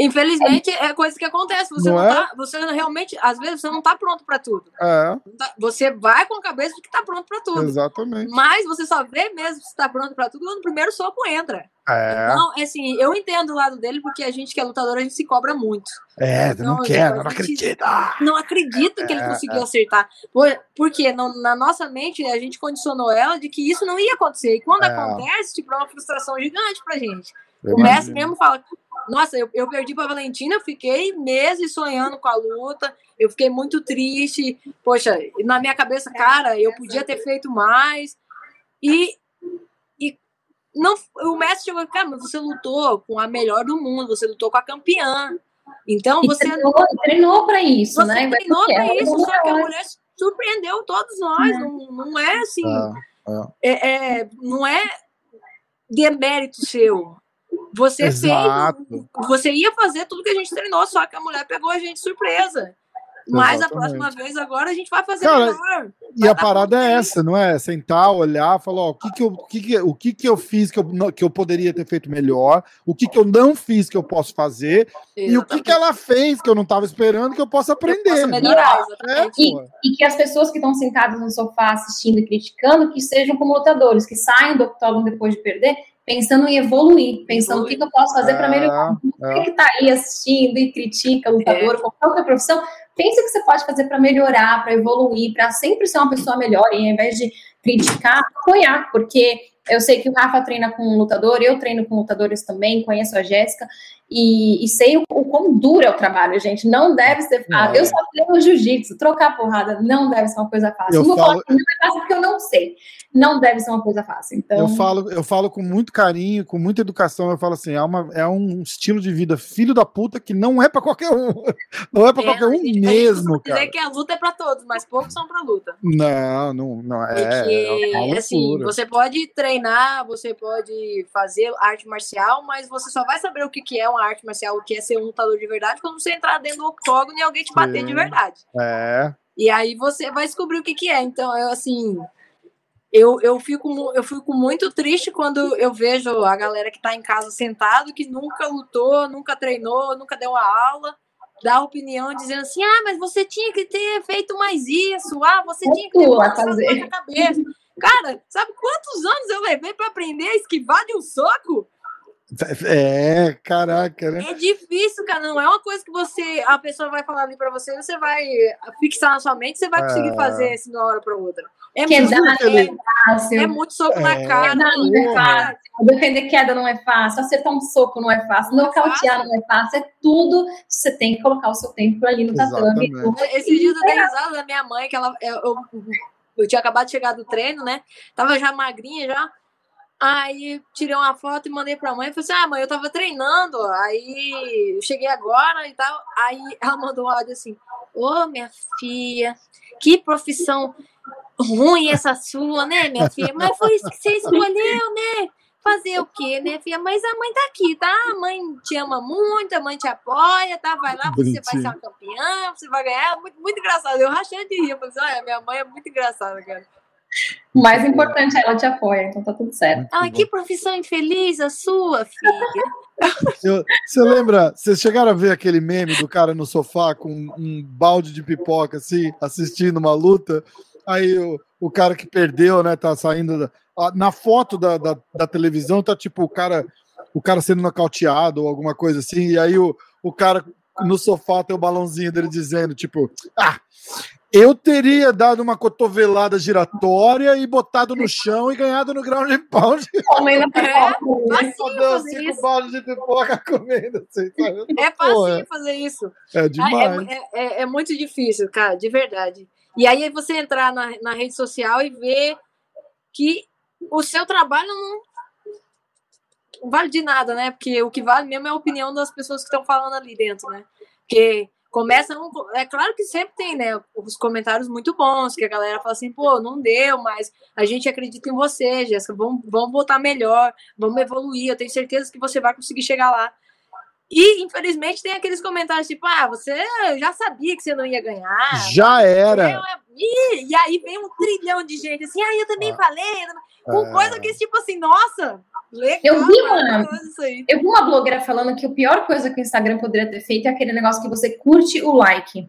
Infelizmente, é coisa que acontece. Você Não não, é? tá, você realmente, às vezes, você não tá pronto para tudo. É, tá- Você vai com a cabeça de que tá pronto para tudo. exatamente. Mas você só vê mesmo se tá pronto para tudo quando o primeiro soco entra. É, Então, assim, eu entendo o lado dele, porque a gente que é lutador, a gente se cobra muito. é, não Não, quero, a não acredita. Não acredita que ele É, conseguiu acertar. Por, porque na nossa mente, a gente condicionou ela de que isso não ia acontecer. E quando É. acontece, tipo, é uma frustração gigante pra gente. Eu O Messi imagino. mesmo fala: Nossa, eu, eu perdi pra Valentina, eu fiquei meses sonhando com a luta, eu fiquei muito triste. Poxa, na minha cabeça, cara, eu podia ter feito mais. E, e não, o Messi chegou, cara, mas você lutou com a melhor do mundo, você lutou com a campeã. Então E você, treinou, treinou pra isso, você né? treinou é isso, só que a mulher surpreendeu todos nós. Não, não é assim. É, é, é, não é demérito seu. Você Exato. fez. Você ia fazer tudo que a gente treinou, só que a mulher pegou a gente surpresa. Mas a Exatamente. próxima vez agora a gente vai fazer Cara, melhor. E a parada é essa, não é? Sentar, olhar, falar, ó, o que que eu, o que que, o que que eu fiz que eu, não- que eu poderia ter feito melhor, o que que eu não fiz que eu posso fazer, e o que que ela fez que eu não estava esperando que eu possa aprender. Posso melhorar, É, exatamente. pô. E que as pessoas que estão sentadas no sofá assistindo e criticando, que sejam como lutadores, que saiam do octógono depois de perder, pensando em evoluir, pensando o que, que eu posso fazer para melhorar. É, Você que está aí assistindo e critica lutador, qualquer outra profissão, pense o que você pode fazer para melhorar, para evoluir, para sempre ser uma pessoa melhor, e ao invés de criticar, apoiar, porque eu sei que o Rafa treina com um lutador, eu treino com lutadores também, conheço a Jéssica, e, e sei o, o quão duro é o trabalho, gente. Não deve ser fácil. É. Eu só treino jiu-jitsu, trocar porrada não deve ser uma coisa fácil. Eu não falo- que não é fácil porque eu não sei. Não deve ser uma coisa fácil. Então, Eu falo, eu falo com muito carinho, com muita educação, eu falo assim, é, uma, é um estilo de vida filho da puta que não é pra qualquer um. Não é pra É, qualquer um gente- mesmo, cara. dizer que a luta é para todos, mas poucos são para luta. Não, não, não é. Porque, é assim, você pode treinar, você pode fazer arte marcial, mas você só vai saber o que, que é uma arte marcial, o que é ser um lutador de verdade, quando você entrar dentro do octógono e alguém te bater Sim. de verdade. É, E aí você vai descobrir o que, que é. Então, eu, assim, eu, eu, fico, eu fico muito triste quando eu vejo a galera que tá em casa sentado, que nunca lutou, nunca treinou, nunca deu uma aula, dar opinião dizendo assim: ah, mas você tinha que ter feito mais isso, ah, você tinha que ter fazer. na cabeça. Cara, sabe quantos anos eu levei para aprender a esquivar de um soco? é, caraca, né? É difícil, cara. Não é uma coisa que você. A pessoa vai falar ali pra você, você vai fixar na sua mente, você vai conseguir É. fazer assim de uma hora pra outra. É Quedar muito, não é é, fácil. é muito soco É. na cara. Quedar não é fácil. Defender queda não é fácil, acertar um soco não é fácil, Não é nocautear não é fácil, é tudo. Você tem que colocar o seu tempo ali no tatame. Esses dias eu dei risada da minha mãe, que ela. Eu, eu, eu tinha acabado de chegar do treino, né? Tava já magrinha já. Aí tirei uma foto e mandei pra mãe. Falei assim: Ah, mãe, eu tava treinando. Aí eu cheguei agora e tal. Aí ela mandou um áudio assim: Ô, minha filha, que profissão ruim essa sua, né, minha filha? Mas foi isso que você escolheu, né? Fazer o quê, né, filha? Mas a mãe tá aqui, tá? A mãe te ama muito, a mãe te apoia, tá? Vai lá, você vai ser Bonitinho. uma campeã, você vai ganhar. Muito, muito engraçado. Eu rachando de rir. Eu falei assim, olha, minha mãe é muito engraçada, cara. O mais importante é ela te apoia, então tá tudo certo. Ela, que profissão infeliz a sua, filha. Você lembra? Vocês chegaram a ver aquele meme do cara no sofá com um balde de pipoca, assim, assistindo uma luta? Aí o, o cara que perdeu, né, tá saindo. da- a- na foto da, da, da televisão tá tipo o cara, o cara sendo nocauteado ou alguma coisa assim, e aí o, o cara no sofá tem o balãozinho dele dizendo, tipo, ah, Eu teria dado uma cotovelada giratória e botado no chão e ganhado no ground pound. Comendo É, pipoca. facinho Fodeu fazer cinco isso. baldes de pipoca comendo. Assim? É fácil fazer isso. É Ah, demais. É, é- é- é muito difícil, cara, de verdade. E aí você entrar na, na rede social e ver que o seu trabalho não vale de nada, né? Porque o que vale mesmo é a opinião das pessoas que estão falando ali dentro, né? Porque começa um, é claro que sempre tem, né, os comentários muito bons, que a galera fala assim, pô, não deu, mas a gente acredita em você, Jéssica, vamos, vamos voltar melhor, vamos evoluir, eu tenho certeza que você vai conseguir chegar lá. E, infelizmente, tem aqueles comentários tipo, ah, você já sabia que você não ia ganhar. Já Eu, era. é- Ih, e aí vem um trilhão de gente assim, ah, eu também Ah. falei, com É. coisa que, tipo assim, nossa, legal. Eu vi, mano. Eu vi uma blogueira falando que a pior coisa que o Instagram poderia ter feito é aquele negócio que você curte o like.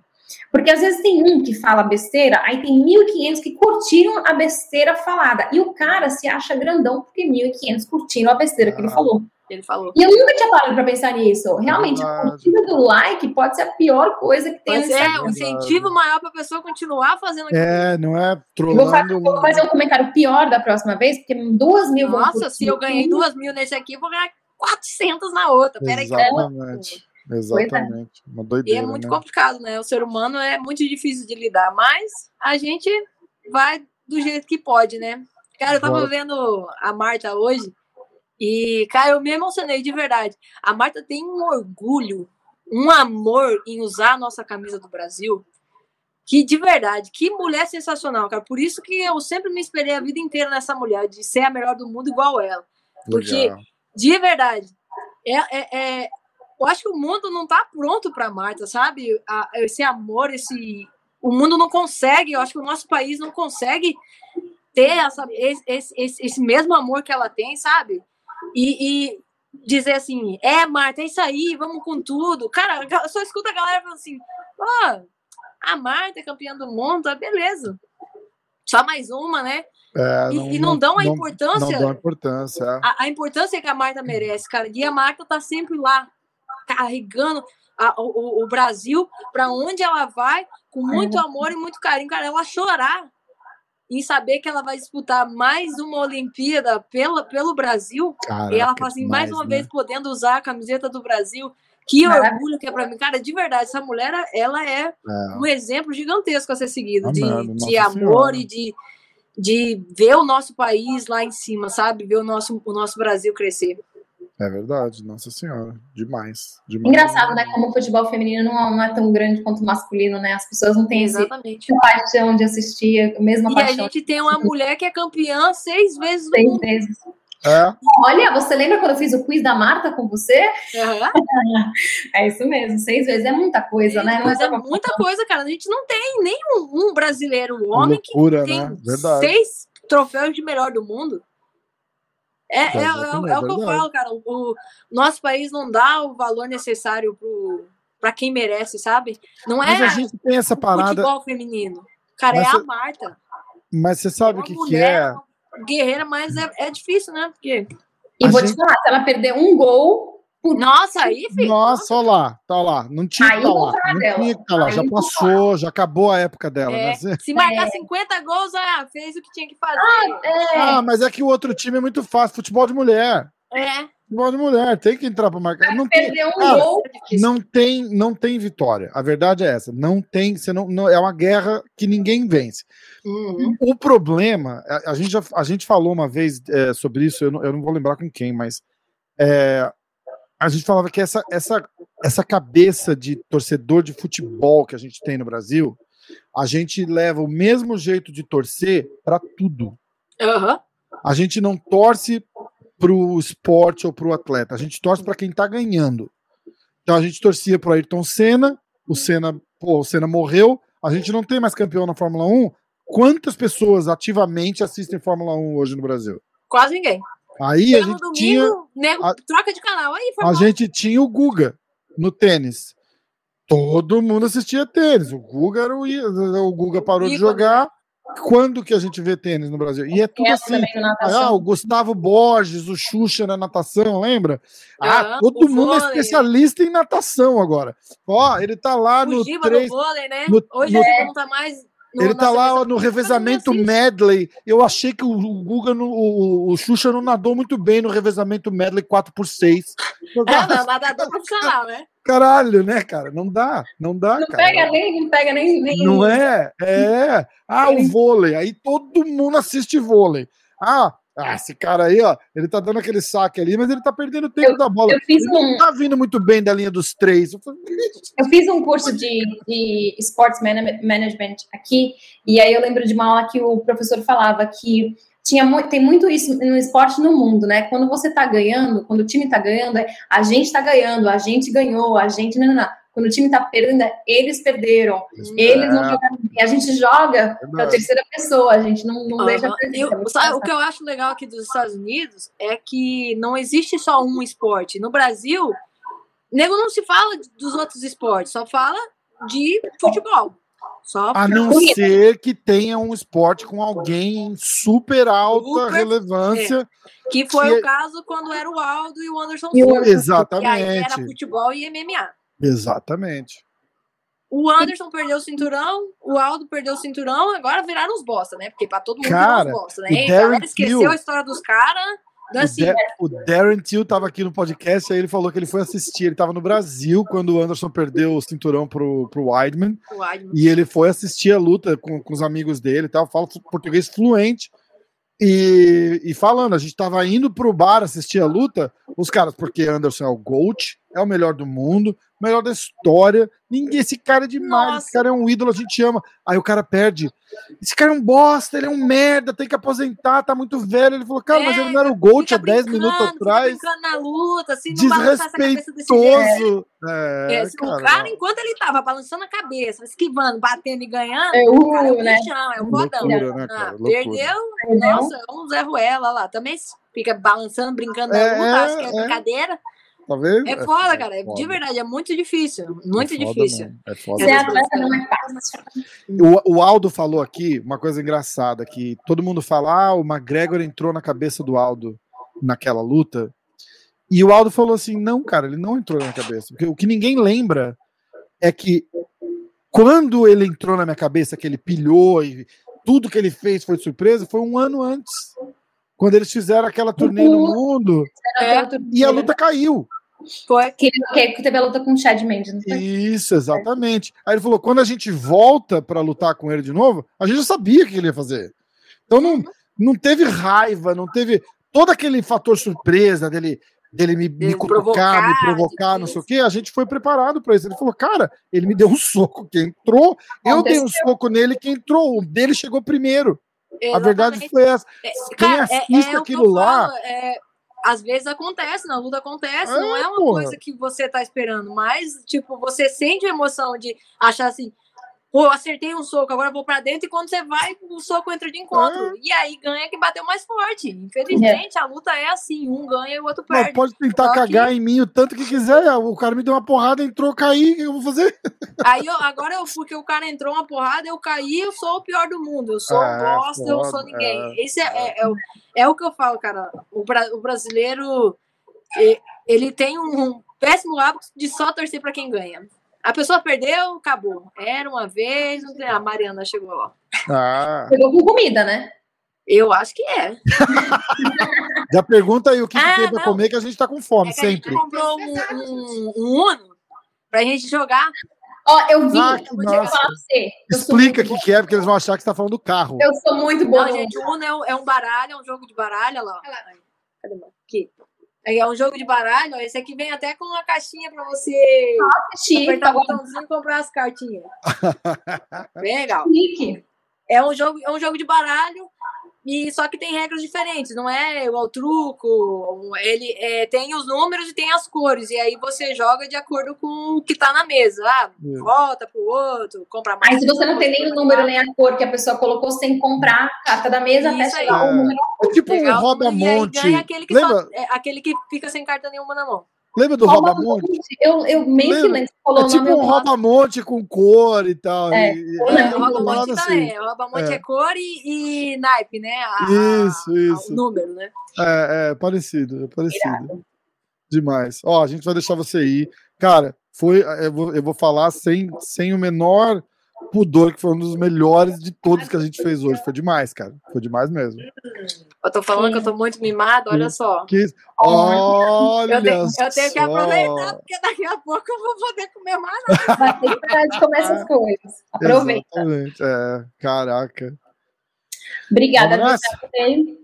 Porque às vezes tem um que fala besteira, aí tem 1.500 que curtiram a besteira falada. E o cara se acha grandão porque 1.500 curtiram a besteira que ele Ah. falou. Ele falou. E eu nunca tinha parado pra pensar nisso. Realmente, a Verdade. curtida do like pode ser a pior coisa que tem Mas é Instagram. um incentivo maior pra pessoa continuar fazendo aquilo. É, não é Eu Vou, fa- trolando. vou fazer um comentário pior da próxima vez, porque duas mil Nossa, se eu ganhei duas mil nesse aqui, eu vou ganhar 400 na outra. Peraí, que Exatamente. é. Exatamente. Uma E doideira. é muito né? complicado, né? O ser humano é muito difícil de lidar, mas a gente vai do jeito que pode, né? Cara, eu tava Bora. vendo a Marta hoje e, cara, eu me emocionei de verdade. A Marta tem um orgulho, um amor em usar a nossa camisa do Brasil. Que de verdade, que mulher sensacional, cara. Por isso que eu sempre me esperei a vida inteira nessa mulher, de ser a melhor do mundo igual ela. Porque Legal. de verdade. É, é, é- eu acho que o mundo não tá pronto para Marta, sabe? A- esse amor, esse. O mundo não consegue, eu acho que o nosso país não consegue ter essa, esse, esse- esse, esse mesmo amor que ela tem, sabe? E, e dizer assim, é, Marta, é isso aí, vamos com tudo. Cara, eu só escuta a galera falando assim, ó, a Marta é campeã do mundo, tá beleza. Só mais uma, né? É, E- e não dão a importância- Não dão importância. é. a, a importância que a Marta merece, cara. E a Marta tá sempre lá, carregando a- o, o- o Brasil para onde ela vai, com muito amor e muito carinho. Cara, ela chorar em saber que ela vai disputar mais uma Olimpíada pela, pelo Brasil. Caraca, e ela fala assim, mais demais, uma né? vez podendo usar a camiseta do Brasil. Que Maravilha. orgulho que é pra mim. Cara, de verdade, essa mulher, ela é É. um exemplo gigantesco a ser seguido de, de amor Senhora. e de, de ver o nosso país lá em cima, sabe? Ver o nosso, o nosso Brasil crescer. É verdade, nossa senhora. Demais. demais. Engraçado, né? Como o futebol feminino não, não é tão grande quanto o masculino, né? As pessoas não têm esse- Exatamente. essa paixão de assistir, a mesma E a paixão gente tem uma mulher que é campeã seis vezes no seis mundo. vezes. É, Olha, você lembra quando eu fiz o quiz da Marta com você? É isso mesmo, seis vezes é muita coisa, né? Não Mas é só- muita coisa, cara. A gente não tem nenhum um brasileiro homem que loucura, tem né? Verdade. seis troféus de melhor do mundo. É, é, é, é, é o que eu falo, cara. O, o nosso país não dá o valor necessário pro, pra quem merece, sabe? Não Mas é a gente tem essa o parada. futebol feminino. Cara, Mas é cê- a Marta. Mas você É sabe uma o que, que é? guerreira, mas é, é difícil, né? Porque, E A vou gente- te falar, se ela perder um gol, nossa, aí, filho. Nossa, olha lá, tá lá. Não tinha que Aí tá lá. Não tinha que tá lá. Já passou, já acabou a época dela, É, né? Se marcar 50 gols, ah, fez o que tinha que fazer. é, Ah, mas é que o outro time é muito fácil. Futebol de mulher. É, Futebol de mulher, tem que entrar pra marcar. Não tem, perder um Cara, gol, é não tem, não tem vitória. A verdade é essa. Não tem, você não, não- é uma guerra que ninguém vence. Uhum. O problema, a, a gente já, a gente falou uma vez é, sobre isso, eu não, eu não vou lembrar com quem, mas é, a gente falava que essa, essa, essa cabeça de torcedor de futebol que a gente tem no Brasil, a gente leva o mesmo jeito de torcer para tudo. Aham. A gente não torce pro esporte ou pro atleta, a gente torce para quem tá ganhando. Então a gente torcia pro Ayrton Senna, o Senna, pô, o Senna morreu, a gente não tem mais campeão na Fórmula 1. Quantas pessoas ativamente assistem Fórmula 1 hoje no Brasil? Quase ninguém. Aí a gente domingo, tinha nego a- troca de canal. Aí, foi a gente tinha o Guga no tênis. Todo mundo assistia tênis. O Guga era o, o Guga parou de Ícone. jogar. Quando que a gente vê tênis no Brasil? E é tudo ela assim. Ah, o Gustavo Borges, o Xuxa na natação, lembra? Ah, Aham, todo o mundo é vôlei. especialista em natação agora. Ó, ele tá lá O no Giba 3. no vôlei, né? no- Hoje no- Giba não tá mais no- Ele tá lá no revezamento medley. Eu achei que o o Guga, no- o, o Xuxa não nadou muito bem no revezamento medley 4x6. É, não, nadador profissional, né? Caralho, né, cara? Não dá, não dá, Não cara. pega nem, não pega nem. nem Não é? É. Ah, o vôlei. Aí todo mundo assiste vôlei. Ah, ah, esse cara aí, ó, ele tá dando aquele saque ali, mas ele tá perdendo tempo da bola. eu fiz ele não um- tá vindo muito bem da linha dos três. Eu falei, Eu fiz um curso de, de Sports Mana- Management aqui, e aí eu lembro de uma aula que o professor falava que tinha mu- tem muito isso no esporte no mundo, né? Quando você tá ganhando, quando o time tá ganhando, a gente tá ganhando, a gente ganhou, a gente. Não, não, não. Quando o time tá perdendo, é eles perderam, eles não É. jogaram bem. A gente joga pra Verdade. terceira pessoa, a gente não, não deixa Aham. perder. E o- É muito sabe, o que eu acho legal aqui dos Estados Unidos é que não existe só um esporte. No Brasil, nego não se fala dos outros esportes, só fala de futebol. Só A não Corrida. ser que tenha um esporte com alguém em super alta Super, relevância. que foi que- o caso quando era o Aldo e o Anderson Silva. Exatamente. E aí era futebol e MMA. Exatamente. O Anderson perdeu o cinturão, o Aldo perdeu o cinturão, agora viraram os bosta, né? Porque pra todo mundo Cara, os bosta, né? o galera esqueceu Till- a história dos caras. O, Assim, Da- o Darren Till tava aqui no podcast, aí ele falou que ele foi assistir. Ele tava no Brasil quando o Anderson perdeu o cinturão pro, pro Weidman. o Weidman. E ele foi assistir a luta com, com os amigos dele e tal, fala português fluente. E, e falando, a gente tava indo pro bar assistir a luta, os caras, porque Anderson é o GOAT, é o melhor do mundo, o melhor da história. Ninguém, esse cara é demais, Nossa. esse cara é um ídolo, a gente ama. Aí o cara perde. Esse cara é um bosta, ele é um merda, tem que aposentar, tá muito velho. Ele falou, cara, mas É, ele não era o GOAT Fica há 10 brincando, minutos fica atrás. brincando na luta, assim, não balançar essa cabeça desse jeito. Desrespeitoso. É, É, se o cara, enquanto ele tava balançando a cabeça, esquivando, batendo e ganhando, É o cara é né? bichão, é o fodão. Loucura, né, Ah, cara? Perdeu, nossa, é um Zé Ruela lá. Também fica balançando, brincando na É, luta, acho que é, é. Tá vendo? É foda, foda, cara. É, foda. de verdade, é muito difícil. Muito É foda difícil. mesmo, É foda Ser atleta não é fácil. O, o Aldo falou aqui uma coisa engraçada, que todo mundo fala, ah, o McGregor entrou na cabeça do Aldo naquela luta. E o Aldo falou assim, não, cara, ele não entrou na cabeça. Porque o que ninguém lembra é que quando ele entrou na minha cabeça, que ele pilhou e tudo que ele fez foi surpresa, foi um ano antes. Quando eles fizeram aquela turnê no mundo É, e a luta caiu. foi. Que, que, que teve a luta com o Chad Mendes, não foi? Isso, exatamente. Aí ele falou: quando a gente volta pra lutar com ele de novo, a gente já sabia o que ele ia fazer. Então não, não teve raiva, não teve todo aquele fator surpresa dele, dele me, me provocar, me provocar, não sei o quê. A gente foi preparado pra isso. Ele falou: cara, ele me deu um soco que entrou, eu dei um Aconteceu. soco nele que entrou, o dele chegou primeiro. A verdade Exatamente. foi essa. É, Quem assiste é, é aquilo lá- falo, é, às vezes acontece, na luta acontece, É, não é uma porra. coisa que você tá esperando, mas, tipo, você sente a emoção de achar assim, pô, eu acertei um soco, agora vou pra dentro, e quando você vai, o soco entra de encontro. É. E aí ganha que bateu mais forte. Infelizmente, a luta é assim, um ganha e o outro Não, perde. pode tentar Só que- cagar em mim o tanto que quiser. O cara me deu uma porrada, entrou, caí, que eu vou fazer? Aí eu, agora eu, porque o cara entrou uma porrada, eu caí, eu sou o pior do mundo. Eu sou É, um bosta, eu não sou ninguém. Esse é, é, é o- é o que eu falo, cara. O, bra- o brasileiro, ele tem um péssimo hábito de só torcer pra quem ganha. A pessoa perdeu, acabou. Era uma vez, não tem- a Mariana chegou lá. Ah, Pegou com comida, né? Eu acho que é. já pergunta aí o que, que Ah, tem pra não. comer, que a gente tá com fome, É que a gente sempre. comprou um, um, um Uno pra gente jogar. Ó, eu vi, Ah, que eu vou te falar pra você. Eu Explica o que, que é, porque eles vão achar que você tá falando do carro. Eu sou muito boa. Não, gente, o Uno é um, é um baralho, é um jogo de baralho, olha lá. Cadê? É um jogo de baralho, ó, esse aqui vem até com uma caixinha pra você assistir, apertar tá o botãozinho e comprar as cartinhas. Bem legal. Nick. É um jogo, é um jogo de baralho, e só que tem regras diferentes, não é igual truco. Ele é, tem os números e tem as cores, e aí você joga de acordo com o que tá na mesa. Ah, Isso. volta pro outro, compra mais. Aí se você não tem nem o número nem a cor que a pessoa colocou, você tem que comprar a carta da mesa até chegar o É. número. É tipo um rouba-monte. Lembra, só, é, aquele que fica sem carta nenhuma na mão. Lembra do rouba-monte? Eu, eu meio que Lembra? lembro. Você falou É tipo um gosto. rouba-monte com cor e tal. É, e- eu é, lembro. o uma Robamonte parada assim. também. O Robamonte É. é. cor e, e naipe, né? A- a- Isso, a- isso. O número, né? É, é, parecido, é parecido. Demais. Ó, a gente vai deixar você ir. Cara, foi. Eu vou, eu vou falar sem, sem o menor pudor que foi um dos melhores de todos que a gente fez hoje. Foi demais, cara. Foi demais mesmo. Eu tô falando que eu tô muito mimado, olha só. Que? Olha Eu tenho, eu tenho que aproveitar, porque daqui a pouco eu vou poder comer mais nada. Vai ter que parar de comer essas coisas. Aproveita. Exatamente. É, caraca. Obrigada, por ter-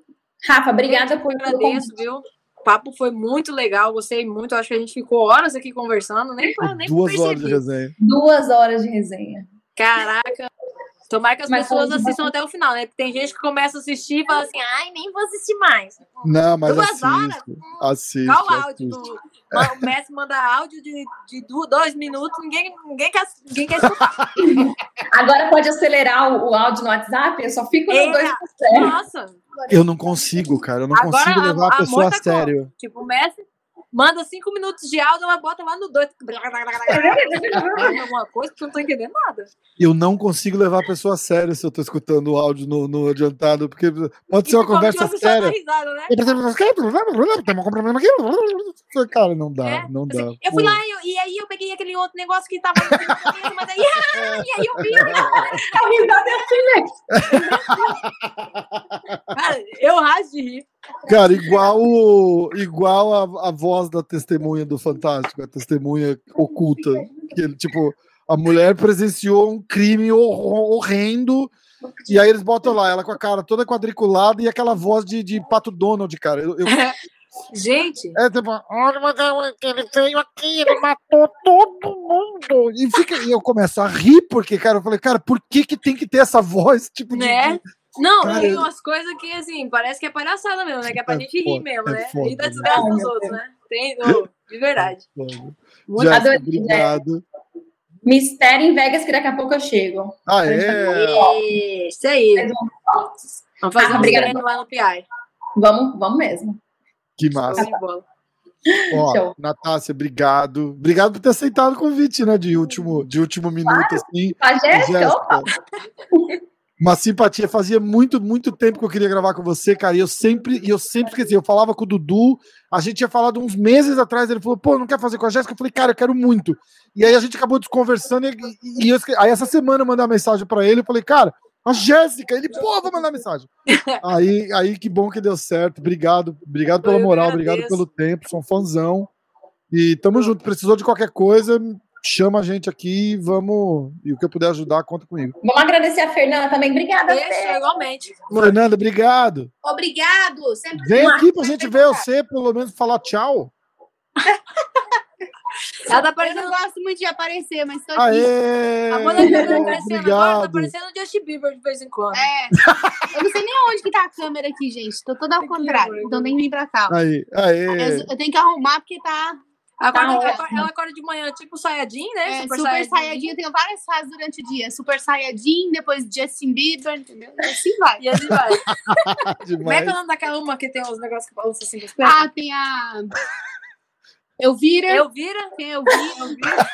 Rafa, obrigada Eu por agradeço, viu? O papo foi muito legal, gostei muito. Acho que a gente ficou horas aqui conversando, nem, nem Duas horas de resenha. duas horas de resenha. Caraca. Tomara que as Mas pessoas assistam até o final, né? Porque tem gente que começa a assistir e fala assim, ai, nem vou assistir mais. Não, mas Duas assiste. horas? Assiste. Qual o áudio? Do... O Messi manda áudio de, de dois minutos, ninguém, ninguém, quer, ninguém quer escutar. Agora pode acelerar o, o áudio no WhatsApp? Eu só fico no É. 2 por cento. Nossa, Eu não consigo, cara. Eu não Agora consigo levar a, a pessoa a sério. tipo, o Messi manda cinco minutos de áudio, ela bota lá no dois. Alguma coisa que eu não tô entendendo nada. Eu não consigo levar a pessoa a sério se eu tô escutando o áudio no, no adiantado, porque pode ser uma conversa séria. risada, né? Tem problema aqui. Cara, não dá, É, não dá. assim, eu fui Pô. lá e, eu- e aí eu peguei aquele outro negócio que tava no mas aí, e aí eu vi. A risada é assim, né? Cara, eu raso de rir. Cara, igual, igual a, a voz da testemunha do Fantástico, a testemunha oculta. Que ele, tipo, a mulher presenciou um crime hor- horrendo. E aí eles botam lá, ela com a cara toda quadriculada e aquela voz de, de Pato Donald, cara. Eu, eu- Gente, é tipo, olha mas é que ele veio aqui, ele matou todo mundo. E, fica, e eu começo a rir, porque, cara, eu falei, cara, por que, que tem que ter essa voz? Tipo, de- né? Não, Cara, tem umas coisas que, assim, parece que é palhaçada mesmo, né? Que é pra É gente rir foda, mesmo, é né? foda, E da né? desgraça dos outros, né? Tem, de verdade. Jéssica, Adorei, obrigado. Mistério em Vegas, que daqui a pouco eu chego. Ah, é? Isso aí. Vamos fazer Ah, um treino lá no PI. Vamos, vamos mesmo. Que massa. Ó. Natácia, obrigado. Obrigado por ter aceitado o convite, né? De último, de último minuto, assim. A Jéssica, opa, Jéssica, Uma simpatia. Fazia muito, muito tempo que eu queria gravar com você, cara. E eu sempre, e eu sempre esqueci. Eu falava com o Dudu, a gente tinha falado uns meses atrás. Ele falou, pô, não quer fazer com a Jéssica? Eu falei, cara, eu quero muito. E aí a gente acabou desconversando. E, e- eu aí essa semana eu mandei uma mensagem pra ele. Eu falei, cara, a Jéssica. Ele, pô, vou mandar mensagem. aí, aí que bom que deu certo. Obrigado, obrigado pela moral, obrigado pelo tempo. Sou um fãzão. E tamo junto. Precisou de qualquer coisa, chama a gente aqui. Vamos. E o que eu puder ajudar, conta comigo. vamos agradecer a Fernanda também. Obrigada, Fê. igualmente. Fernanda, obrigado. Obrigado. Sempre Vem aqui pra gente ver você, pelo menos falar tchau. Ela tá Eu parecendo. não gosto muito de aparecer, mas tô aqui. Aê! A Mona tá aparecendo agora, tá Obrigado. parecendo o Justin Bieber de vez em quando. É. Eu não sei nem onde que tá a câmera aqui, gente. Tô toda ao contrário. Então tem que vir pra cá. Aí, aê! Eu, eu tenho que arrumar porque tá. Acorda- Tá ela, ela acorda de manhã, tipo Sayajin, né? É, super, Saiyajin. Eu tenho várias fases durante o dia. Super Saiyajin, depois Justin Bieber, entendeu? E assim vai. E assim vai. Como é que é o nome daquela uma que tem uns negócios que balançam assim com os pés? Ah, tem a. Elvira. Eu vira? Tem a Elvira. Elvira.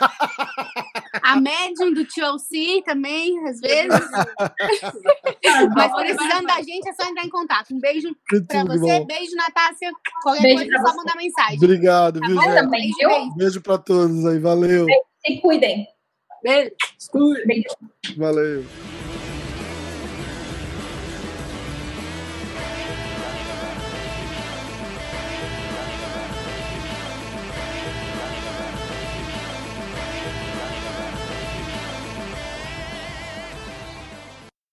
A médium do TLC também, às vezes. Mas precisando da gente, é só entrar em contato. Um beijo pra você, bom. beijo, Natácia. Qualquer Beijo coisa é só você. mandar mensagem. Obrigado, Tá viu, bom? gente? Beijo, viu? beijo. Beijo pra todos aí, valeu. Se cuidem. Beijo. Beijo. Valeu.